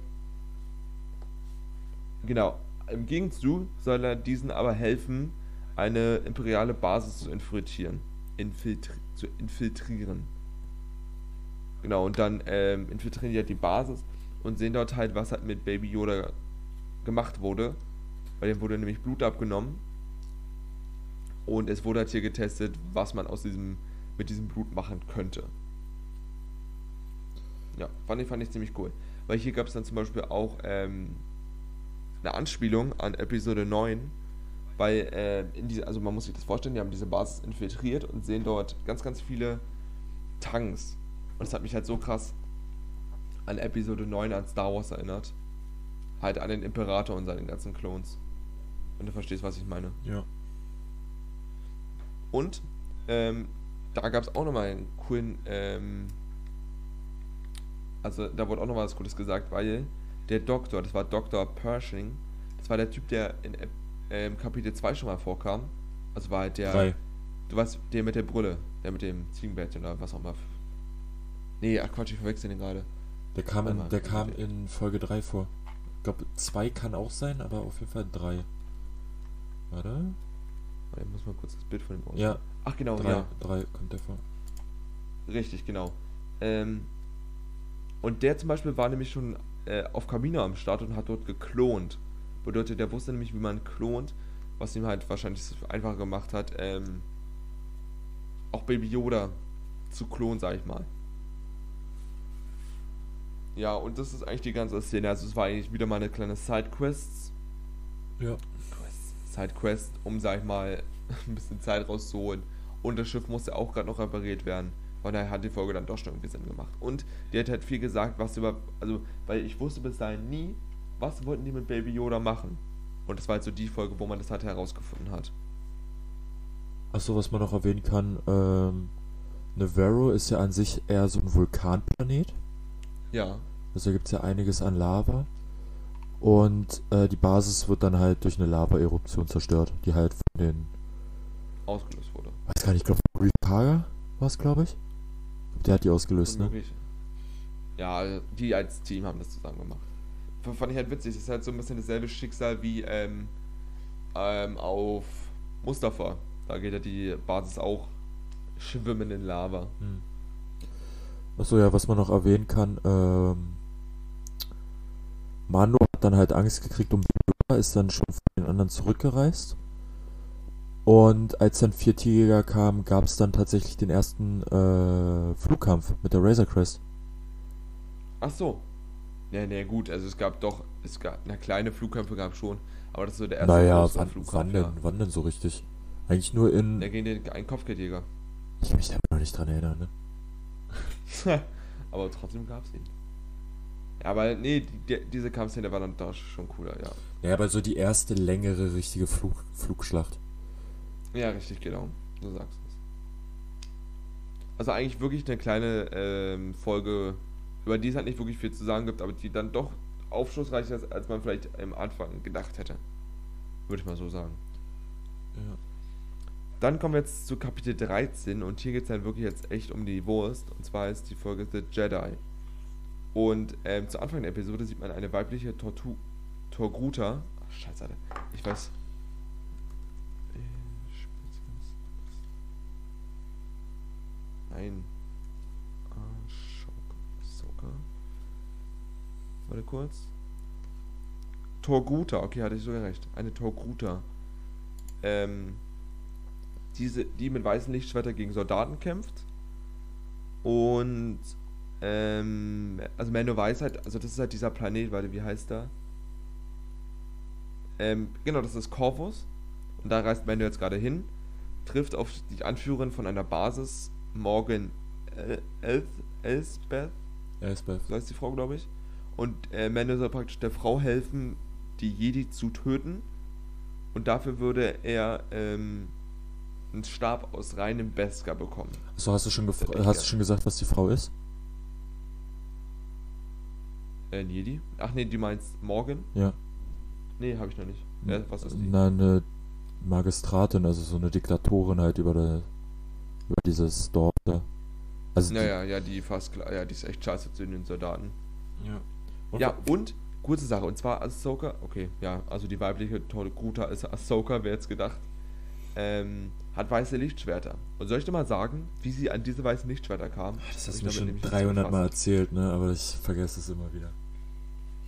Genau. Im Gegenzug soll er diesen aber helfen, eine imperiale Basis zu infiltrieren. Infiltri zu infiltrieren. Genau, und dann ähm, infiltrieren die halt die Basis und sehen dort halt, was halt mit Baby Yoda gemacht wurde. Bei dem wurde nämlich Blut abgenommen. Und es wurde halt hier getestet, was man aus diesem, mit diesem Blut machen könnte. Ja, fand ich, fand ich ziemlich cool. Weil hier gab es dann zum Beispiel auch ähm, eine Anspielung an Episode 9, weil äh, in diese, also man muss sich das vorstellen, die haben diese Basis infiltriert und sehen dort ganz, ganz viele Tanks. Und das hat mich halt so krass an Episode 9 an Star Wars erinnert. Halt an den Imperator und seinen ganzen Clones. Und du verstehst, was ich meine. Ja. Und ähm, da gab es auch nochmal einen coolen, ähm, also da wurde auch nochmal was Gutes gesagt, weil der Doktor, das war Dr. Pershing, das war der Typ, der in ähm, Kapitel 2 schon mal vorkam. Also war halt der, Drei. du weißt, der mit der Brille, der mit dem Ziegenbett oder was auch immer. Nee, ach Quatsch, ich verwechsel den gerade. Der kam, in, der kam in Folge 3 vor. Ich glaube, 2 kann auch sein, aber auf jeden Fall 3. Warte. Ich muss mal kurz das Bild von dem Ja, Ach genau, 3 ja. drei kommt der vor. Richtig, genau. Ähm, und der zum Beispiel war nämlich schon äh, auf Kamino am Start und hat dort geklont. Bedeutet, der wusste nämlich, wie man klont, was ihm halt wahrscheinlich einfacher gemacht hat, ähm, auch Baby Yoda zu klonen, sag ich mal. Ja, und das ist eigentlich die ganze Szene. Also es war eigentlich wieder mal eine kleine Sidequest. Ja. Sidequest, um, sag ich mal, ein bisschen Zeit rauszuholen. Und das Schiff musste auch gerade noch repariert werden. Von daher hat die Folge dann doch schon irgendwie Sinn gemacht. Und die hat halt viel gesagt, was über. Also, weil ich wusste bis dahin nie, was wollten die mit Baby Yoda machen. Und das war halt so die Folge, wo man das halt herausgefunden hat. Achso, was man noch erwähnen kann, ähm, Navarro ist ja an sich eher so ein Vulkanplanet. Ja. Also da gibt es ja einiges an Lava. Und äh, die Basis wird dann halt durch eine Lava-Eruption zerstört, die halt von den. Ausgelöst wurde. Weiß gar nicht, ich glaube, Rikaga war es, glaube ich. Der hat die ausgelöst, ne? Ja, die als Team haben das zusammen gemacht. Fand ich halt witzig. Das ist halt so ein bisschen dasselbe Schicksal wie ähm, ähm, auf Mustafa. Da geht ja die Basis auch schwimmen in Lava. Hm. Achso, ja, was man noch erwähnen kann, ähm, Mando hat dann halt Angst gekriegt um Yoda, ist dann schon von den anderen zurückgereist. Und als dann vier Tiger kamen, gab es dann tatsächlich den ersten äh, Flugkampf mit der Razor Crest. Ach so. Ja, ne, gut. Also es gab doch, es gab, na kleine Flugkämpfe gab es schon. Aber das ist so der erste Naja, wann, wann denn, wann denn so richtig? Eigentlich nur in. Der gegen den einen Kopfgeldjäger. Ich kann mich da noch nicht dran erinnern, ne? aber trotzdem gab es ihn. Ja, aber nee, die, diese Kampfszene war dann da schon cooler, ja. Ja, aber so die erste längere richtige Flug, Flugschlacht. Ja, richtig, genau. Du sagst es. Also eigentlich wirklich eine kleine ähm, Folge, über die es halt nicht wirklich viel zu sagen gibt, aber die dann doch aufschlussreicher ist, als man vielleicht am Anfang gedacht hätte. Würde ich mal so sagen. Ja. Dann kommen wir jetzt zu Kapitel 13 und hier geht es dann wirklich jetzt echt um die Wurst. Und zwar ist die Folge The Jedi. Und ähm, zu Anfang der Episode sieht man eine weibliche Tortu Torgruta. Ach, scheiße, Alter. Ich weiß. Nein. Ahsoka. Warte kurz. Torguta, okay, hatte ich sogar recht. Eine Torguta. Ähm, diese, die mit weißen Lichtschwertern gegen Soldaten kämpft. Und ähm, also Mando weiß halt, also das ist halt dieser Planet, warte, wie heißt der? Ähm, genau, das ist Corvus. Und da reist Mando jetzt gerade hin, trifft auf die Anführerin von einer Basis, Morgan El El Elsbeth, Elsbeth. so heißt die Frau, glaube ich. Und äh, Mando soll praktisch der Frau helfen, die Jedi zu töten. Und dafür würde er ähm, einen Stab aus reinem Beskar bekommen. So, hast du schon hast du schon gesagt, was die Frau ist? Äh, Jedi? Ach nee, du meinst Morgan? Ja. Nee, habe ich noch nicht. Ja, was ist die? Na, eine Magistratin, also so eine Diktatorin halt über, der, über dieses Dorf da. Also die- Naja, ja, die fast klar. Ja, die ist echt scheiße zu den Soldaten. Ja. Ja, und kurze Sache, und zwar Ahsoka, okay, ja, also die weibliche Torguta ist Ahsoka, wer jetzt gedacht, ähm, hat weiße Lichtschwerter. Und soll ich dir mal sagen, wie sie an diese weißen Lichtschwerter kam? Das Ich hast du mir schon nämlich nicht 300 Mal erzählt, ne? Aber ich vergesse es immer wieder.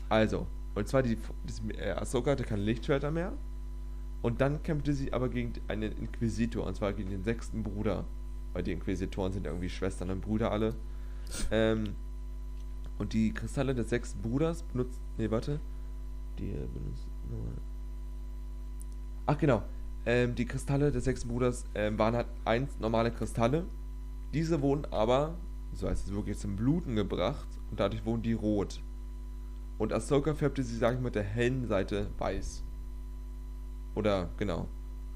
Also, und zwar die, die äh, Ahsoka hatte keine Lichtschwerter mehr. Und dann kämpfte sie aber gegen einen Inquisitor, und zwar gegen den sechsten Bruder. Weil die Inquisitoren sind irgendwie Schwestern und Brüder alle. Ähm, und die Kristalle des sechsten Bruders benutzt. Nee, warte. Die benutzt. Ach, genau. Ähm, die Kristalle des sechsten Bruders ähm, waren halt eins normale Kristalle. Diese wurden aber, so heißt es wirklich, zum Bluten gebracht. Und dadurch wurden die rot. Und Ahsoka färbte sie, sag ich, mit der hellen Seite weiß. Oder, genau.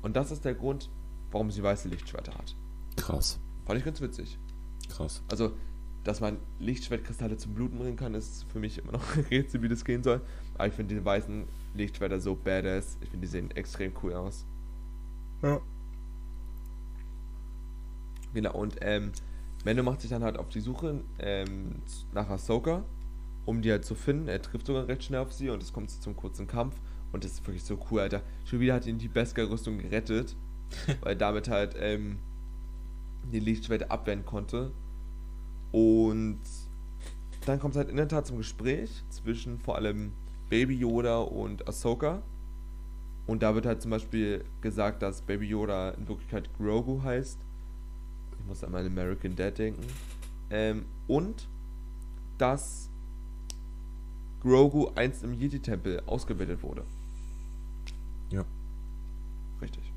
Und das ist der Grund, warum sie weiße Lichtschwerter hat. Krass. Fand ich ganz witzig. Krass. Also, dass man Lichtschwertkristalle zum Bluten bringen kann, ist für mich immer noch ein Rätsel, wie das gehen soll. Aber ich finde die weißen Lichtschwerter so badass. Ich finde, die sehen extrem cool aus. Ja. Genau, und ähm, Mendo macht sich dann halt auf die Suche ähm, nach Ahsoka, um die halt zu finden. Er trifft sogar recht schnell auf sie und es kommt zum kurzen Kampf. Und das ist wirklich so cool, Alter. Schon wieder hat ihn die Beskar-Rüstung gerettet, weil damit halt ähm, die Lichtschwerte abwehren konnte. Und dann kommt es halt in der Tat zum Gespräch zwischen vor allem Baby Yoda und Ahsoka. Und da wird halt zum Beispiel gesagt, dass Baby Yoda in Wirklichkeit Grogu heißt. Ich muss an meinen American Dad denken. Ähm, und dass Grogu einst im Yeti-Tempel ausgebildet wurde. Ja. Richtig.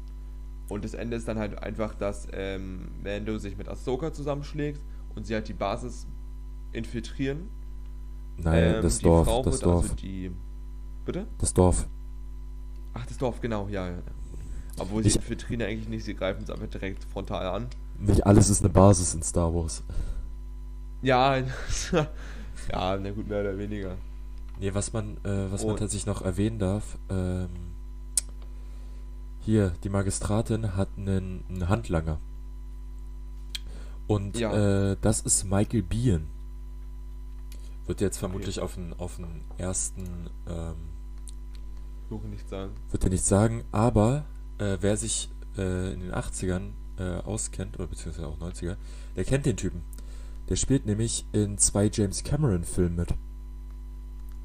Und das Ende ist dann halt einfach, dass ähm, Mando sich mit Ahsoka zusammenschlägt und sie halt die Basis infiltrieren. Nein, Ähm, das die Dorf, Frau das wird Dorf, Also die, bitte? das Dorf. Ach, das Dorf, genau, ja, ja. Obwohl sie Ich- infiltrieren ja eigentlich nicht, sie greifen es einfach direkt frontal an. Nicht alles ist eine Basis in Star Wars. Ja, Ja, na gut, mehr oder weniger. Nee, was man, äh, was man Und- tatsächlich noch erwähnen darf, ähm, hier, die Magistratin hat einen, einen Handlanger. Und Ja. äh, das ist Michael Biehn. Wird jetzt vermutlich auf den, auf den ersten, ähm, Suche nicht sagen. wird er nicht sagen, aber äh, wer sich äh, in den 80ern äh, auskennt, oder beziehungsweise auch 90er, der kennt den Typen. Der spielt nämlich in zwei James Cameron-Filmen mit.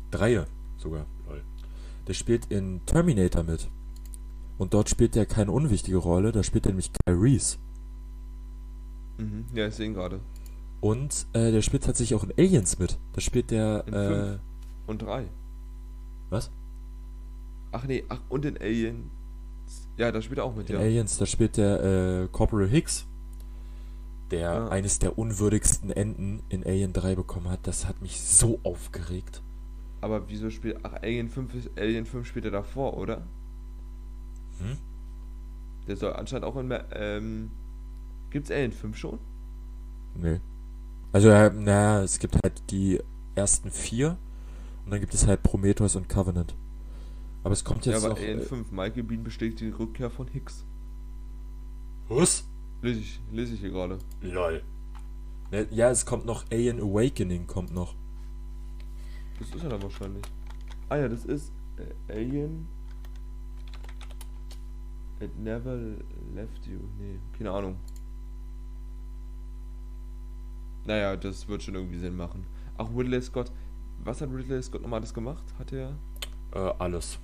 Dreie sogar. Lol. Der spielt in Terminator mit. Und dort spielt er keine unwichtige Rolle, da spielt er nämlich Guy Reese. Mhm. Ja, ich sehe ihn gerade. Und äh, der spielt tatsächlich auch in Aliens mit. Da spielt der, In äh, fünf. Und drei. was? Ach nee, ach, und in Alien. Ja, da spielt er auch mit, In ja. Aliens, da spielt der äh, Corporal Hicks, der Ja. eines der unwürdigsten Enden in Alien 3 bekommen hat. Das hat mich so aufgeregt. Aber wieso spielt. Ach, Alien 5, ist- Alien 5 spielt er davor, oder? Hm? Der soll anscheinend auch in. Ähm, gibt's Alien 5 schon? Nee. Also, ja, naja, es gibt halt die ersten vier und dann gibt es halt Prometheus und Covenant. Aber es kommt Ja, jetzt aber auch. Alien Äh, 5. Michael Bean bestätigt die Rückkehr von Hicks. was? Lese ich, lese ich hier gerade. Lol. Ne, Ja, es kommt noch Alien Awakening, kommt noch. Das ist er dann wahrscheinlich. Ah ja, das ist äh, Alien. It never left you. Nee, keine Ahnung. Naja, das wird schon irgendwie Sinn machen. Ach, Ridley Scott. Was hat Ridley Scott nochmal alles gemacht? Hat er. Äh, alles.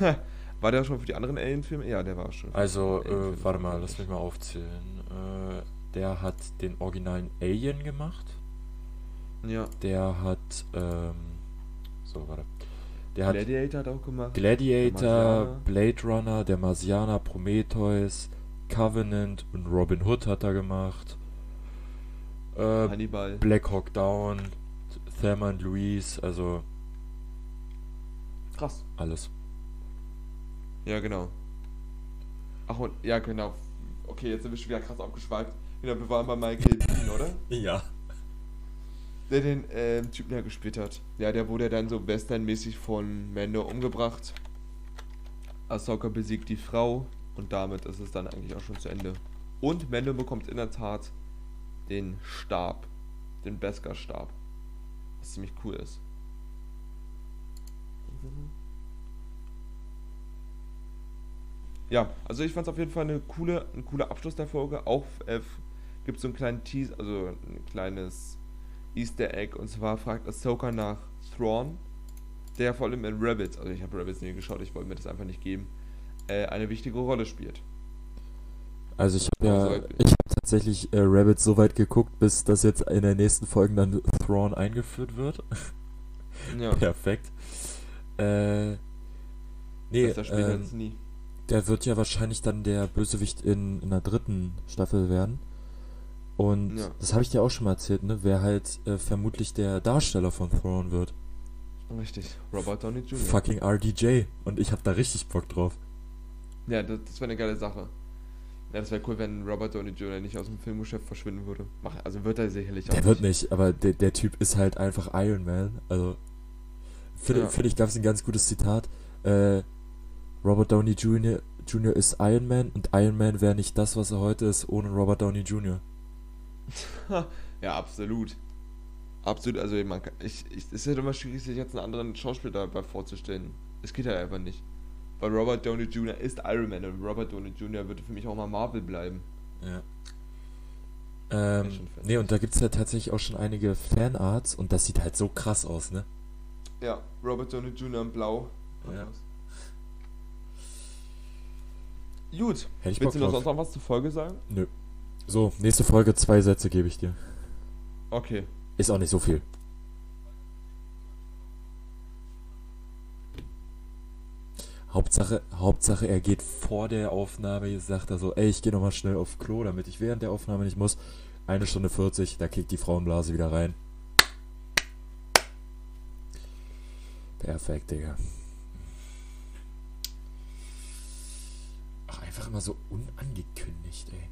war der schon für die anderen Alien-Filme? Ja, der war schon. Also, äh, warte mal, lass mich mal aufzählen. Äh, der hat den originalen Alien gemacht. Ja. Der hat, ähm, so, warte. Der hat Gladiator hat auch gemacht. Gladiator. Blade Runner, der Marsianer, Prometheus, Covenant und Robin Hood hat er gemacht. Äh, Hannibal. Black Hawk Down, Thelma und Louise, also Krass. alles. Ja, genau. Ach und, ja, genau. Okay, jetzt sind wir schon wieder krass abgeschweift. Genau, wir waren bei Michael Bean, oder? Ja. Der den ähm, Typen ja gespielt hat. Ja, der wurde dann so westernmäßig von Mando umgebracht. Ahsoka besiegt die Frau und damit ist es dann eigentlich auch schon zu Ende. Und Mando bekommt in der Tat den Stab. Den Beskar-Stab. Was ziemlich cool ist. Ja, also ich fand es auf jeden Fall eine coole, ein cooler Abschluss der Folge. Auch äh, gibt es so einen kleinen Tease, also ein kleines Easter Egg. Und zwar fragt Ahsoka nach Thrawn, der vor allem in Rabbits, also ich habe Rabbits nie geschaut, ich wollte mir das einfach nicht geben, äh, eine wichtige Rolle spielt. Also ich habe ja, Also, ich habe tatsächlich äh, Rabbit so weit geguckt, bis das jetzt in der nächsten Folgen dann Thrawn eingeführt wird. Ja, Perfekt. Äh, nee, ähm, nie. der wird ja wahrscheinlich dann der Bösewicht in, in der dritten Staffel werden. Und Ja. das habe ich dir auch schon mal erzählt, ne? Wer halt äh, vermutlich der Darsteller von Thrawn wird. Richtig, Robert Downey Jr. Fucking RDJ. Und ich habe da richtig Bock drauf. Ja, das, das wäre eine geile Sache. Ja, das wäre cool, wenn Robert Downey Jr. nicht aus dem Filmgeschäft verschwinden würde. Also wird er sicherlich Der wird nicht, aber der, der Typ ist halt einfach Iron Man. Also, finde Ja. find ich, gab es ein ganz gutes Zitat. Äh, Robert Downey Jr. Jr. ist Iron Man und Iron Man wäre nicht das, was er heute ist, ohne Robert Downey Jr. ja, absolut. Absolut, also man kann, ich, ich, es ist halt immer schwierig, sich jetzt einen anderen Schauspieler dabei vorzustellen. Es geht halt einfach nicht. Weil Robert Downey Jr. ist Iron Man und Robert Downey Jr. würde für mich auch mal Marvel bleiben. Ja. Ja, Ähm, nee, und da gibt es ja tatsächlich auch schon einige Fanarts und das sieht halt so krass aus, ne? Ja, Robert Downey Jr. in Blau. Ja. Gut, Hätte ich willst du noch sonst noch was zur Folge sagen? Nö. So, nächste Folge, zwei Sätze gebe ich dir. Okay. Ist auch nicht so viel. Hauptsache, Hauptsache, er geht vor der Aufnahme, sagt er so, ey, ich gehe nochmal schnell auf Klo, damit ich während der Aufnahme nicht muss. Eine Stunde 40, da kickt die Frauenblase wieder rein. Perfekt, Digga. Ach, einfach immer so unangekündigt, ey.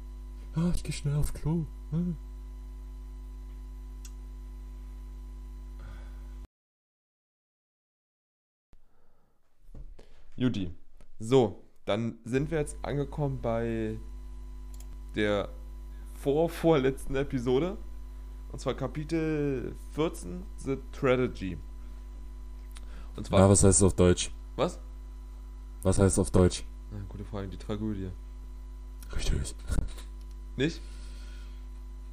Ah, ich geh schnell aufs Klo. Ah. Hm. Juti. So, dann sind wir jetzt angekommen bei der vorvorletzten Episode. Und zwar Kapitel 14, The Tragedy. Und zwar. Na, was heißt es auf Deutsch? Was? Was heißt es auf Deutsch? Na, gute Frage, die Tragödie. Richtig. Nicht?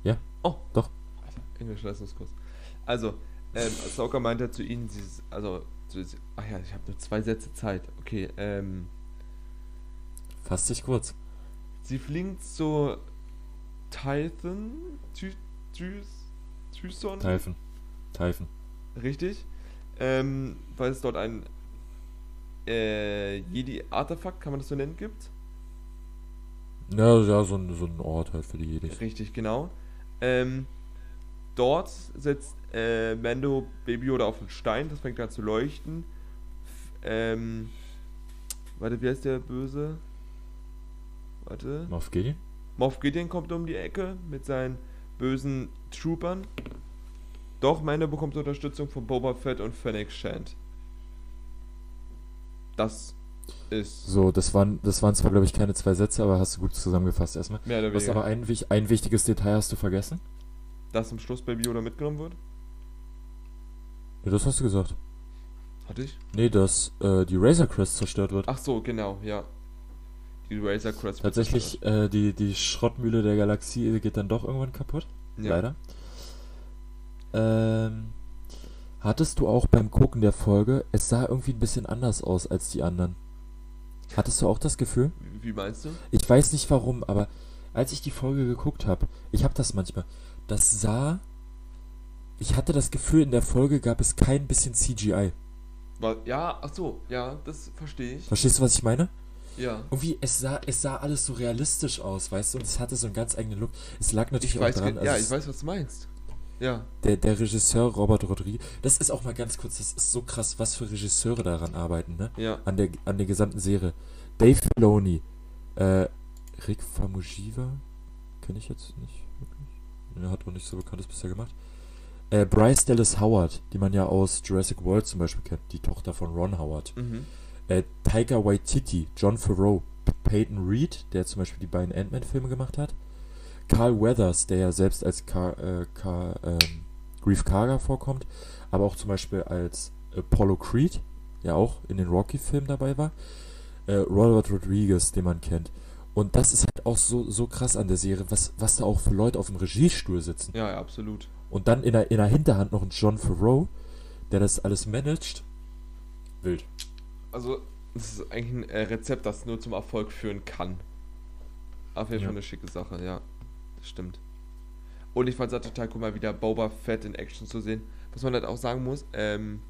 Ja. Oh. Doch. Alter, Englisch-Leistungskurs. Also, ähm, Ahsoka meinte zu ihnen, sie, ist- also, sie- sie- ach ja, ich habe nur zwei Sätze Zeit. Okay, ähm, Fass dich kurz. sie fliegen zu Tython, Ty, Tyson, Typhon. Typhon. richtig, ähm, weil es dort ein äh, Jedi-Artefakt, kann man das so nennen, gibt. Ja, ja, so ein, so ein Ort halt für die Jedis. Richtig, genau. Ähm, dort setzt äh, Mando Baby Yoda auf einen Stein, das fängt an zu leuchten. F ähm, warte, wie heißt der Böse? Warte. Moff Gideon? Moff Gideon kommt um die Ecke mit seinen bösen Troopern. Doch Mando bekommt Unterstützung von Boba Fett und Fennec Shand. Das ist So, das waren, das waren zwar, glaube ich, keine zwei Sätze, aber hast du gut zusammengefasst erstmal. mehr oder Was weniger. aber ein, ein wichtiges Detail hast du vergessen? dass zum Schluss Baby Yoda mitgenommen wird? Ja, das hast du gesagt. Hatte ich? Nee, dass äh, die Razor Crest zerstört wird. Ach so, genau, ja. Die Razor Crest. Tatsächlich, äh, die, die Schrottmühle der Galaxie geht dann doch irgendwann kaputt. zerstört. Leider. Ähm, hattest du auch beim Gucken der Folge, es sah irgendwie ein bisschen anders aus als die anderen. Hattest du auch das Gefühl? Wie meinst du? Ich weiß nicht warum, aber als ich die Folge geguckt habe, ich habe das manchmal, das sah. Ich hatte das Gefühl, in der Folge gab es kein bisschen CGI. Ja, ach so, ja, das verstehe ich. Verstehst du, was ich meine? Ja. Irgendwie, es sah, es sah alles so realistisch aus, weißt du, und es hatte so einen ganz eigenen Look. Es lag natürlich Ich auch weiß, daran, ge- also ja, ich weiß, was du meinst. Ja. Der, der Regisseur Robert Rodriguez, das ist auch mal ganz kurz, das ist so krass, was für Regisseure daran arbeiten, ne? Ja. An der, an der gesamten Serie. Dave Filoni, äh, Rick Famuyiwa, kenne ich jetzt nicht wirklich. Er hat auch nicht so bekanntes bisher gemacht. Äh, Bryce Dallas Howard, die man ja aus Jurassic World zum Beispiel kennt, die Tochter von Ron Howard. Mhm. Äh, Taika Waititi, John Favreau, Peyton Reed, der zum Beispiel die beiden Ant-Man-Filme gemacht hat. Carl Weathers, der ja selbst als Car, äh, Car, ähm, Grief Karga vorkommt, aber auch zum Beispiel als Apollo Creed, der auch in den Rocky-Filmen dabei war. Äh, Robert Rodriguez, den man kennt. Und das ist halt auch so, so krass an der Serie, was, was da auch für Leute auf dem Regiestuhl sitzen. Ja, ja, absolut. Und dann in der, in der Hinterhand noch ein John Favreau, der das alles managt. Wild. Also, es ist eigentlich ein äh, Rezept, das nur zum Erfolg führen kann. Auf jeden Ja. Fall eine schicke Sache, ja. Stimmt. Und ich fand es auch total cool, mal wieder Boba Fett in Action zu sehen. Was man halt auch sagen muss, ähm,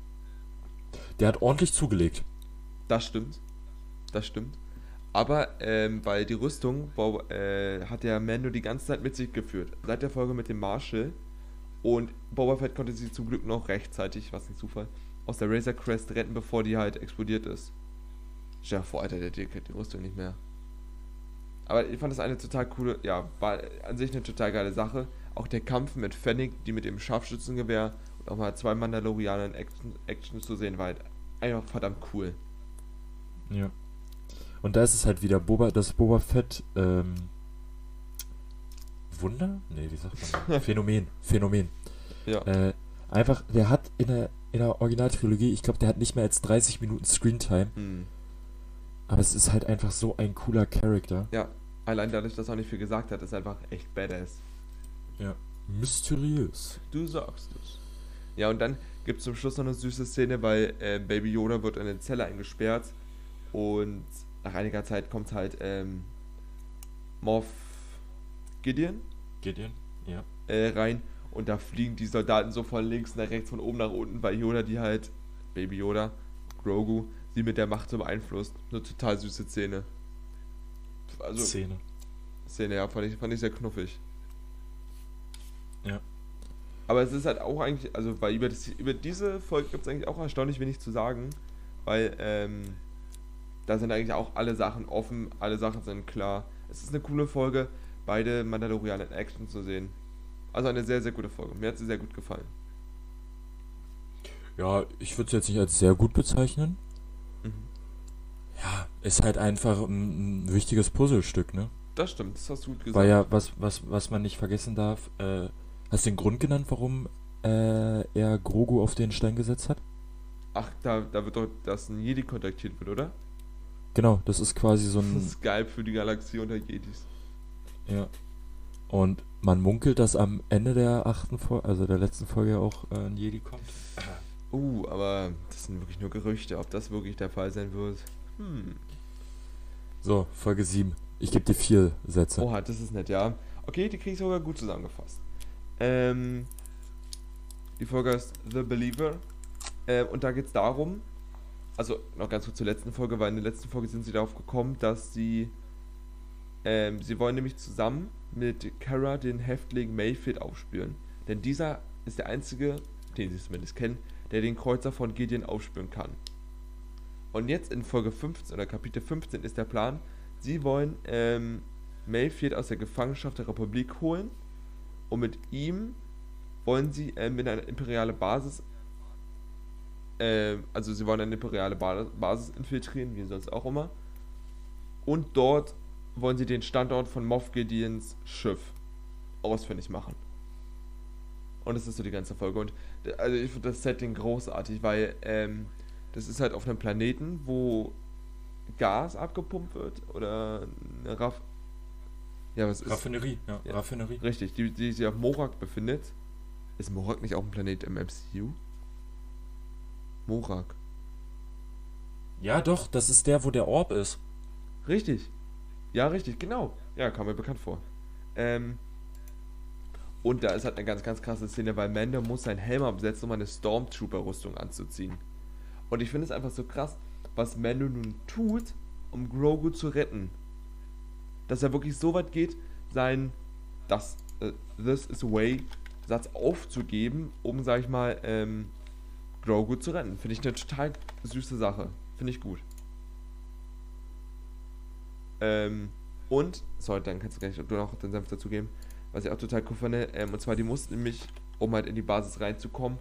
Der hat ordentlich zugelegt. das stimmt. Das stimmt. Aber, ähm, weil die Rüstung Boba, äh, hat der Mando die ganze Zeit mit sich geführt. Seit der Folge mit dem Marshall. Und Boba Fett konnte sie zum Glück noch rechtzeitig, was ein Zufall, aus der Razor Crest retten, bevor die halt explodiert ist. Stell dir vor, Alter, der Dick hat die Rüstung nicht mehr. Aber ich fand das eine total coole, ja, war an sich eine total geile Sache. Auch der Kampf mit Fennec, die mit dem Scharfschützengewehr und auch mal zwei Mandalorianer in Action, Action zu sehen, war halt einfach verdammt cool. Ja. Und da ist es halt wieder Boba, das Boba Fett, ähm, Wunder? Nee, wie sagt man? Phänomen. Phänomen. Ja. Äh, einfach, der hat in der, in der Originaltrilogie, ich glaube, der hat nicht mehr als 30 Minuten Screentime, Hm. Aber es ist halt einfach so ein cooler Charakter. Ja, allein dadurch, dass er auch nicht viel gesagt hat, ist einfach echt badass. Mysteriös. Du sagst es. Ja, und dann gibt es zum Schluss noch eine süße Szene, weil äh, Baby Yoda wird in eine Zelle eingesperrt und nach einiger Zeit kommt halt ähm, Moff Gideon Gideon? Ja. äh, rein und da fliegen die Soldaten so von links nach rechts, von oben nach unten, weil Yoda die halt, Baby Yoda, Grogu, sie mit der Macht so beeinflusst. Eine total süße Szene. Also, Szene. Szene, ja, fand ich, fand ich sehr knuffig. Ja. Aber es ist halt auch eigentlich, also weil über, das, über diese Folge gibt es eigentlich auch erstaunlich wenig zu sagen, weil ähm, da sind eigentlich auch alle Sachen offen, alle Sachen sind klar. Es ist eine coole Folge, beide Mandalorianer in Action zu sehen. Also eine sehr, sehr gute Folge. Mir hat sie sehr gut gefallen. Ja, ich würde es jetzt nicht als sehr gut bezeichnen. Mhm. ist halt einfach ein, ein wichtiges Puzzlestück, ne? Das stimmt, das hast du gut gesagt. War ja, was, was, was man nicht vergessen darf, äh, hast du den Grund genannt, warum äh, er Grogu auf den Stein gesetzt hat? Ach, da, da wird doch, dass ein Jedi kontaktiert wird, oder? Genau, das ist quasi so Das ein. ist geil für die Galaxie unter Jedis. Ja. Und man munkelt, dass am Ende der achten Folge, also der letzten Folge auch äh, ein Jedi kommt. Uh, aber das sind wirklich nur Gerüchte. Ob das wirklich der Fall sein wird? Hm. So, Folge 7. Ich gebe dir vier Sätze. Oha, das ist nett, ja. Okay, die kriege ich sogar gut zusammengefasst. Ähm, die Folge ist The Believer. Ähm, und da geht es darum, also noch ganz kurz zur letzten Folge, weil in der letzten Folge sind sie darauf gekommen, dass sie, ähm, sie wollen nämlich zusammen mit Kara den Häftling Mayfield aufspüren. Denn dieser ist der einzige, den sie zumindest kennen, der den Kreuzer von Gideon aufspüren kann. Und jetzt in Folge 15 oder Kapitel 15 ist der Plan, sie wollen ähm, Mayfield aus der Gefangenschaft der Republik holen und mit ihm wollen sie ähm, in eine imperiale Basis, ähm, also sie wollen eine imperiale ba Basis infiltrieren, wie sonst auch immer. Und dort wollen sie den Standort von Moff Gideons Schiff ausfindig machen. Und das ist so die ganze Folge. Und also ich finde das Setting großartig, weil ähm, das ist halt auf einem Planeten, wo Gas abgepumpt wird oder eine Raff. Ja, was ist. Raffinerie, ja, Ja. Raffinerie. Richtig, die, die sich auf Morak befindet. Ist Morak nicht auch ein Planet im MCU? Morak. Ja, doch, das ist der, wo der Orb ist. Richtig. Ja, richtig, genau. Ja, kam mir bekannt vor. Ähm. Und da ist halt eine ganz, ganz krasse Szene, weil Mando muss seinen Helm absetzen, um eine Stormtrooper-Rüstung anzuziehen. Und ich finde es einfach so krass, was Mando nun tut, um Grogu zu retten. Dass er wirklich so weit geht, sein das äh, This is a way Satz aufzugeben, um, sag ich mal, ähm, Grogu zu retten. Finde ich eine total süße Sache. Finde ich gut. Ähm, und, sorry, dann kannst du gleich du noch den Senf dazu geben, was ich auch total cool fand, ähm, und zwar die mussten nämlich, um halt in die Basis reinzukommen,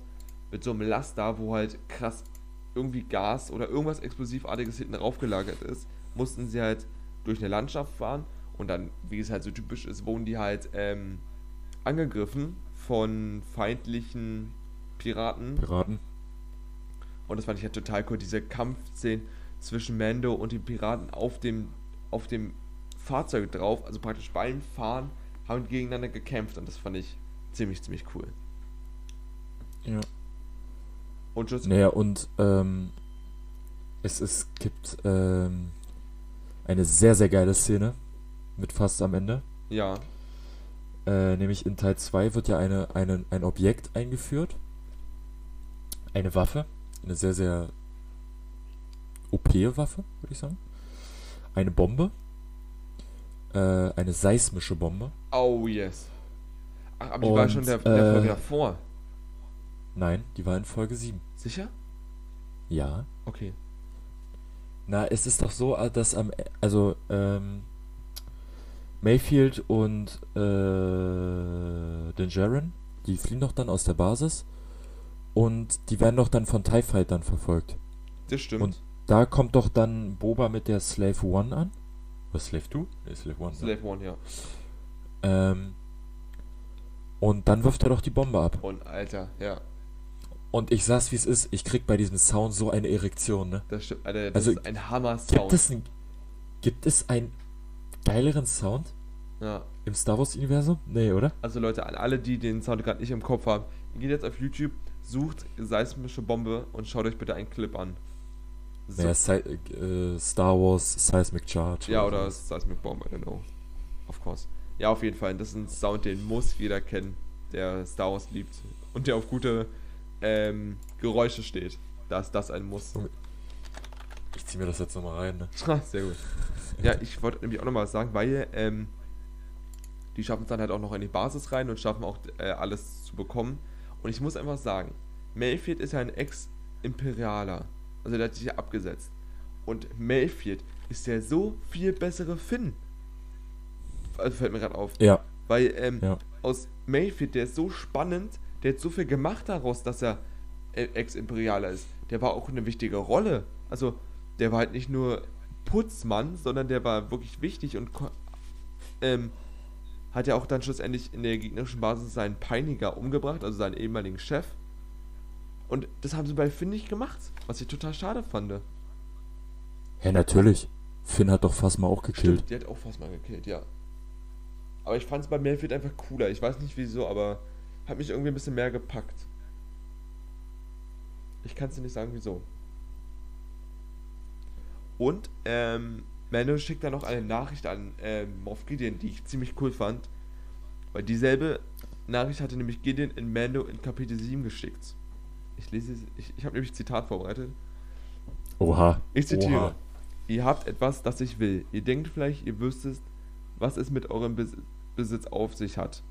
mit so einem Laster, wo halt krass irgendwie Gas oder irgendwas Explosivartiges hinten raufgelagert ist, mussten sie halt durch eine Landschaft fahren und dann, wie es halt so typisch ist, wurden die halt ähm, angegriffen von feindlichen Piraten. Piraten. Und das fand ich ja total cool, diese Kampfszenen zwischen Mando und den Piraten auf dem, auf dem Fahrzeug drauf, also praktisch beim Fahren, haben gegeneinander gekämpft und das fand ich ziemlich, ziemlich cool. Ja. Und Schuss, Naja, und ähm, es, es gibt ähm, eine sehr, sehr geile Szene mit fast am Ende. ja, Äh, nämlich in Teil 2 wird ja eine, eine, ein Objekt eingeführt. Eine Waffe. Eine sehr, sehr OP-Waffe, würde ich sagen. Eine Bombe. Äh, eine seismische Bombe. oh yes. Ach, aber die war Und, schon der, der äh, Folge davor. Nein, die war in Folge 7. Sicher? Ja. Okay. Na, es ist doch so, äh, dass am, E- also, ähm, Mayfield und, äh, den Jaren, die fliehen doch dann aus der Basis und die werden doch dann von TIE Fightern verfolgt. Das stimmt. Und Da kommt doch dann Boba mit der Slave One an. Was, Slave 2? Nee, Slave One. ne? Slave One, ja. Ähm, und dann wirft er doch die Bombe ab. Und Alter, ja. Und ich sag's wie es ist, ich krieg bei diesem Sound so eine Erektion, ne? Das stimmt. Alter, das Also, ist ein Hammer-Sound. Gibt es, ein, gibt es einen geileren Sound Ja. im Star Wars Universum? Nee, oder? Also Leute, an alle, die den Sound gerade nicht im Kopf haben, geht jetzt auf YouTube, sucht seismische Bombe und schaut euch bitte einen Clip an. So. Naja, Si äh, Star Wars Seismic Charge. ja, oder Seismic Bomb, I don't know. Of course. Ja, auf jeden Fall. Das ist ein Sound, den muss jeder kennen, der Star Wars liebt. Und der auf gute ähm, Geräusche steht. Da ist das ein Muss. Ich zieh mir das jetzt nochmal rein, ne? Sehr gut. Ja, ich wollte nämlich auch nochmal was sagen, weil ähm, die schaffen es dann halt auch noch in die Basis rein und schaffen auch äh, alles zu bekommen. Und ich muss einfach sagen, Mayfield ist ja ein Ex-Imperialer. Also der hat sich ja abgesetzt. Und Mayfield ist der so viel bessere Finn. Also fällt mir gerade auf. Ja, Weil ähm, ja. aus Mayfield, der ist so spannend, der hat so viel gemacht daraus, dass er äh, Ex-Imperialer ist. Der war auch eine wichtige Rolle. Also, der war halt nicht nur Putzmann, sondern der war wirklich wichtig und ähm, hat ja auch dann schlussendlich in der gegnerischen Basis seinen Peiniger umgebracht, also seinen ehemaligen Chef. Und das haben sie bei Finn nicht gemacht, was ich total schade fand. Ja, natürlich. Finn hat doch Phasma auch gekillt. Stimmt, die hat auch fast mal gekillt, ja. Aber ich fand es bei Mayfield einfach cooler. Ich weiß nicht wieso, aber hat mich irgendwie ein bisschen mehr gepackt. Ich kann es dir nicht sagen, wieso. Und, ähm, Mando schickt dann noch eine Nachricht an ähm, Moff Gideon, die ich ziemlich cool fand. Weil dieselbe Nachricht hatte nämlich Gideon in Mando in Kapitel 7 geschickt. Ich lese, es- ich, ich habe nämlich Zitat vorbereitet. Oha. Ich zitiere. Oha. Ihr habt etwas, das ich will. Ihr denkt vielleicht, ihr wüsstet, was es mit eurem Bes Besitz auf sich hat.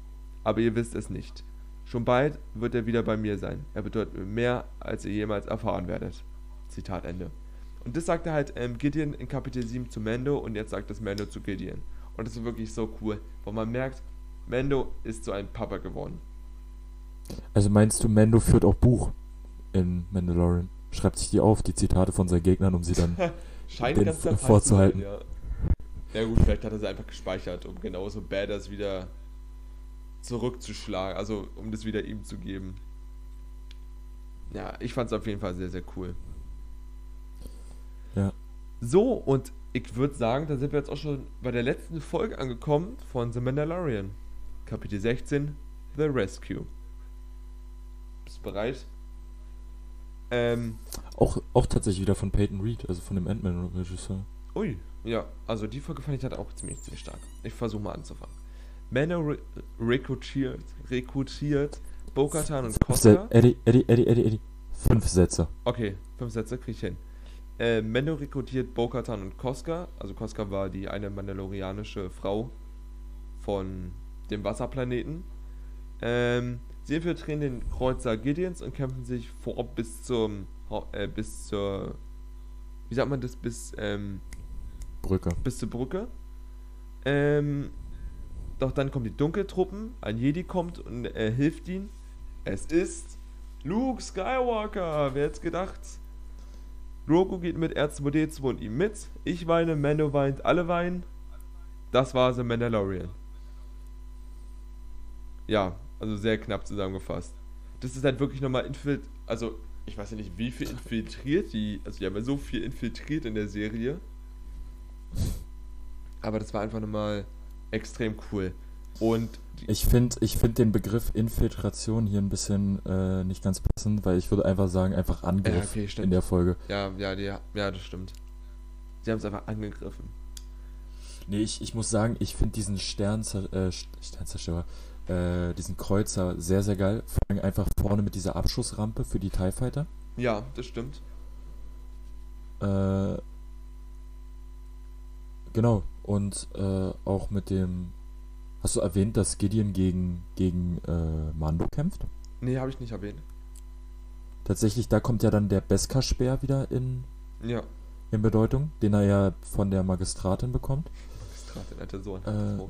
Aber ihr wisst es nicht. Schon bald wird er wieder bei mir sein. Er bedeutet mir mehr, als ihr jemals erfahren werdet. Zitat Ende. Und das sagte halt ähm, Gideon in Kapitel 7 zu Mando und jetzt sagt das Mando zu Gideon. Und das ist wirklich so cool, weil man merkt, Mando ist so ein Papa geworden. Also meinst du, Mando führt auch Buch in Mandalorian? Schreibt sich die auf, die Zitate von seinen Gegnern, um sie dann. Scheint Den vorzuhalten. Zu sein, ja. ja gut, vielleicht hat er sie einfach gespeichert, um genauso Badass wieder zurückzuschlagen, also um das wieder ihm zu geben. Ja, ich fand es auf jeden Fall sehr, sehr cool. Ja. So, und ich würde sagen, da sind wir jetzt auch schon bei der letzten Folge angekommen von The Mandalorian. Kapitel 16, The Rescue. Bist du bereit? Ähm, Auch, auch tatsächlich wieder von Peyton Reed, also von dem Ant-Man-Regisseur. Ui, ja, also die Folge fand ich halt auch ziemlich, ziemlich stark. Ich versuche mal anzufangen. Re rekrutiert, rekrutiert Bo-Katan und Koska. Eddie, Eddie, Eddie, Eddie, Eddie. Fünf Sätze. Okay, fünf Sätze krieg ich hin. Äh, Mando rekrutiert Bo-Katan und Koska. Also Koska war die eine mandalorianische Frau von dem Wasserplaneten. Ähm, sie infiltrieren den Kreuzer Gideons und kämpfen sich vor bis zum äh, bis zur wie sagt man das bis ähm, Brücke. bis zur Brücke. Ähm, doch dann kommen die Dunkeltruppen, ein Jedi kommt und er hilft ihnen. Es ist Luke Skywalker, wer hätte gedacht? Grogu geht mit R2D2 und ihm mit. Ich weine, Mando weint, alle weinen. Das war The Mandalorian. Ja, also sehr knapp zusammengefasst. Das ist halt wirklich nochmal infiltriert, also ich weiß ja nicht, wie viel infiltriert die, also die haben ja so viel infiltriert in der Serie. Aber das war einfach nochmal extrem cool. Und Ich finde ich find den Begriff Infiltration hier ein bisschen äh, nicht ganz passend, weil ich würde einfach sagen, einfach Angriff Ja, okay, in der Folge. ja, ja, die, ja, das stimmt. Sie haben es einfach angegriffen. Nee, ich, ich muss sagen, ich finde diesen Sternzer, äh, St- Sternzerstörer, äh, diesen Kreuzer sehr, sehr geil. Vor allem einfach vorne mit dieser Abschussrampe für die TIE Fighter. Ja, das stimmt. Äh, genau. Und äh, auch mit dem. Hast du erwähnt, dass Gideon gegen, gegen äh, Mando kämpft? Nee, habe ich nicht erwähnt. Tatsächlich, da kommt ja dann der Beskar-Speer wieder in, Ja, in Bedeutung, den er ja von der Magistratin bekommt. gerade der nette Sohn. Äh,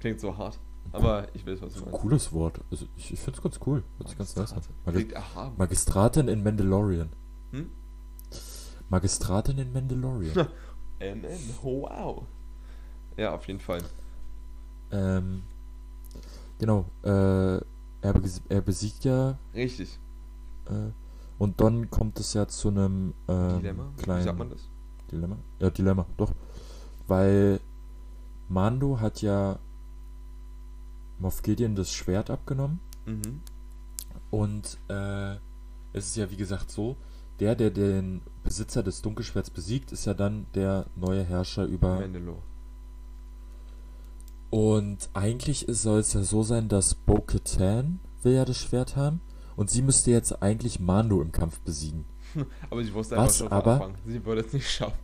Klingt so hart. Aber ich weiß, was du meinst. Cooles Wort. Also ich, ich finde es ganz cool. Ganz nice an. Magis Klingt erhaben. Magistratin in Mandalorian. Hm? Magistratin in Mandalorian. MN, oh, wow. Ja, auf jeden Fall. ähm, genau. Äh, er, bes- er besiegt ja Richtig. Äh, und dann kommt es ja zu einem ähm, Dilemma. kleinen Wie sagt man das? Dilemma. Ja, Dilemma, doch. Weil Mando hat ja Moff Gideon das Schwert abgenommen Mhm. und äh, es ist ja wie gesagt so, der, der den Besitzer des Dunkelschwerts besiegt, ist ja dann der neue Herrscher über Mandalore. Und eigentlich soll es ja so sein, dass Bo-Katan will ja das Schwert haben und sie müsste jetzt eigentlich Mando im Kampf besiegen. Aber sie wusste Was einfach schon von aber? Anfang. Sie würde es nicht schaffen.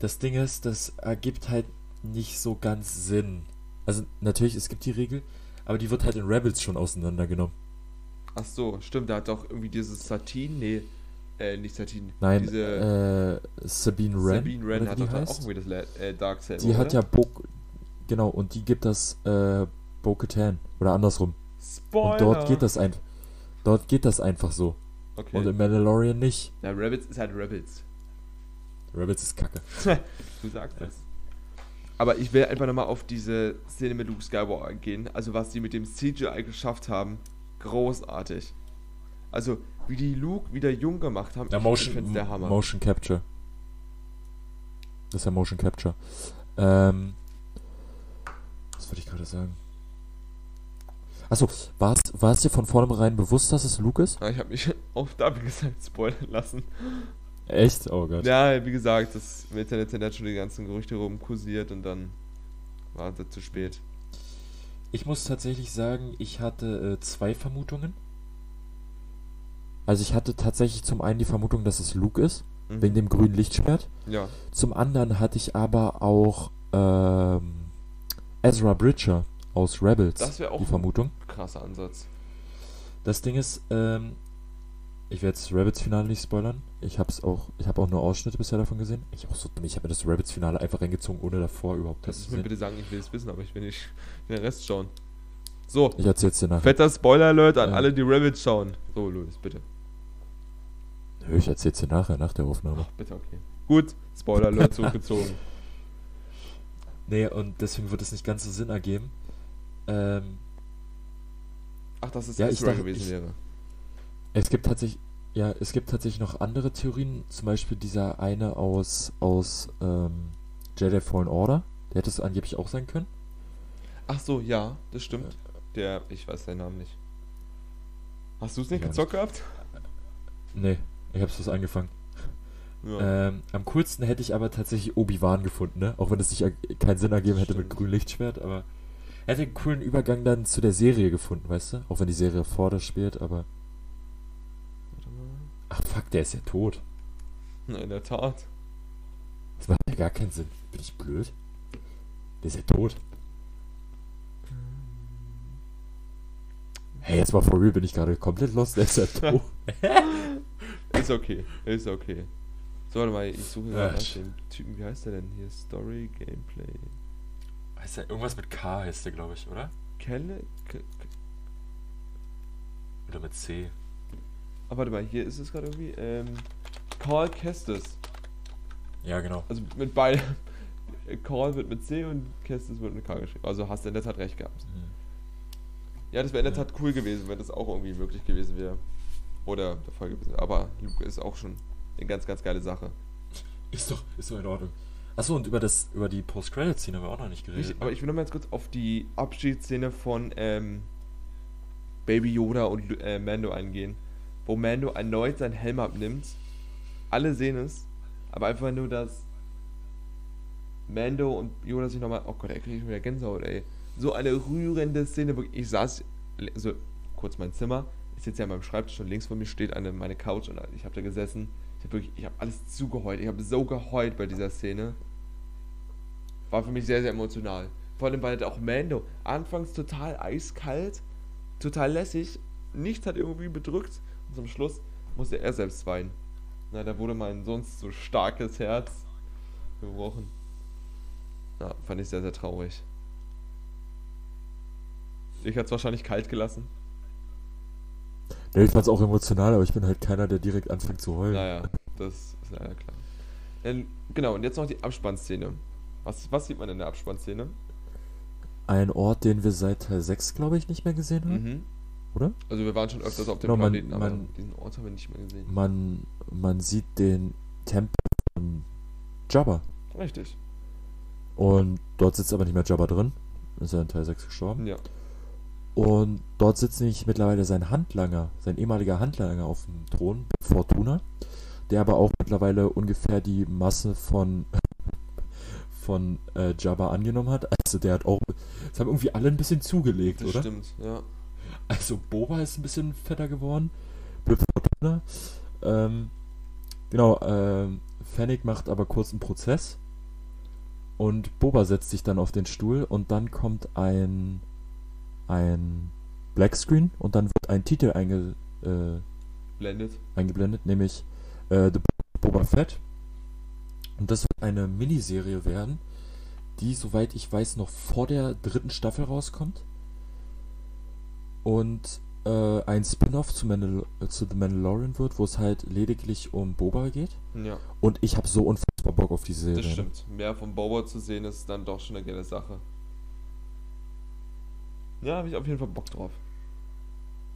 Das Ding ist, das ergibt halt nicht so ganz Sinn. Also natürlich, es gibt die Regel, aber die wird halt in Rebels schon auseinandergenommen. Ach so, stimmt. Da hat doch irgendwie dieses Satin, nee, äh, nicht Satin. Nein, diese äh, Sabine Wren, Sabine Wren hat doch die auch irgendwie das La- äh, Darksaber, die hat oder? ja Bo genau, und die gibt das äh, Bo-Katan oder andersrum. Spoiler! Und dort geht das einfach, dort geht das einfach so. Okay. Und im Mandalorian nicht. Na, Rebels ist halt Rebels. Rebels ist kacke. Du sagst es. Aber ich will einfach nochmal auf diese Szene mit Luke Skywalker eingehen. Also was die mit dem CGI geschafft haben. Großartig. Also wie die Luke wieder jung gemacht haben. Ja, Motion, der Hammer. Motion Capture. Das ist ja Motion Capture. Ähm, was wollte ich gerade sagen? Achso, war es, war es dir von vornherein bewusst, dass es Luke ist? Ja, ich habe mich auch da, wie gesagt, spoilern lassen. Echt? Oh Gott. Ja, wie gesagt, das im Internet sind jetzt schon die ganzen Gerüchte rumkursiert und dann war es zu spät. Ich muss tatsächlich sagen, ich hatte äh, zwei Vermutungen. Also ich hatte tatsächlich zum einen die Vermutung, dass es Luke ist, Mhm. wegen dem grünen Lichtschwert. Ja, Zum anderen hatte ich aber auch ähm, Ezra Bridger aus Rebels Das wär auch die ein- Vermutung. krasser Ansatz. Das Ding ist, ähm, ich werde das Rebels-Finale nicht spoilern. Ich hab's auch, ich habe auch nur Ausschnitte bisher davon gesehen. Ich auch so ich habe mir das Rebels-Finale einfach reingezogen, ohne davor überhaupt das Kannst zu du mir bitte sagen, ich will es wissen, aber ich will nicht den Rest schauen. So, Ich erzähl's dir nachher. fetter Spoiler-Alert an Ja. alle, die Rebels schauen. So, Louis, bitte. Nö, ich erzähl's dir nachher, nach der Aufnahme. Ach, bitte, okay. Gut, Spoiler-Alert zurückgezogen. Nee, und deswegen wird es nicht ganz so Sinn ergeben. Ähm, Ach, dass es Ja, Ezra dachte- gewesen ich- wäre. es gibt tatsächlich, ja, es gibt tatsächlich noch andere Theorien. Zum Beispiel dieser eine aus, aus ähm, Jedi Fallen Order. Der hätte es angeblich auch sein können. Ach so, ja, das stimmt. Der, ich weiß seinen Namen nicht. Hast du es nicht Ja, gezockt gehabt? Nee, ich hab's bloß angefangen. Ja. Ähm, am coolsten hätte ich aber tatsächlich Obi-Wan gefunden, ne? Auch wenn es erg- keinen Sinn ergeben hätte mit grünem Lichtschwert, aber er hätte einen coolen Übergang dann zu der Serie gefunden, weißt du? Auch wenn die Serie vor das spielt, aber. Warte mal. Ach fuck, der ist ja tot. Na, in der Tat. Das macht ja gar keinen Sinn. Bin ich blöd? Der ist ja tot. Hey, jetzt mal for real, bin ich gerade komplett lost, der ist ja tot. Ist okay, ist okay. So, warte mal, ich suche Ja, gerade nach dem Typen. Wie heißt der denn hier? Story, Gameplay. Heißt ja irgendwas mit K heißt der, glaube ich, oder? Kelle? Ke Ke Oder mit C. ah, warte mal, hier ist es gerade irgendwie. Ähm, Carl Kestis. Ja, genau. Also mit beiden. Call wird mit C und Kestis wird mit K geschrieben. Also hast du in der Tat recht gehabt. Ja, das wäre in der. Tat cool gewesen, wenn das auch irgendwie möglich gewesen wäre. Oder der wäre. Aber Luke ist auch schon eine ganz, ganz geile Sache. Ist doch, ist doch in Ordnung. Achso, und über das, über die Post-Credit-Szene haben wir auch noch nicht geredet. Ich, aber ich will noch mal ganz kurz auf die Abschiedsszene von ähm, Baby Yoda und äh, Mando eingehen. Wo Mando erneut seinen Helm abnimmt. Alle sehen es. Aber einfach nur, dass Mando und Yoda sich nochmal. Oh Gott, er kriegt schon wieder Gänsehaut, ey. So eine rührende Szene. wirklich. Ich saß. So, kurz mein Zimmer. Ich sitze ja an meinem Schreibtisch und links von mir steht eine, meine Couch und ich habe da gesessen. Ich habe wirklich. Alles zugeheult. Ich habe so geheult bei dieser Szene. War für mich sehr, sehr emotional. Vor allem, weil auch Mando anfangs total eiskalt, total lässig, nichts hat irgendwie bedrückt und zum Schluss musste er selbst weinen. Na, da wurde mein sonst so starkes Herz gebrochen. Ja, fand ich sehr, sehr traurig. Ich hat es wahrscheinlich kalt gelassen. Nee, ich fand's auch emotional, aber ich bin halt keiner, der direkt anfängt zu heulen. Naja, das ist leider klar. Ähm, genau, und jetzt noch die Abspannszene. Was, was sieht man in der Abspannszene? Ein Ort, den wir seit Teil 6, glaube ich, nicht mehr gesehen haben, Mhm. oder? Also wir waren schon öfters auf dem Genau, man- Planeten, aber man- diesen Ort haben wir nicht mehr gesehen. Man, man sieht den Tempel von Jabba. Richtig. Und dort sitzt aber nicht mehr Jabba drin. Ist ja in Teil 6 gestorben. Ja. Und dort sitzt nämlich mittlerweile sein Handlanger, sein ehemaliger Handlanger auf dem Thron, Fortuna, der aber auch mittlerweile ungefähr die Masse von von äh, Jabba angenommen hat. Also der hat auch, es haben irgendwie alle ein bisschen zugelegt, Das oder? stimmt, ja. Also Boba ist ein bisschen fetter geworden. Blip Fortuna. Ähm, genau, ähm, Fennec macht aber kurz einen Prozess. Und Boba setzt sich dann auf den Stuhl und dann kommt ein, ein Blackscreen und dann wird ein Titel einge, äh, Blendet. eingeblendet, nämlich äh, The Boba Fett. Und das wird eine Miniserie werden, die, soweit ich weiß, noch vor der dritten Staffel rauskommt. Und äh, ein Spin-off zu, Mandal äh, zu The Mandalorian wird, wo es halt lediglich um Boba geht. Ja, Und ich habe so unfassbar Bock auf die Serie. das stimmt. Mehr von Boba zu sehen ist dann doch schon eine geile Sache. Ja, habe ich auf jeden Fall Bock drauf.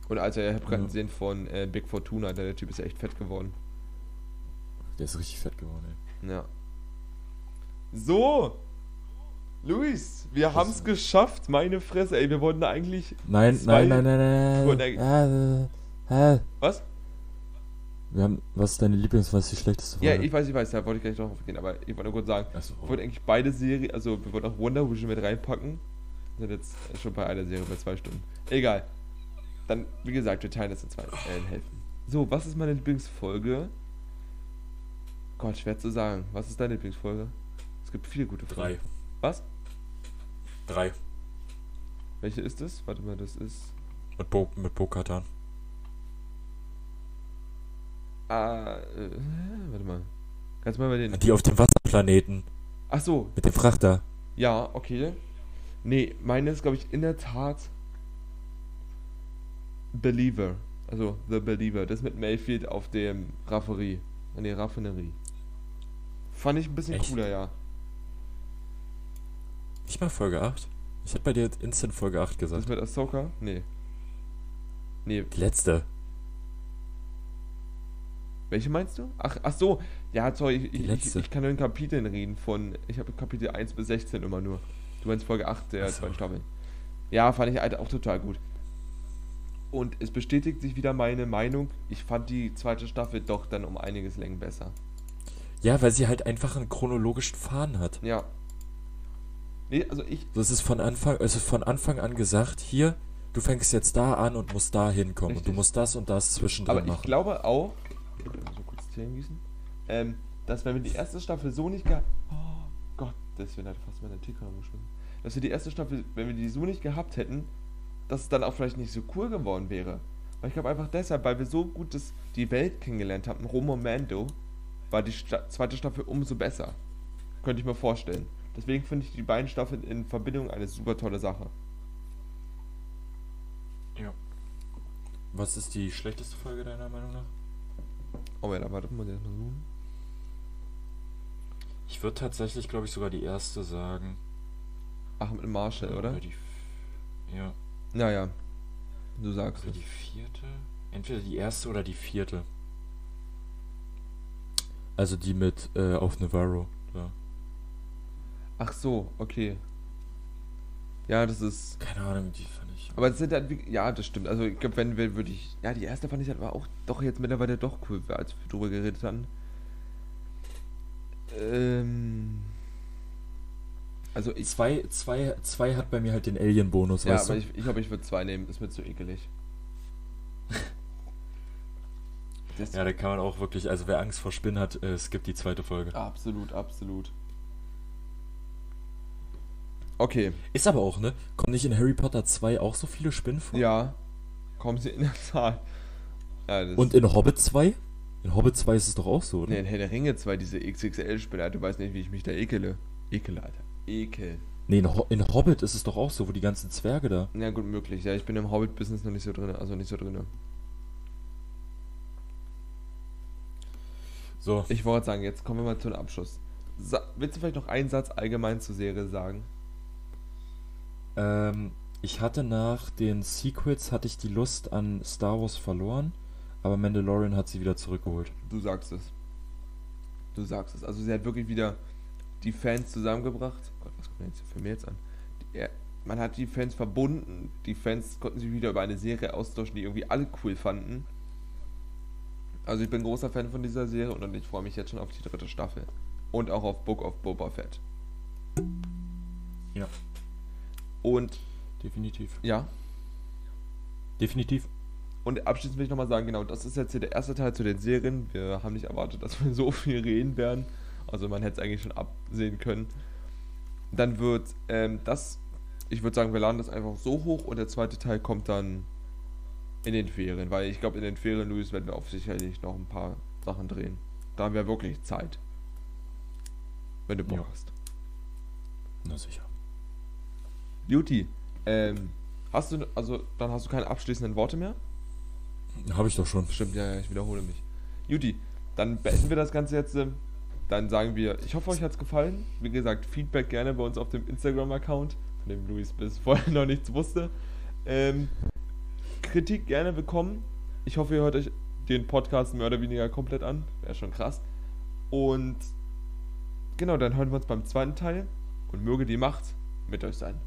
Und Alter, ihr habt gerade Ja. gesehen von äh, Big Fortuna, der, der Typ ist ja echt fett geworden. Der ist richtig fett geworden, ey. Ja. So! Luis, wir haben es geschafft, meine Fresse, ey, wir wollten eigentlich. Nein, nein, nein, nein, nein. äh. Was? Wir haben, was ist deine Lieblings, was ist die schlechteste Ja, Folge? ich weiß, ich weiß, da wollte ich gleich drauf gehen, aber ich wollte nur kurz sagen, Achso, ich wollte eigentlich beide Serien, also wir wollten auch Wonder Vision mit reinpacken. Sind jetzt schon bei einer Serie bei zwei Stunden. Egal. Dann, wie gesagt, wir teilen das in zwei äh, in Hälften. So, was ist meine Lieblingsfolge? Gott, schwer zu sagen. Was ist deine Lieblingsfolge? Es gibt viele gute Folgen. Drei. Was? Drei. Welche ist es? Warte mal, das ist. Mit Bo, mit Bo-Katan. Ah, äh, warte mal. Kannst du mal bei den. Die auf dem Wasserplaneten. Ach so, Mit dem Frachter. ja, okay. Nee, meine ist, glaube ich, in der Tat Believer. Also The Believer. Das mit Mayfield auf dem Raffinerie. An der Raffinerie. Fand ich ein bisschen Echt? cooler, ja. Nicht mal Folge 8? Ich hätte bei dir instant Folge 8 Das gesagt. mit Ahsoka? Nee. Nee, Die letzte. welche meinst du? Ach, ach so. Ja, sorry, ich, ich, ich, ich kann nur in Kapiteln reden von. Ich habe Kapitel 1 bis 16 immer nur. Du meinst Folge 8 der so. zweiten Staffel. Ja, fand ich Alter, auch total gut. Und es bestätigt sich wieder meine Meinung. Ich fand die zweite Staffel doch dann um einiges Längen besser. Ja, weil sie halt einfach einen chronologischen Faden hat. Ja. Nee, also ich. Das ist von Anfang, also von Anfang an gesagt, hier, du fängst jetzt da an und musst da hinkommen. Und du musst das und das zwischendrin Aber ich machen. glaube auch. So kurz Tee gießen. Ähm, dass wenn wir die erste Staffel so nicht gehabt. Oh Gott, deswegen hat fast meine Teekanne geschwommen. Dass wir die erste Staffel, wenn wir die so nicht gehabt hätten, dass es dann auch vielleicht nicht so cool geworden wäre. Weil ich glaube einfach deshalb, weil wir so gut das, die Welt kennengelernt haben, Romo Mando, war die Sta zweite Staffel umso besser. Könnte ich mir vorstellen. Deswegen finde ich die beiden Staffeln in Verbindung eine super tolle Sache. ja. Was ist die schlechteste Folge deiner Meinung nach? Oh ja, da warte mal, erstmal suchen. Ich würde tatsächlich, glaube ich, sogar die erste sagen. Ach, mit Marshall, oder? die, f- ja. Naja. Du sagst Oder es. die vierte? Entweder die erste oder die vierte. Also die mit äh, auf Navarro. Da. Ach so, okay. Ja, das ist. Keine Ahnung, die fand ich. Aber es sind halt, wie- ja, das stimmt. Also ich glaube, wenn wir würde ich. Ja, die erste fand ich halt aber auch doch jetzt mittlerweile doch cool, als wir drüber geredet hatten. Ähm. Also ich. Zwei, zwei, zwei hat bei mir halt den Alien-Bonus, Ja, weißt aber du? ich, ich glaube, ich würde zwei nehmen. Ist mir zu ekelig. Ja, da kann man auch wirklich, also wer Angst vor Spinnen hat, äh, es gibt die zweite Folge. Absolut, absolut. Okay, Ist aber auch, ne? Kommen nicht in Harry Potter 2 auch so viele Spinnen vor? ja. Kommen sie in der Zahl. Ja, Und in Hobbit 2? In Hobbit 2 ist es doch auch so, oder? Ne, in Herr der Ringe 2, diese XXL-Spinner, du weißt nicht, wie ich mich da ekele. Ekele, Alter. Ekel. Nee, in, Ho in Hobbit ist es doch auch so, wo die ganzen Zwerge da. Ja, gut möglich. Ja, ich bin im Hobbit-Business noch nicht so drin, also nicht so drin. So. Ich wollte sagen, jetzt kommen wir mal zu einem Abschluss. Sa willst du vielleicht noch einen Satz allgemein zur Serie sagen? Ähm, ich hatte nach den Sequels hatte ich die Lust an Star Wars verloren, aber Mandalorian hat sie wieder zurückgeholt. Du sagst es. Du sagst es. Also sie hat wirklich wieder die Fans zusammengebracht. Gott, was kommt denn jetzt für mir jetzt an? Die, er, man hat die Fans verbunden. Die Fans konnten sich wieder über eine Serie austauschen, die irgendwie alle cool fanden. Also ich bin großer Fan von dieser Serie und ich freue mich jetzt schon auf die dritte Staffel. Und auch auf Book of Boba Fett. Ja. Und Definitiv. ja, Definitiv. Und abschließend will ich nochmal sagen, genau, das ist jetzt hier der erste Teil zu den Serien. Wir haben nicht erwartet, dass wir so viel reden werden. Also man hätte es eigentlich schon absehen können. Dann wird ähm, das, ich würde sagen, wir laden das einfach so hoch und der zweite Teil kommt dann in den Ferien. Weil ich glaube, in den Ferien, Luis, werden wir auf sicherlich noch ein paar Sachen drehen. Da haben wir wirklich Zeit. Wenn du Bock Ja. hast. Na sicher. Beauty, ähm, Hast du, also dann hast du keine abschließenden Worte mehr? Habe ich doch schon. Stimmt, ja, ja, ich wiederhole mich. Juti, dann beenden wir das Ganze jetzt. Dann sagen wir, ich hoffe, euch hat es gefallen. Wie gesagt, Feedback gerne bei uns auf dem Instagram-Account, von dem Luis bis vorher noch nichts wusste. Ähm, Kritik gerne bekommen. Ich hoffe, ihr hört euch den Podcast mehr oder weniger komplett an. Wäre schon krass. Und genau, dann hören wir uns beim zweiten Teil. Und möge die Macht mit euch sein.